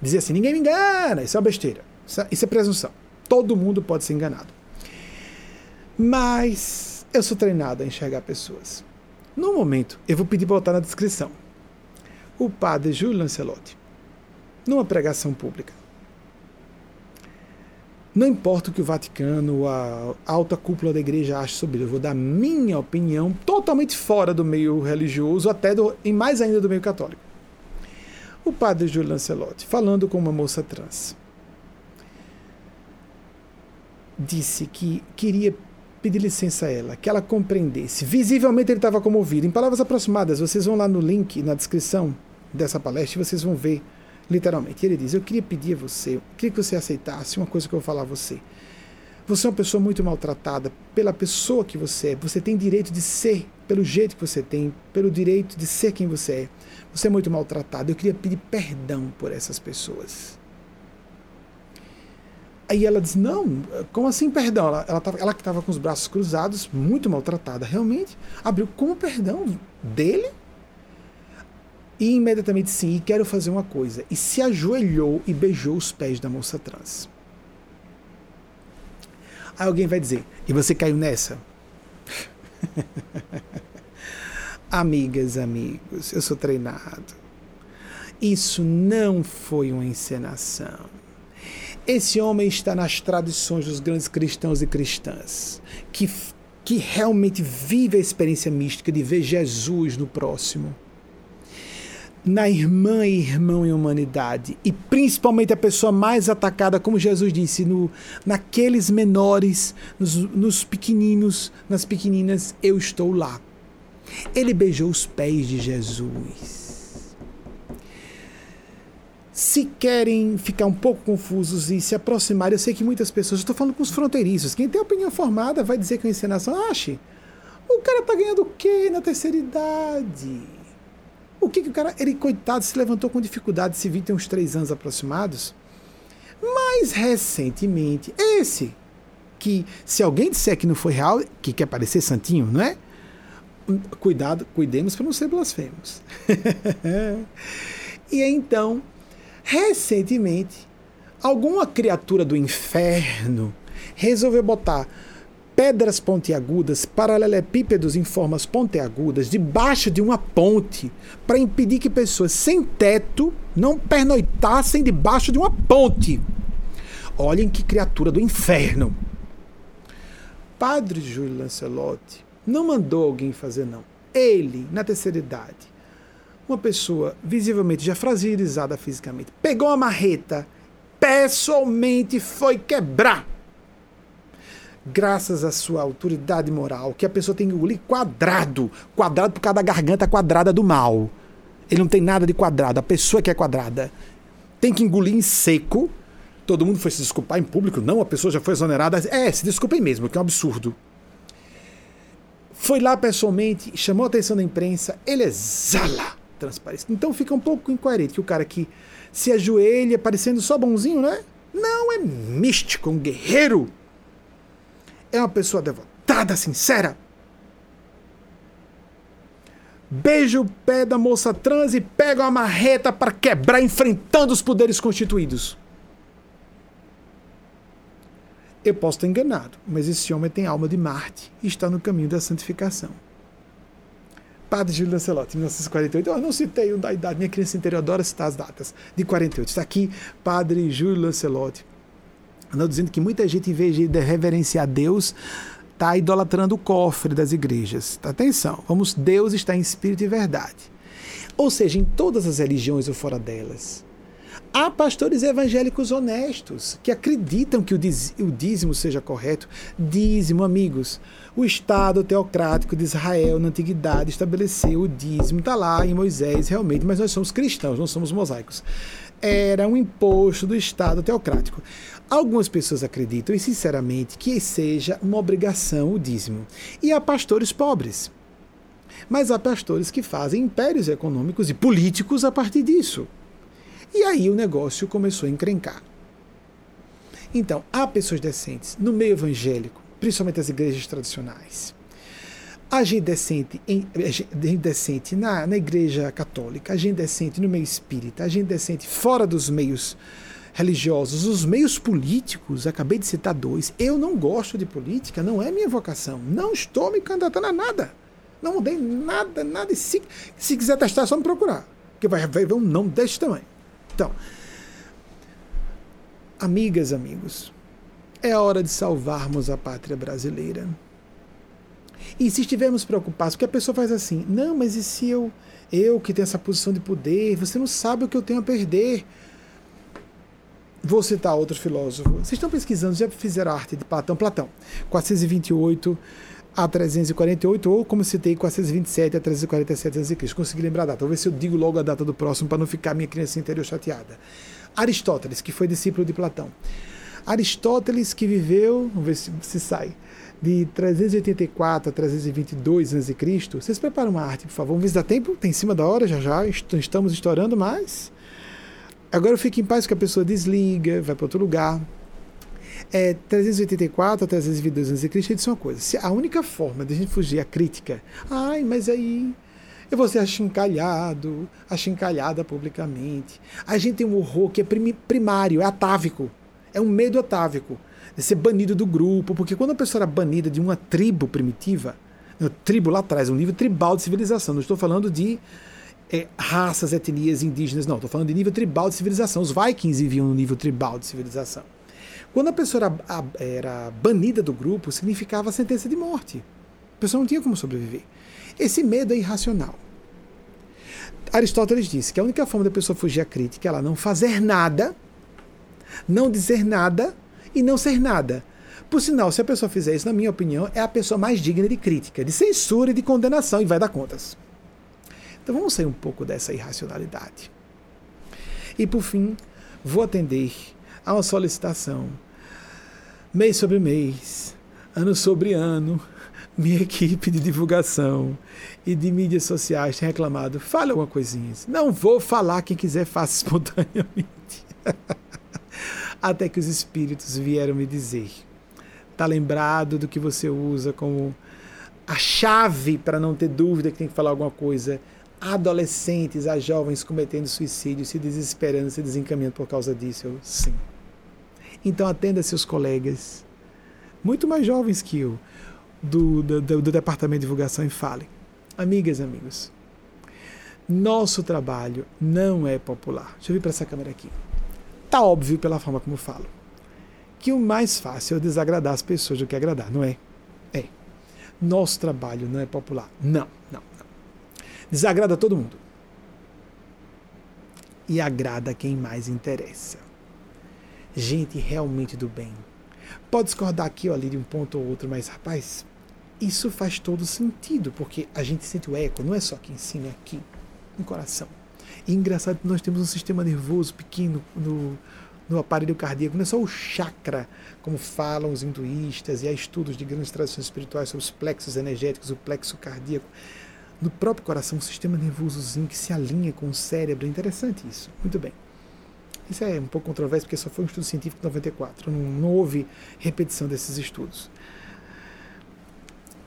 Dizer assim, ninguém me engana, isso é uma besteira. Isso é, isso é presunção. Todo mundo pode ser enganado. Mas eu sou treinado a enxergar pessoas. No momento, eu vou pedir para botar na descrição. O padre Júlio Lancelotti, numa pregação pública. Não importa o que o Vaticano, a alta cúpula da igreja ache sobre ele, eu vou dar minha opinião totalmente fora do meio religioso, até do, e mais ainda do meio católico. O padre Júlio Lancelotti, falando com uma moça trans, disse que queria pedir licença a ela, que ela compreendesse. Visivelmente ele estava comovido. Em palavras aproximadas, vocês vão lá no link, na descrição dessa palestra, e vocês vão ver literalmente. Ele diz: Eu queria pedir a você, eu queria que você aceitasse uma coisa que eu vou falar a você. Você é uma pessoa muito maltratada pela pessoa que você é. Você tem direito de ser pelo jeito que você tem, pelo direito de ser quem você é. Você é muito maltratado. Eu queria pedir perdão por essas pessoas. Aí ela diz: Não, como assim perdão? Ela, ela, tava, ela que estava com os braços cruzados, muito maltratada, realmente, abriu como perdão dele? E imediatamente sim, e quero fazer uma coisa. E se ajoelhou e beijou os pés da moça trans. Aí alguém vai dizer: E você caiu nessa? Amigas, amigos, eu sou treinado. Isso não foi uma encenação. Esse homem está nas tradições dos grandes cristãos e cristãs, que, que realmente vive a experiência mística de ver Jesus no próximo. Na irmã e irmão em humanidade, e principalmente a pessoa mais atacada, como Jesus disse, no, naqueles menores, nos, nos pequeninos, nas pequeninas, eu estou lá. Ele beijou os pés de Jesus se querem ficar um pouco confusos e se aproximar, eu sei que muitas pessoas, estou falando com os fronteiriços, quem tem opinião formada vai dizer que é uma encenação, ache, o cara tá ganhando o quê na terceira idade? O que que o cara, ele coitado, se levantou com dificuldade, se viu tem uns três anos aproximados? Mais recentemente, esse, que se alguém disser que não foi real, que quer parecer santinho, não é? Cuidado, cuidemos para não ser blasfemos. e então, Recentemente, alguma criatura do inferno resolveu botar pedras pontiagudas, paralelepípedos em formas pontiagudas, debaixo de uma ponte, para impedir que pessoas sem teto não pernoitassem debaixo de uma ponte. Olhem que criatura do inferno. Padre Júlio Lancelotti não mandou alguém fazer, não. Ele, na terceira idade, uma pessoa visivelmente já fragilizada fisicamente pegou uma marreta, pessoalmente foi quebrar. Graças à sua autoridade moral, que a pessoa tem que engolir quadrado quadrado por causa da garganta quadrada do mal. Ele não tem nada de quadrado, a pessoa que é quadrada tem que engolir em seco. Todo mundo foi se desculpar em público, não, a pessoa já foi exonerada. É, se desculpem mesmo, que é um absurdo. Foi lá pessoalmente, chamou a atenção da imprensa, ele exala transparência. Então fica um pouco incoerente que o cara que se ajoelha parecendo só bonzinho, né? Não, é místico, um guerreiro. É uma pessoa devotada, sincera. Beija o pé da moça trans e pega uma marreta para quebrar, enfrentando os poderes constituídos. Eu posso estar enganado, mas esse homem tem alma de Marte e está no caminho da santificação. Padre Júlio Lancelotti, 1948. Eu não citei o da idade, minha criança interior adora citar as datas, de 48. Está aqui, Padre Júlio Lancelotti, Andou dizendo que muita gente, em vez de reverenciar Deus, está idolatrando o cofre das igrejas. Atenção, vamos, Deus está em espírito e verdade. Ou seja, em todas as religiões ou fora delas. Há pastores evangélicos honestos que acreditam que o dízimo seja correto. Dízimo, amigos. O Estado teocrático de Israel na antiguidade estabeleceu o dízimo. Está lá em Moisés, realmente, mas nós somos cristãos, não somos mosaicos. Era um imposto do Estado teocrático. Algumas pessoas acreditam, e sinceramente, que seja uma obrigação o dízimo. E há pastores pobres. Mas há pastores que fazem impérios econômicos e políticos a partir disso. E aí o negócio começou a encrencar. Então, há pessoas decentes no meio evangélico, principalmente as igrejas tradicionais. Há gente decente, em, gente decente na, na igreja católica, há gente decente no meio espírita, há gente decente fora dos meios religiosos, os meios políticos, acabei de citar dois. Eu não gosto de política, não é minha vocação. Não estou me candidatando a nada. Não mudei nada, nada. E se, se quiser testar, é só me procurar. Porque vai, vai ver um não deste tamanho. Então, amigas, amigos, é hora de salvarmos a pátria brasileira. E se estivermos preocupados, porque a pessoa faz assim, não, mas e se eu, eu que tenho essa posição de poder, você não sabe o que eu tenho a perder. Vou citar outro filósofo. Vocês estão pesquisando, já fizeram arte de Platão? Platão, 428 a 348, ou como citei, 427 a 347 a.C. Consegui lembrar a data. Vou ver se eu digo logo a data do próximo para não ficar minha criança interior chateada. Aristóteles, que foi discípulo de Platão. Aristóteles, que viveu, vamos ver se, se sai, de 384 a 322 a.C. Vocês preparam uma arte, por favor. Vamos ver se dá tempo? Tem em cima da hora, já já. Estamos estourando mais. Agora eu fico em paz que a pessoa desliga, vai para outro lugar é, 384 a 322 a.C. disse uma coisa: se a única forma de a gente fugir à crítica, ai, mas aí eu vou ser achincalhado, achincalhada publicamente. A gente tem um horror que é primário, é atávico, é um medo atávico de ser banido do grupo, porque quando a pessoa era banida de uma tribo primitiva, tribo lá atrás, um nível tribal de civilização, não estou falando de é, raças, etnias indígenas, não, estou falando de nível tribal de civilização. Os vikings viviam no nível tribal de civilização. Quando a pessoa era, era banida do grupo, significava sentença de morte. A pessoa não tinha como sobreviver. Esse medo é irracional. Aristóteles disse que a única forma da pessoa fugir à crítica é ela não fazer nada, não dizer nada e não ser nada. Por sinal, se a pessoa fizer isso, na minha opinião, é a pessoa mais digna de crítica, de censura e de condenação e vai dar contas. Então vamos sair um pouco dessa irracionalidade. E por fim, vou atender a uma solicitação mês sobre mês, ano sobre ano, minha equipe de divulgação e de mídias sociais tem reclamado. Fale alguma coisinha. Não vou falar, quem quiser faça espontaneamente. Até que os espíritos vieram me dizer. Está lembrado do que você usa como a chave para não ter dúvida que tem que falar alguma coisa. Adolescentes, a jovens cometendo suicídio, se desesperando, se desencaminhando por causa disso. Eu, sim. Então atenda seus colegas, muito mais jovens que eu, do, do, do departamento de divulgação e fale. Amigas amigos, nosso trabalho não é popular. Deixa eu vir para essa câmera aqui. Tá óbvio pela forma como falo. Que o mais fácil é desagradar as pessoas do que agradar, não é? É. Nosso trabalho não é popular. Não. Desagrada todo mundo. E agrada quem mais interessa gente realmente do bem. Pode discordar aqui ou ali de um ponto ou outro, mas rapaz, isso faz todo sentido, porque a gente sente o eco, não é só aqui em cima, é aqui, no coração. E engraçado que nós temos um sistema nervoso pequeno no, no aparelho cardíaco, não é só o chakra, como falam os hinduístas, e há estudos de grandes tradições espirituais sobre os plexos energéticos, o plexo cardíaco. No próprio coração, um sistema nervosozinho que se alinha com o cérebro. É interessante isso. Muito bem. Isso é um pouco controverso porque só foi um estudo científico de 94, não, não houve repetição desses estudos.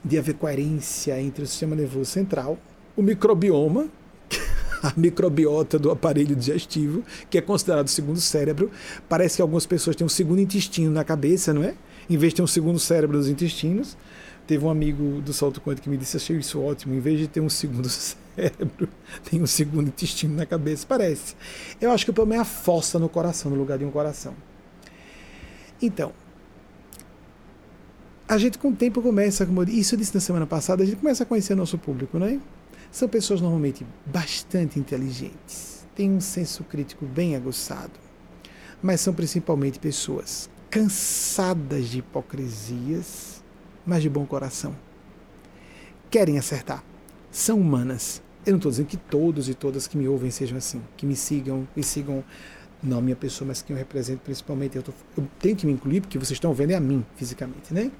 De haver coerência entre o sistema nervoso central, o microbioma, a microbiota do aparelho digestivo, que é considerado o segundo cérebro. Parece que algumas pessoas têm um segundo intestino na cabeça, não é? Em vez de ter um segundo cérebro nos intestinos. Teve um amigo do Salto Quântico que me disse: Achei isso ótimo. Em vez de ter um segundo cérebro, tem um segundo intestino na cabeça, parece. Eu acho que o problema é a fossa no coração, no lugar de um coração. Então, a gente com o tempo começa, como eu, isso eu disse na semana passada, a gente começa a conhecer nosso público, né? São pessoas normalmente bastante inteligentes, têm um senso crítico bem aguçado, mas são principalmente pessoas cansadas de hipocrisias, mas de bom coração. Querem acertar, são humanas. Eu não estou dizendo que todos e todas que me ouvem sejam assim, que me sigam e sigam não a minha pessoa, mas quem eu represento principalmente. Eu, tô, eu tenho que me incluir porque vocês estão vendo é a mim fisicamente, né?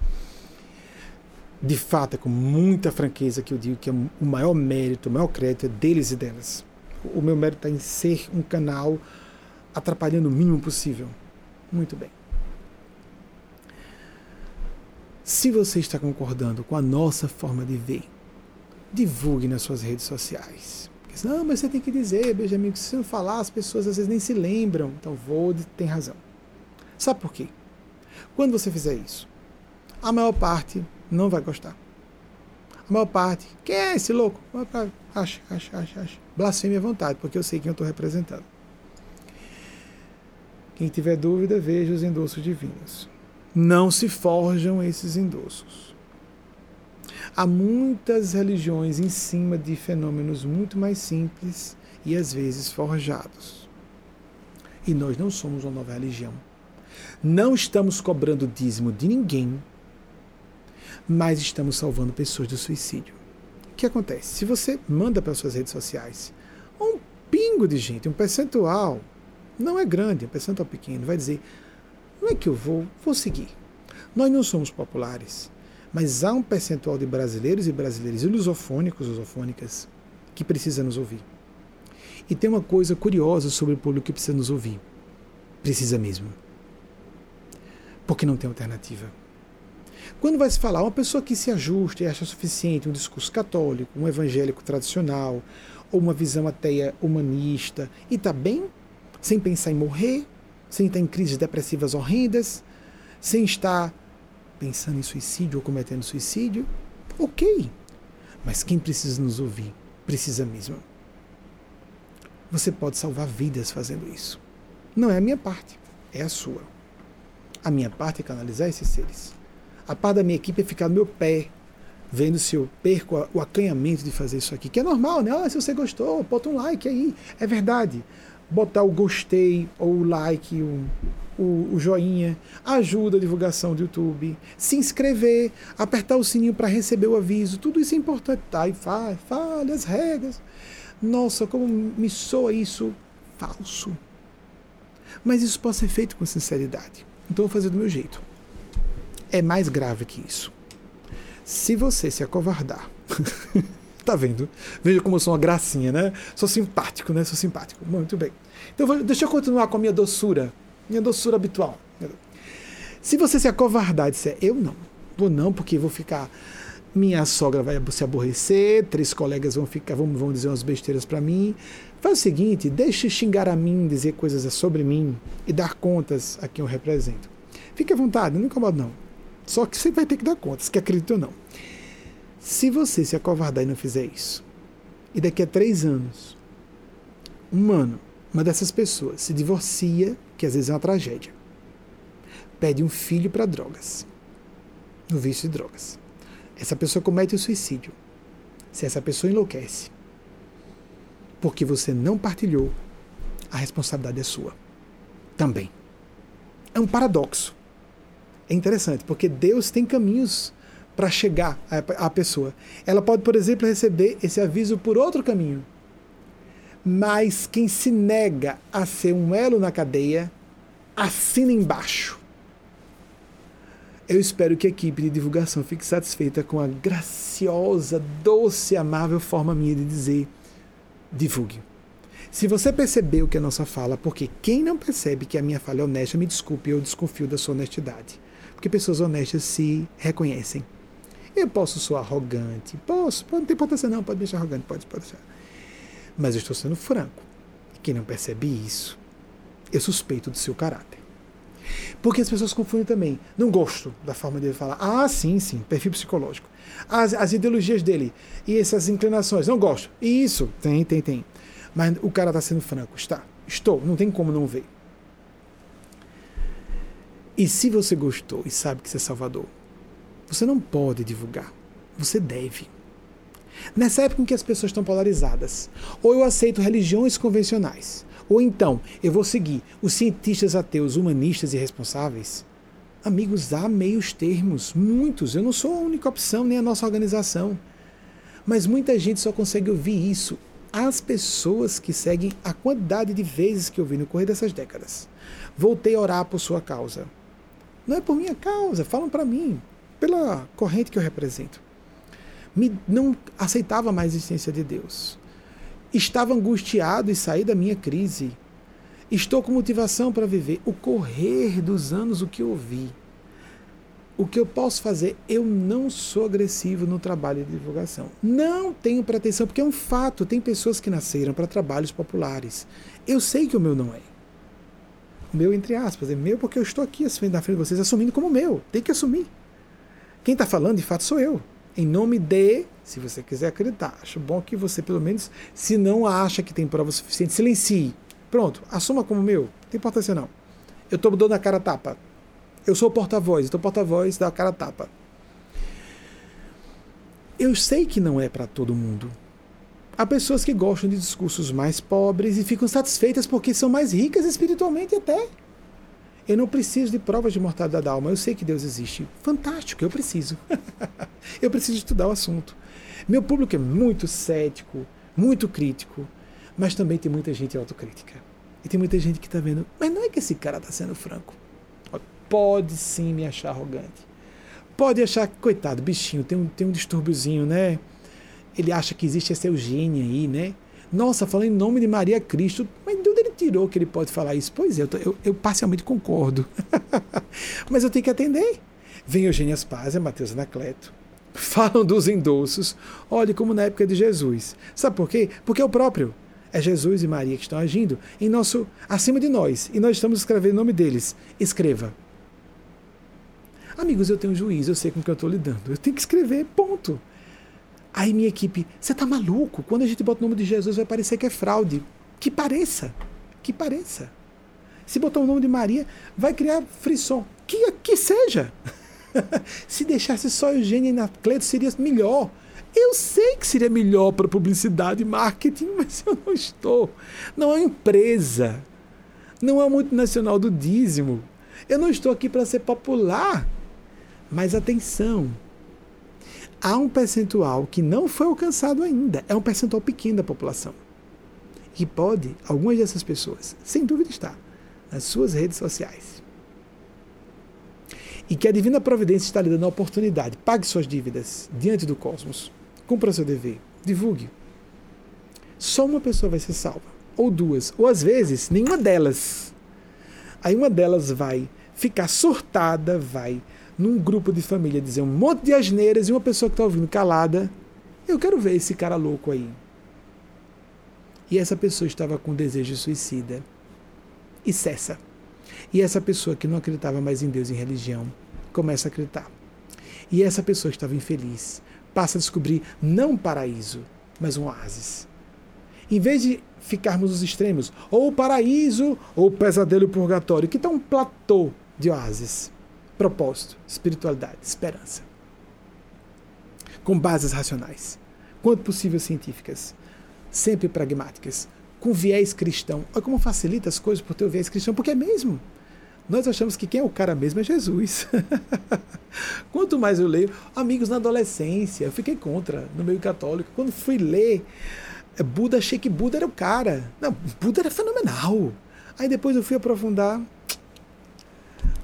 De fato, é com muita franqueza que eu digo que é o maior mérito, o maior crédito é deles e delas. O meu mérito está em ser um canal atrapalhando o mínimo possível. Muito bem. Se você está concordando com a nossa forma de ver, divulgue nas suas redes sociais. Não, mas você tem que dizer, Benjamin, que se você não falar, as pessoas às vezes nem se lembram. Então, vou, tem razão. Sabe por quê? Quando você fizer isso, a maior parte não vai gostar. A maior parte, quem é esse louco? Acha, acha, acha, acha. Blasfeme à vontade, porque eu sei quem eu estou representando. Quem tiver dúvida, veja os endossos divinos. Não se forjam esses endossos. Há muitas religiões em cima de fenômenos muito mais simples e às vezes forjados. E nós não somos uma nova religião. Não estamos cobrando dízimo de ninguém, mas estamos salvando pessoas do suicídio. O que acontece? Se você manda para suas redes sociais um pingo de gente, um percentual, não é grande, um percentual pequeno, vai dizer: não é que eu vou, vou seguir. Nós não somos populares, mas há um percentual de brasileiros e brasileiras e lusofônicos, lusofônicas, que precisa nos ouvir. E tem uma coisa curiosa sobre o público que precisa nos ouvir. Precisa mesmo. Porque não tem alternativa. Quando vai se falar uma pessoa que se ajusta e acha suficiente um discurso católico, um evangélico tradicional, ou uma visão ateia humanista, e está bem, sem pensar em morrer, sem estar em crises depressivas horrendas, sem estar pensando em suicídio ou cometendo suicídio, ok. Mas quem precisa nos ouvir? Precisa mesmo. Você pode salvar vidas fazendo isso. Não é a minha parte, é a sua. A minha parte é canalizar esses seres. A parte da minha equipe é ficar no meu pé, vendo se eu perco o acanhamento de fazer isso aqui, que é normal, né? Ah, se você gostou, bota um like aí. É verdade. Botar o gostei ou o like, o, o, o joinha, ajuda a divulgação do YouTube, se inscrever, apertar o sininho para receber o aviso, tudo isso é importante. Tá, e fale, fale as regras. Nossa, como me soa isso falso. Mas isso pode ser feito com sinceridade. Então eu vou fazer do meu jeito é mais grave que isso. Se você se acovardar, tá vendo? Veja como eu sou uma gracinha, né? Sou simpático, né? Sou simpático. Muito bem. Então deixa eu continuar com a minha doçura, minha doçura habitual. Se você se acovardar e disser, eu não, vou não, porque vou ficar. Minha sogra vai se aborrecer, três colegas vão ficar, vão, vão dizer umas besteiras para mim. Faz o seguinte, deixe xingar a mim, dizer coisas sobre mim e dar contas a quem eu represento. Fique à vontade, não incomoda não. Só que você vai ter que dar conta, se quer acredita ou não. Se você se acovardar e não fizer isso, e daqui a três anos, um ano, uma dessas pessoas se divorcia, que às vezes é uma tragédia, pede um filho para drogas, no vício de drogas. Essa pessoa comete o suicídio. Se essa pessoa enlouquece, porque você não partilhou, a responsabilidade é sua. Também. É um paradoxo é interessante, porque Deus tem caminhos para chegar à pessoa. Ela pode, por exemplo, receber esse aviso por outro caminho. Mas quem se nega a ser um elo na cadeia, assina embaixo. Eu espero que a equipe de divulgação fique satisfeita com a graciosa, doce, amável forma minha de dizer: divulgue. Se você percebeu que a nossa fala, porque quem não percebe que a minha fala é honesta, me desculpe, eu desconfio da sua honestidade. Porque pessoas honestas se reconhecem. Eu posso soar arrogante, posso, pode, não tem importância não, pode me deixar arrogante, pode, pode deixar. Mas eu estou sendo franco. E quem não percebe isso, eu suspeito do seu caráter. Porque as pessoas confundem também. Não gosto da forma dele falar. Ah, sim, sim, perfil psicológico. As, as ideologias dele e essas inclinações. Não gosto. Isso, tem, tem, tem. Mas o cara está sendo franco. Está. Estou. Não tem como não ver. E se você gostou e sabe que você é Salvador, você não pode divulgar. Você deve. Nessa época em que as pessoas estão polarizadas, ou eu aceito religiões convencionais, ou então eu vou seguir os cientistas ateus, humanistas e responsáveis. Amigos, há meios termos, muitos. Eu não sou a única opção, nem a nossa organização. Mas muita gente só consegue ouvir isso. As pessoas que seguem a quantidade de vezes que eu vi no correr dessas décadas. Voltei a orar por sua causa. Não é por minha causa, falam para mim, pela corrente que eu represento. Me, não aceitava mais a existência de Deus. Estava angustiado e saí da minha crise. Estou com motivação para viver. O correr dos anos, o que eu vi. O que eu posso fazer? Eu não sou agressivo no trabalho de divulgação. Não tenho pretensão, porque é um fato. Tem pessoas que nasceram para trabalhos populares. Eu sei que o meu não é. O meu, entre aspas, é meu porque eu estou aqui na frente de vocês assumindo como meu. Tem que assumir. Quem está falando, de fato, sou eu. Em nome de, se você quiser acreditar. Acho bom que você, pelo menos, se não acha que tem prova suficiente, silencie Pronto, assuma como meu. Não tem importância não. Eu estou dando a cara tapa. Eu sou o porta-voz, estou porta-voz da cara tapa. Eu sei que não é para todo mundo. Há pessoas que gostam de discursos mais pobres e ficam satisfeitas porque são mais ricas espiritualmente até. Eu não preciso de provas de mortalidade da alma. Eu sei que Deus existe. Fantástico, eu preciso. eu preciso estudar o assunto. Meu público é muito cético, muito crítico mas também tem muita gente autocrítica. E tem muita gente que está vendo, mas não é que esse cara está sendo franco. Pode sim me achar arrogante. Pode achar, coitado, bichinho, tem um, tem um distúrbiozinho, né? Ele acha que existe essa Eugênia aí, né? Nossa, falando em nome de Maria Cristo, mas de onde ele tirou que ele pode falar isso? Pois é, eu, eu, eu parcialmente concordo. mas eu tenho que atender. Vem Eugênia Spásia, Mateus Anacleto, falam dos endossos. Olhe como na época de Jesus. Sabe por quê? Porque é o próprio. É Jesus e Maria que estão agindo em nosso acima de nós e nós estamos escrevendo o nome deles. Escreva. Amigos, eu tenho um juiz, eu sei com que eu estou lidando. Eu tenho que escrever, ponto. Aí minha equipe, você está maluco? Quando a gente bota o nome de Jesus vai parecer que é fraude. Que pareça. Que pareça. Se botar o nome de Maria, vai criar frisson. Que, que seja. Se deixasse só Eugênia e Anacleto, seria melhor. Eu sei que seria melhor para publicidade e marketing, mas eu não estou. Não é empresa. Não é multinacional do dízimo. Eu não estou aqui para ser popular. Mas atenção. Há um percentual que não foi alcançado ainda. É um percentual pequeno da população. E pode, algumas dessas pessoas, sem dúvida está, nas suas redes sociais. E que a divina providência está lhe dando a oportunidade. Pague suas dívidas diante do cosmos Cumpra seu dever. Divulgue. Só uma pessoa vai ser salva. Ou duas. Ou às vezes, nenhuma delas. Aí uma delas vai ficar surtada, vai num grupo de família dizer um monte de asneiras e uma pessoa que está ouvindo calada. Eu quero ver esse cara louco aí. E essa pessoa estava com desejo suicida. E cessa. E essa pessoa que não acreditava mais em Deus e em religião começa a acreditar. E essa pessoa estava infeliz passa a descobrir não um paraíso, mas um oásis. Em vez de ficarmos nos extremos, ou o paraíso ou o pesadelo purgatório, que está um platô de oásis. Propósito, espiritualidade, esperança. Com bases racionais, quanto possível científicas, sempre pragmáticas, com viés cristão. Olha como facilita as coisas por ter o viés cristão, porque é mesmo. Nós achamos que quem é o cara mesmo é Jesus. Quanto mais eu leio, amigos na adolescência, eu fiquei contra no meio católico. Quando fui ler é, Buda, achei que Buda era o cara. Não, Buda era fenomenal. Aí depois eu fui aprofundar.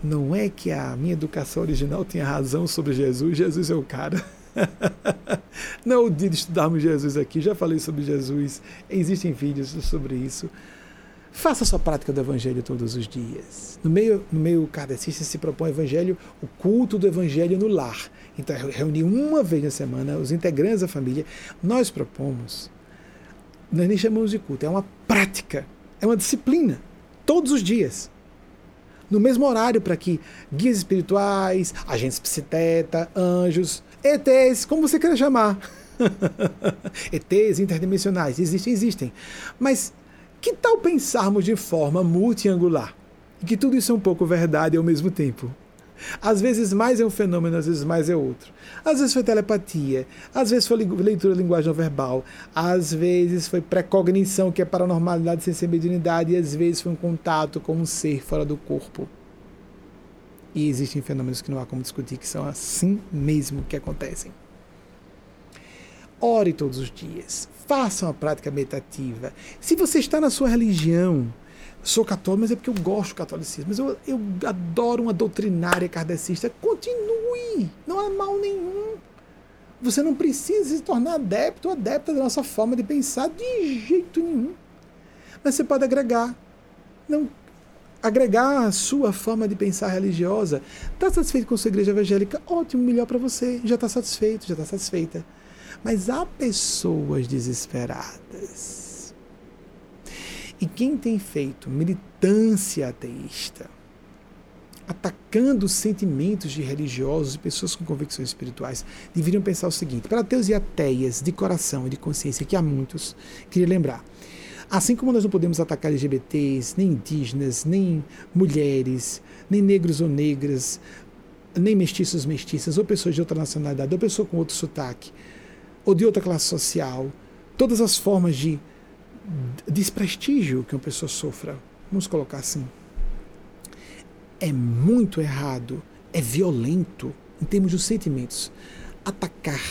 Não é que a minha educação original tinha razão sobre Jesus, Jesus é o cara. Não é o dia de estudarmos Jesus aqui, já falei sobre Jesus, existem vídeos sobre isso. Faça a sua prática do Evangelho todos os dias. No meio, no meio kardecista se propõe o Evangelho, o culto do Evangelho no lar. Então, reunir uma vez na semana os integrantes da família. Nós propomos, nós nem chamamos de culto, é uma prática, é uma disciplina, todos os dias. No mesmo horário, para que guias espirituais, agentes psiteta, anjos, ETs, como você queira chamar. ETs interdimensionais, existem, existem. Mas que tal pensarmos de forma multiangular? e que tudo isso é um pouco verdade ao mesmo tempo. Às vezes mais é um fenômeno, às vezes mais é outro. Às vezes foi telepatia, às vezes foi leitura de linguagem não verbal, às vezes foi precognição, que é paranormalidade sem ser mediunidade, e às vezes foi um contato com um ser fora do corpo. E existem fenômenos que não há como discutir, que são assim mesmo que acontecem. Ore todos os dias, faça uma prática meditativa. Se você está na sua religião, sou católico, mas é porque eu gosto do catolicismo, mas eu, eu adoro uma doutrinária kardecista. Continue, não há mal nenhum. Você não precisa se tornar adepto ou adepta da nossa forma de pensar de jeito nenhum. Mas você pode agregar. Não agregar a sua forma de pensar religiosa. Está satisfeito com sua igreja evangélica? Ótimo, melhor para você. Já está satisfeito, já está satisfeita. Mas há pessoas desesperadas e quem tem feito militância ateísta, atacando os sentimentos de religiosos e pessoas com convicções espirituais, deveriam pensar o seguinte: para ateus e ateias de coração e de consciência, que há muitos, queria lembrar. Assim como nós não podemos atacar LGBTs, nem indígenas, nem mulheres, nem negros ou negras, nem mestiços mestiças, ou pessoas de outra nacionalidade, ou pessoa com outro sotaque, ou de outra classe social, todas as formas de desprestígio que uma pessoa sofra, vamos colocar assim, é muito errado, é violento em termos dos sentimentos. Atacar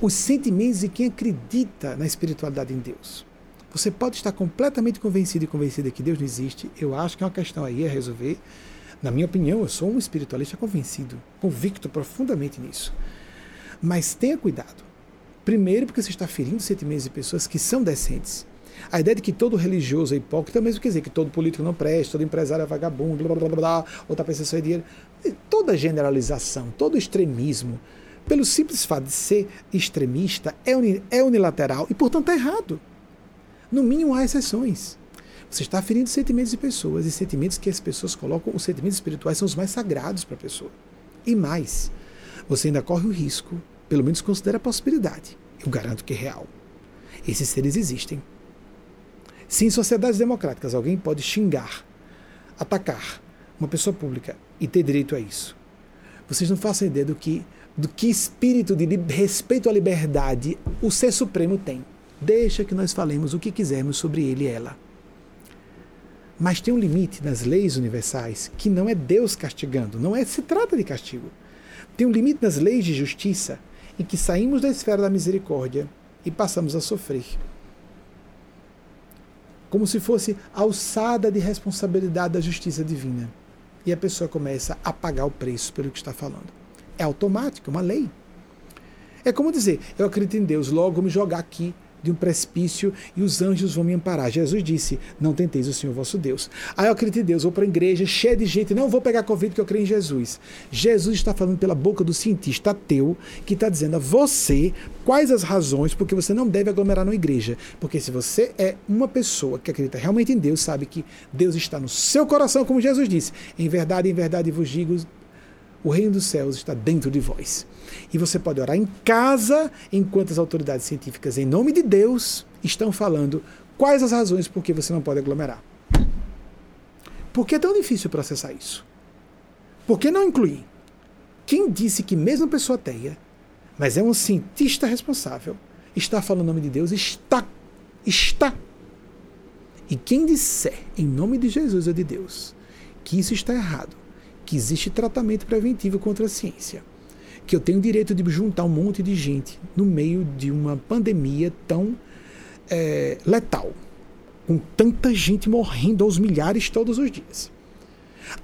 os sentimentos de quem acredita na espiritualidade em Deus. Você pode estar completamente convencido e convencida que Deus não existe. Eu acho que é uma questão aí a resolver. Na minha opinião, eu sou um espiritualista convencido, convicto profundamente nisso. Mas tenha cuidado. Primeiro, porque você está ferindo sentimentos de pessoas que são decentes. A ideia de que todo religioso é hipócrita mesmo quer dizer que todo político não presta, todo empresário é vagabundo, blá blá blá, blá ou está pensando só em dinheiro. Toda generalização, todo extremismo, pelo simples fato de ser extremista, é, uni, é unilateral e, portanto, é errado. No mínimo, há exceções. Você está ferindo sentimentos de pessoas e sentimentos que as pessoas colocam, os sentimentos espirituais são os mais sagrados para a pessoa. E mais, você ainda corre o risco, pelo menos considera a possibilidade, eu garanto que é real. Esses seres existem se em sociedades democráticas alguém pode xingar, atacar uma pessoa pública e ter direito a isso, vocês não façam ideia do que, do que espírito de respeito à liberdade o Ser Supremo tem. Deixa que nós falemos o que quisermos sobre ele e ela. Mas tem um limite nas leis universais que não é Deus castigando, não é se trata de castigo. Tem um limite nas leis de justiça em que saímos da esfera da misericórdia e passamos a sofrer como se fosse alçada de responsabilidade da justiça divina. E a pessoa começa a pagar o preço pelo que está falando. É automático, é uma lei. É como dizer, eu acredito em Deus, logo me jogar aqui de um precipício e os anjos vão me amparar. Jesus disse: Não tenteis o Senhor vosso Deus. Aí eu acredito em Deus, vou para a igreja cheia de gente, não vou pegar Covid porque eu creio em Jesus. Jesus está falando pela boca do cientista ateu que está dizendo a você quais as razões porque você não deve aglomerar na igreja. Porque se você é uma pessoa que acredita realmente em Deus, sabe que Deus está no seu coração, como Jesus disse: Em verdade, em verdade vos digo, o reino dos céus está dentro de vós. E você pode orar em casa, enquanto as autoridades científicas, em nome de Deus, estão falando quais as razões por que você não pode aglomerar. Por que é tão difícil processar isso? Por que não incluir? Quem disse que mesmo pessoa ateia, mas é um cientista responsável, está falando em nome de Deus, está, está. E quem disser em nome de Jesus ou de Deus que isso está errado, que existe tratamento preventivo contra a ciência, que eu tenho o direito de juntar um monte de gente no meio de uma pandemia tão é, letal, com tanta gente morrendo aos milhares todos os dias,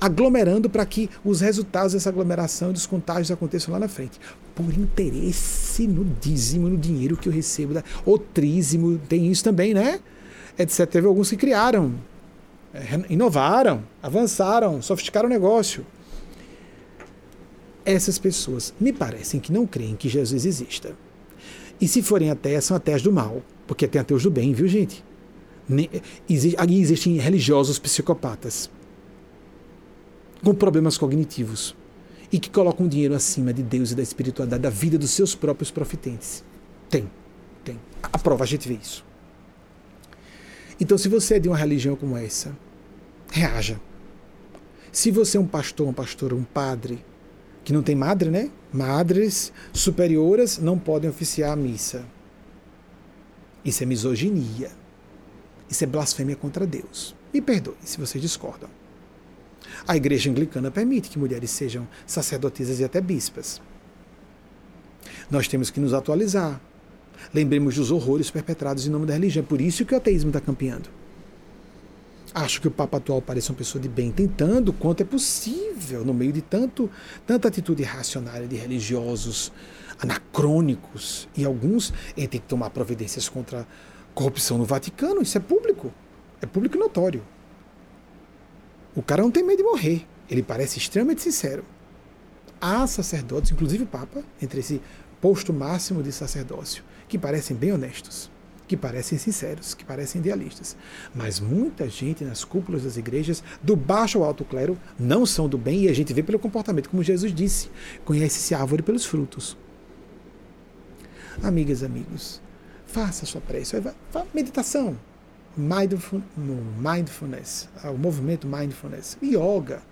aglomerando para que os resultados dessa aglomeração e dos contágios aconteçam lá na frente, por interesse no dízimo, no dinheiro que eu recebo, da, o trízimo, tem isso também, né? Etc. Teve alguns que criaram, é, inovaram, avançaram, sofisticaram o negócio essas pessoas me parecem que não creem que Jesus exista. E se forem ateias, são ateias do mal, porque tem ateus do bem, viu, gente? Ali existem religiosos psicopatas com problemas cognitivos e que colocam dinheiro acima de Deus e da espiritualidade, da vida dos seus próprios profitentes. Tem, tem. A prova a gente vê isso. Então, se você é de uma religião como essa, reaja. Se você é um pastor, uma pastora, um padre, que não tem madre, né? Madres superioras não podem oficiar a missa. Isso é misoginia. Isso é blasfêmia contra Deus. Me perdoe se vocês discordam. A igreja anglicana permite que mulheres sejam sacerdotisas e até bispas. Nós temos que nos atualizar. Lembremos dos horrores perpetrados em nome da religião. É por isso que o ateísmo está campeando. Acho que o Papa atual parece uma pessoa de bem, tentando quanto é possível, no meio de tanto, tanta atitude irracionária de religiosos anacrônicos, e alguns ele tem que tomar providências contra a corrupção no Vaticano, isso é público, é público e notório. O cara não tem medo de morrer, ele parece extremamente sincero. Há sacerdotes, inclusive o Papa, entre esse posto máximo de sacerdócio, que parecem bem honestos que parecem sinceros, que parecem idealistas. Mas muita gente nas cúpulas das igrejas, do baixo ao alto clero, não são do bem e a gente vê pelo comportamento, como Jesus disse: conhece-se a árvore pelos frutos. Amigas, amigos, faça a sua prece, meditação, mindfulness, o movimento mindfulness, yoga,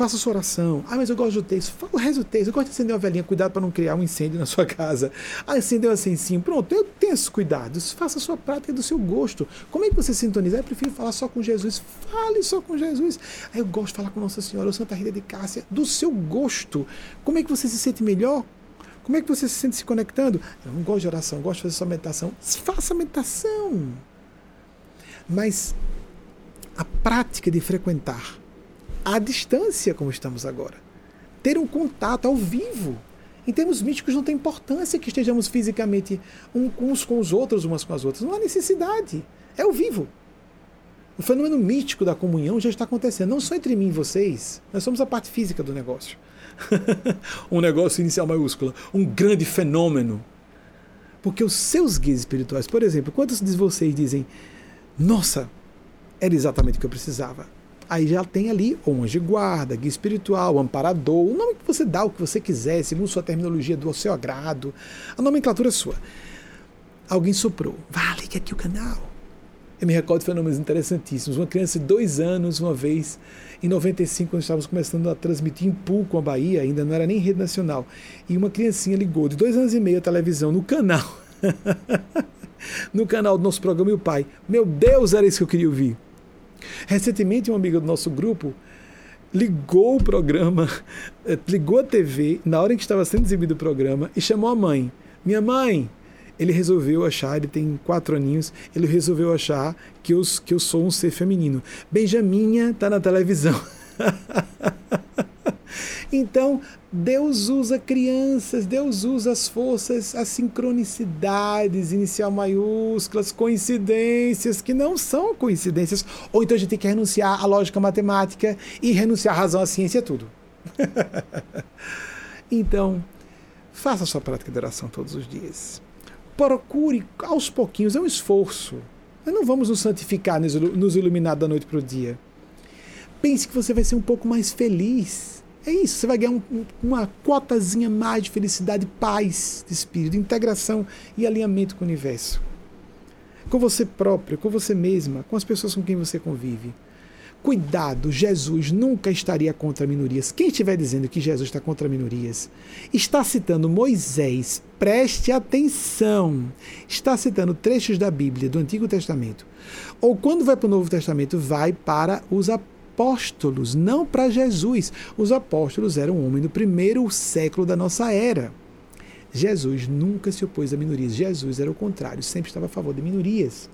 Faça sua oração. Ah, mas eu gosto do texto. Fala, reza o texto. Eu gosto de acender uma velhinha. Cuidado para não criar um incêndio na sua casa. Ah, acendeu assim, sim. Pronto, eu tenho esses cuidados. Faça a sua prática do seu gosto. Como é que você sintoniza? Eu prefiro falar só com Jesus. Fale só com Jesus. Ah, eu gosto de falar com Nossa Senhora ou Santa Rita de Cássia. Do seu gosto. Como é que você se sente melhor? Como é que você se sente se conectando? Eu não gosto de oração, gosto de fazer só meditação. Faça meditação. Mas a prática de frequentar à distância, como estamos agora. Ter um contato ao vivo. Em termos místicos, não tem importância que estejamos fisicamente uns com os outros, umas com as outras. Não há necessidade. É o vivo. O fenômeno místico da comunhão já está acontecendo, não só entre mim e vocês. Nós somos a parte física do negócio. um negócio inicial maiúscula. Um grande fenômeno. Porque os seus guias espirituais, por exemplo, quantos de vocês dizem: Nossa, era exatamente o que eu precisava? Aí já tem ali o anjo guarda, guia espiritual, amparador, o nome que você dá, o que você quiser, segundo sua terminologia do seu agrado, a nomenclatura é sua. Alguém soprou, vá, liga aqui o canal. Eu me recordo de fenômenos interessantíssimos. Uma criança de dois anos, uma vez, em 95, quando estávamos começando a transmitir em Pool com a Bahia, ainda não era nem rede nacional, e uma criancinha ligou de dois anos e meio a televisão no canal. no canal do nosso programa e o pai. Meu Deus, era isso que eu queria ouvir. Recentemente, uma amiga do nosso grupo ligou o programa, eh, ligou a TV na hora em que estava sendo exibido o programa e chamou a mãe. Minha mãe, ele resolveu achar, ele tem quatro aninhos, ele resolveu achar que eu, que eu sou um ser feminino. Benjaminha está na televisão. então, Deus usa crianças, Deus usa as forças, as sincronicidades, inicial maiúsculas, coincidências que não são coincidências. Ou então a gente tem que renunciar à lógica matemática e renunciar à razão, à ciência, tudo. então, faça a sua prática de oração todos os dias. Procure aos pouquinhos, é um esforço. Nós não vamos nos santificar, nos iluminar da noite para o dia. Pense que você vai ser um pouco mais feliz é isso, você vai ganhar um, uma cotazinha mais de felicidade, paz de espírito, integração e alinhamento com o universo. Com você próprio, com você mesma, com as pessoas com quem você convive. Cuidado, Jesus nunca estaria contra minorias. Quem estiver dizendo que Jesus está contra minorias, está citando Moisés. Preste atenção. Está citando trechos da Bíblia, do Antigo Testamento. Ou quando vai para o Novo Testamento, vai para os apóstolos apóstolos, não para Jesus. Os apóstolos eram homens do primeiro século da nossa era. Jesus nunca se opôs a minorias. Jesus era o contrário, sempre estava a favor de minorias.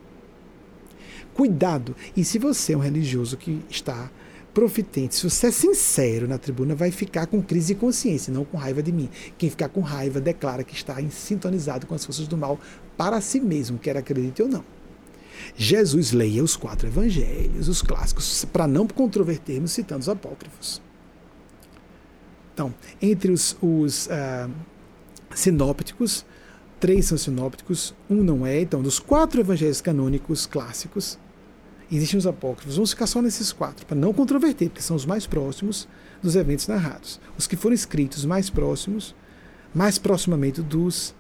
Cuidado! E se você é um religioso que está profitente, se você é sincero na tribuna, vai ficar com crise de consciência, não com raiva de mim. Quem ficar com raiva declara que está sintonizado com as forças do mal para si mesmo, quer acredite ou não. Jesus leia os quatro evangelhos, os clássicos, para não controvertermos citando os apócrifos. Então, entre os, os uh, sinópticos, três são sinópticos, um não é. Então, dos quatro evangelhos canônicos clássicos, existem os apócrifos. Vamos ficar só nesses quatro, para não controverter, porque são os mais próximos dos eventos narrados. Os que foram escritos mais próximos, mais proximamente dos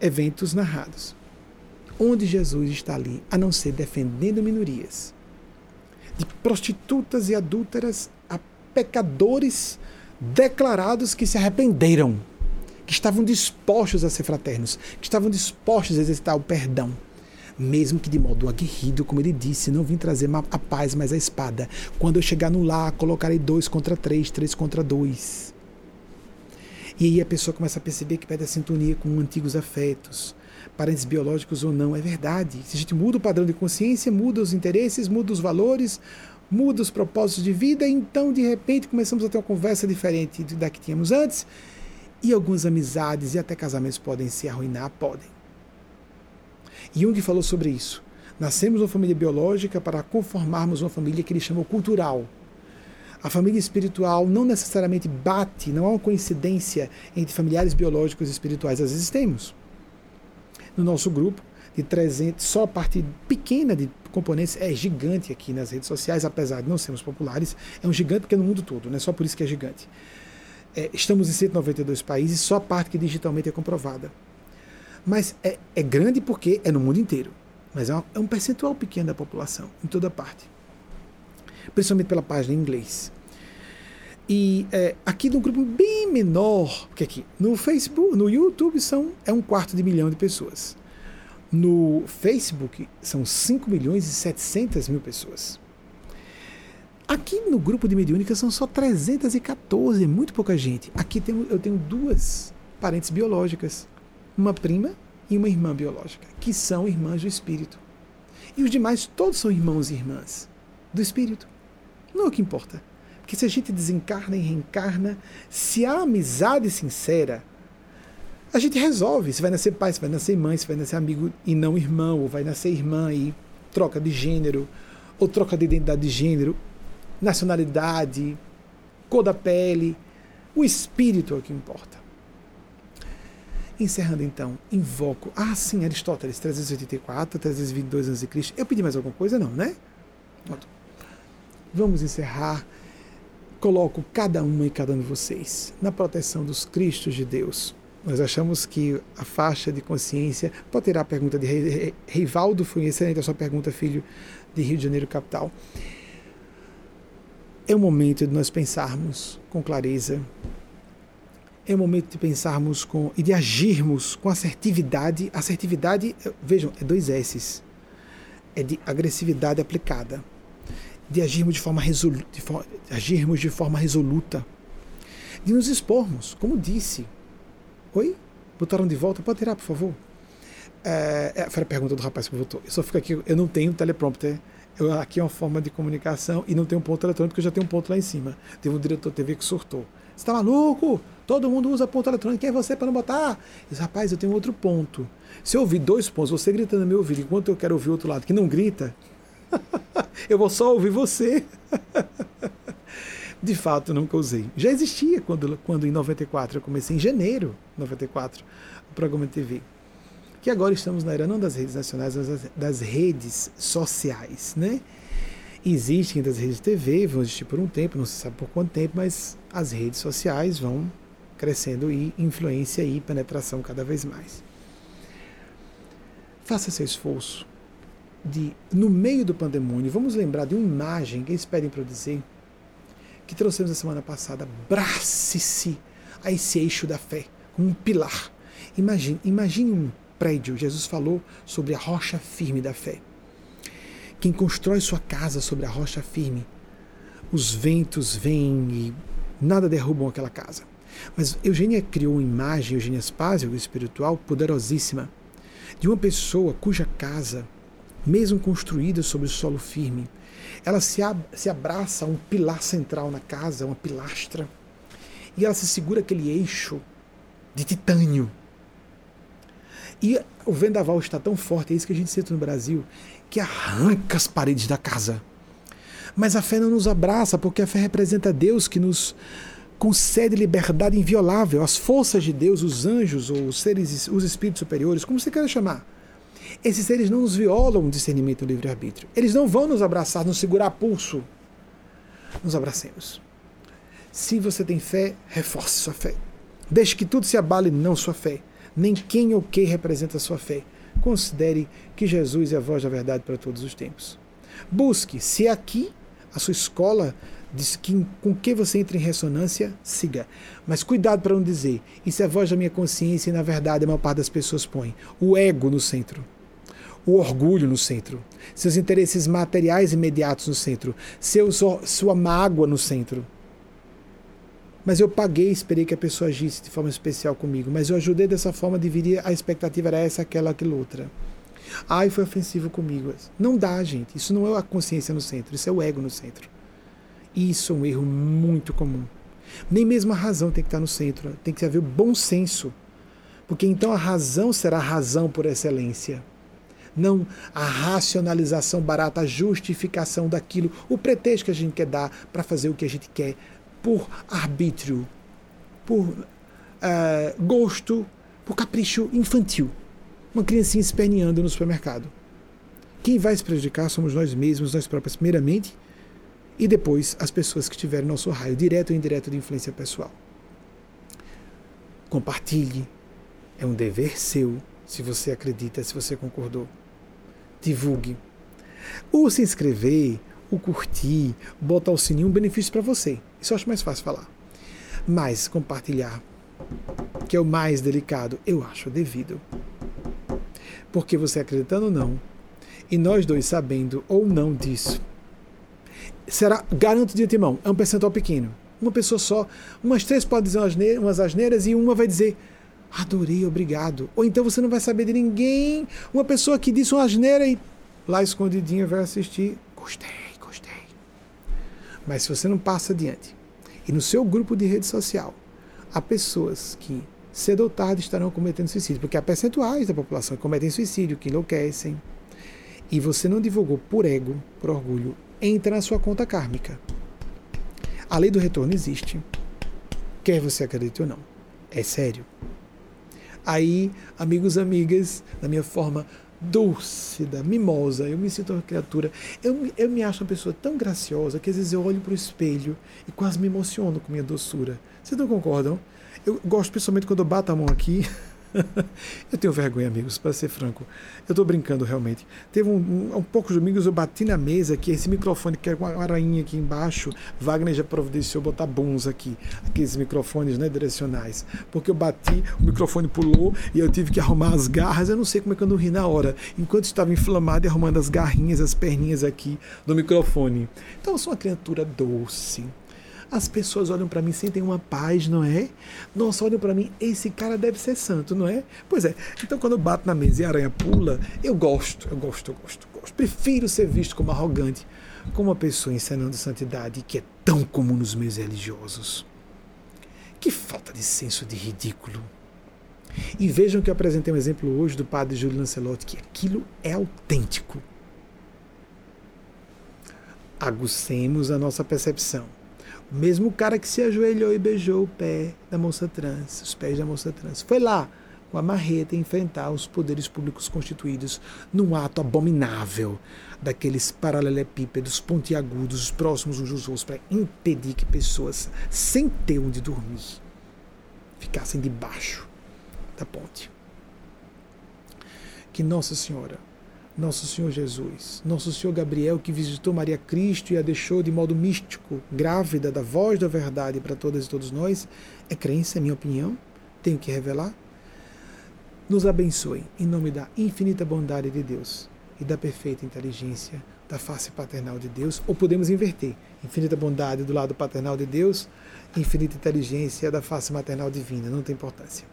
eventos narrados onde Jesus está ali, a não ser defendendo minorias. de prostitutas e adúlteras a pecadores declarados que se arrependeram, que estavam dispostos a ser fraternos, que estavam dispostos a exercitar o perdão mesmo que de modo aguerrido, como ele disse, não vim trazer a paz, mas a espada. Quando eu chegar no lar, colocarei dois contra três, três contra dois. E aí a pessoa começa a perceber que perde a sintonia com antigos afetos, parentes biológicos ou não. É verdade. Se a gente muda o padrão de consciência, muda os interesses, muda os valores, muda os propósitos de vida, então de repente começamos a ter uma conversa diferente da que tínhamos antes. E algumas amizades e até casamentos podem se arruinar, podem. Jung falou sobre isso. Nascemos uma família biológica para conformarmos uma família que ele chamou cultural. A família espiritual não necessariamente bate, não há uma coincidência entre familiares biológicos e espirituais. Às vezes temos. No nosso grupo, de 300, só a parte pequena de componentes é gigante aqui nas redes sociais, apesar de não sermos populares, é um gigante porque é no mundo todo, não é só por isso que é gigante. É, estamos em 192 países, só a parte que digitalmente é comprovada. Mas é, é grande porque é no mundo inteiro. Mas é, uma, é um percentual pequeno da população, em toda parte. Principalmente pela página em inglês. E é, aqui num grupo bem menor, porque aqui no Facebook, no YouTube são, é um quarto de milhão de pessoas. No Facebook são 5 milhões e 700 mil pessoas. Aqui no grupo de mediúnica são só 314, muito pouca gente. Aqui tem, eu tenho duas parentes biológicas uma prima e uma irmã biológica, que são irmãs do espírito. E os demais todos são irmãos e irmãs do espírito. Não é o que importa. Porque se a gente desencarna e reencarna, se há amizade sincera, a gente resolve. Se vai nascer pai, se vai nascer mãe, se vai nascer amigo e não irmão, ou vai nascer irmã e troca de gênero, ou troca de identidade de gênero, nacionalidade, cor da pele. O espírito é o que importa. Encerrando então, invoco. Ah, sim, Aristóteles, 384, 322 a.C. Eu pedi mais alguma coisa? Não, né? Vamos encerrar. Coloco cada uma e cada um de vocês na proteção dos Cristos de Deus. Nós achamos que a faixa de consciência. Pode ter a pergunta de Reivaldo, foi excelente a sua pergunta, filho de Rio de Janeiro, capital. É o momento de nós pensarmos com clareza é o momento de pensarmos com e de agirmos com assertividade. Assertividade, vejam, é dois S's. É de agressividade aplicada. De agirmos de forma resoluta, de, de agirmos de forma resoluta. De nos expormos, como disse. Oi? Botaram de volta? Pode tirar, por favor? É, é, foi a pergunta do rapaz que votou. Eu só fico aqui, eu não tenho teleprompter. Eu, aqui é uma forma de comunicação e não tem um ponto eletrônico, porque eu já tenho um ponto lá em cima. Teve um diretor TV que surtou. Você está maluco? Todo mundo usa ponto eletrônico. Quem é você para não botar? Diz, rapaz, eu tenho outro ponto. Se eu ouvir dois pontos, você gritando no meu ouvido, enquanto eu quero ouvir o outro lado que não grita, eu vou só ouvir você. de fato, nunca usei. Já existia quando, quando em 94 eu comecei, em janeiro de 94, o programa de TV. Que agora estamos na era não das redes nacionais, mas das redes sociais, né? Existem das redes de TV, vão existir por um tempo, não se sabe por quanto tempo, mas as redes sociais vão crescendo e influência e penetração cada vez mais. Faça seu esforço de, no meio do pandemônio, vamos lembrar de uma imagem que eles pedem para eu dizer, que trouxemos na semana passada, brace-se a esse eixo da fé, como um pilar. Imagine, imagine um prédio, Jesus falou sobre a rocha firme da fé. Quem constrói sua casa sobre a rocha firme, os ventos vêm e nada derrubam aquela casa. Mas Eugênia criou uma imagem, Eugênia Spazio, espiritual, poderosíssima, de uma pessoa cuja casa, mesmo construída sobre o solo firme, ela se, ab se abraça a um pilar central na casa, uma pilastra, e ela se segura aquele eixo de titânio. E o vendaval está tão forte, é isso que a gente sente no Brasil, que arranca as paredes da casa. Mas a fé não nos abraça, porque a fé representa Deus que nos concede liberdade inviolável, as forças de Deus, os anjos ou os seres, os espíritos superiores, como você queira chamar. Esses seres não nos violam o discernimento livre-arbítrio. Eles não vão nos abraçar, nos segurar pulso. Nos abracemos. Se você tem fé, reforce sua fé. Deixe que tudo se abale, não sua fé. Nem quem ou que representa sua fé. Considere que Jesus é a voz da verdade para todos os tempos. Busque, se aqui a sua escola diz que, com que você entra em ressonância, siga. Mas cuidado para não dizer, isso é a voz da minha consciência e na verdade a maior parte das pessoas põe o ego no centro, o orgulho no centro, seus interesses materiais imediatos no centro, seus, sua mágoa no centro. Mas eu paguei, esperei que a pessoa agisse de forma especial comigo, mas eu ajudei dessa forma, dividir, a expectativa era essa, aquela, aquilo outra. Ai, foi ofensivo comigo. Não dá, gente. Isso não é a consciência no centro, isso é o ego no centro. Isso é um erro muito comum. Nem mesmo a razão tem que estar no centro, tem que haver o bom senso. Porque então a razão será a razão por excelência. Não a racionalização barata, a justificação daquilo, o pretexto que a gente quer dar para fazer o que a gente quer por arbítrio, por uh, gosto, por capricho infantil. Uma criancinha esperneando no supermercado. Quem vai se prejudicar somos nós mesmos, nós próprios, primeiramente, e depois as pessoas que tiverem nosso raio direto ou indireto de influência pessoal. Compartilhe, é um dever seu, se você acredita, se você concordou. Divulgue. O se inscrever, o curtir, botar o sininho, um benefício para você. Isso eu acho mais fácil falar. Mas compartilhar, que é o mais delicado, eu acho devido. Porque você acreditando ou não, e nós dois sabendo ou não disso, será, garanto de antemão, é um percentual pequeno. Uma pessoa só, umas três podem dizer umas asneiras e uma vai dizer adorei, obrigado. Ou então você não vai saber de ninguém, uma pessoa que disse uma asneira e lá escondidinha vai assistir, gostei, gostei. Mas se você não passa adiante, e no seu grupo de rede social, há pessoas que cedo ou tarde estarão cometendo suicídio, porque há percentuais da população que cometem suicídio, que enlouquecem, e você não divulgou por ego, por orgulho, entra na sua conta kármica. A lei do retorno existe, quer você acredite ou não. É sério. Aí, amigos, amigas, da minha forma dúlcida, mimosa, eu me sinto uma criatura. Eu, eu me acho uma pessoa tão graciosa que às vezes eu olho para o espelho e quase me emociono com minha doçura. Vocês não concordam? Eu gosto principalmente quando eu bato a mão aqui. eu tenho vergonha, amigos, para ser franco. Eu estou brincando realmente. Teve um, um, um poucos domingos eu bati na mesa que esse microfone que era uma aranha aqui embaixo, Wagner já providenciou botar bons aqui, aqueles microfones né, direcionais. Porque eu bati, o microfone pulou e eu tive que arrumar as garras. Eu não sei como é que eu não ri na hora, enquanto estava inflamado e arrumando as garrinhas, as perninhas aqui do microfone. Então eu sou uma criatura doce as pessoas olham para mim, sentem uma paz, não é? Nossa, olham para mim, esse cara deve ser santo, não é? Pois é. Então quando eu bato na mesa e a aranha pula, eu gosto, eu gosto, eu gosto, eu gosto. Prefiro ser visto como arrogante, como uma pessoa ensinando santidade que é tão comum nos meios religiosos. Que falta de senso de ridículo. E vejam que eu apresentei um exemplo hoje do padre Júlio Lancelotti, que aquilo é autêntico. Agucemos a nossa percepção o mesmo cara que se ajoelhou e beijou o pé da moça trans, os pés da moça trans, foi lá com a marreta enfrentar os poderes públicos constituídos num ato abominável daqueles paralelepípedos pontiagudos próximos uns dos outros para impedir que pessoas sem ter onde dormir ficassem debaixo da ponte. Que Nossa Senhora nosso Senhor Jesus, Nosso Senhor Gabriel, que visitou Maria Cristo e a deixou de modo místico, grávida da voz da verdade para todas e todos nós, é crença, é minha opinião, tenho que revelar. Nos abençoe, em nome da infinita bondade de Deus e da perfeita inteligência da face paternal de Deus, ou podemos inverter: infinita bondade do lado paternal de Deus, infinita inteligência da face maternal divina, não tem importância.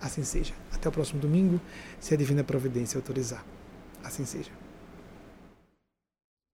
Assim seja. Até o próximo domingo, se a divina providência autorizar. Assim seja.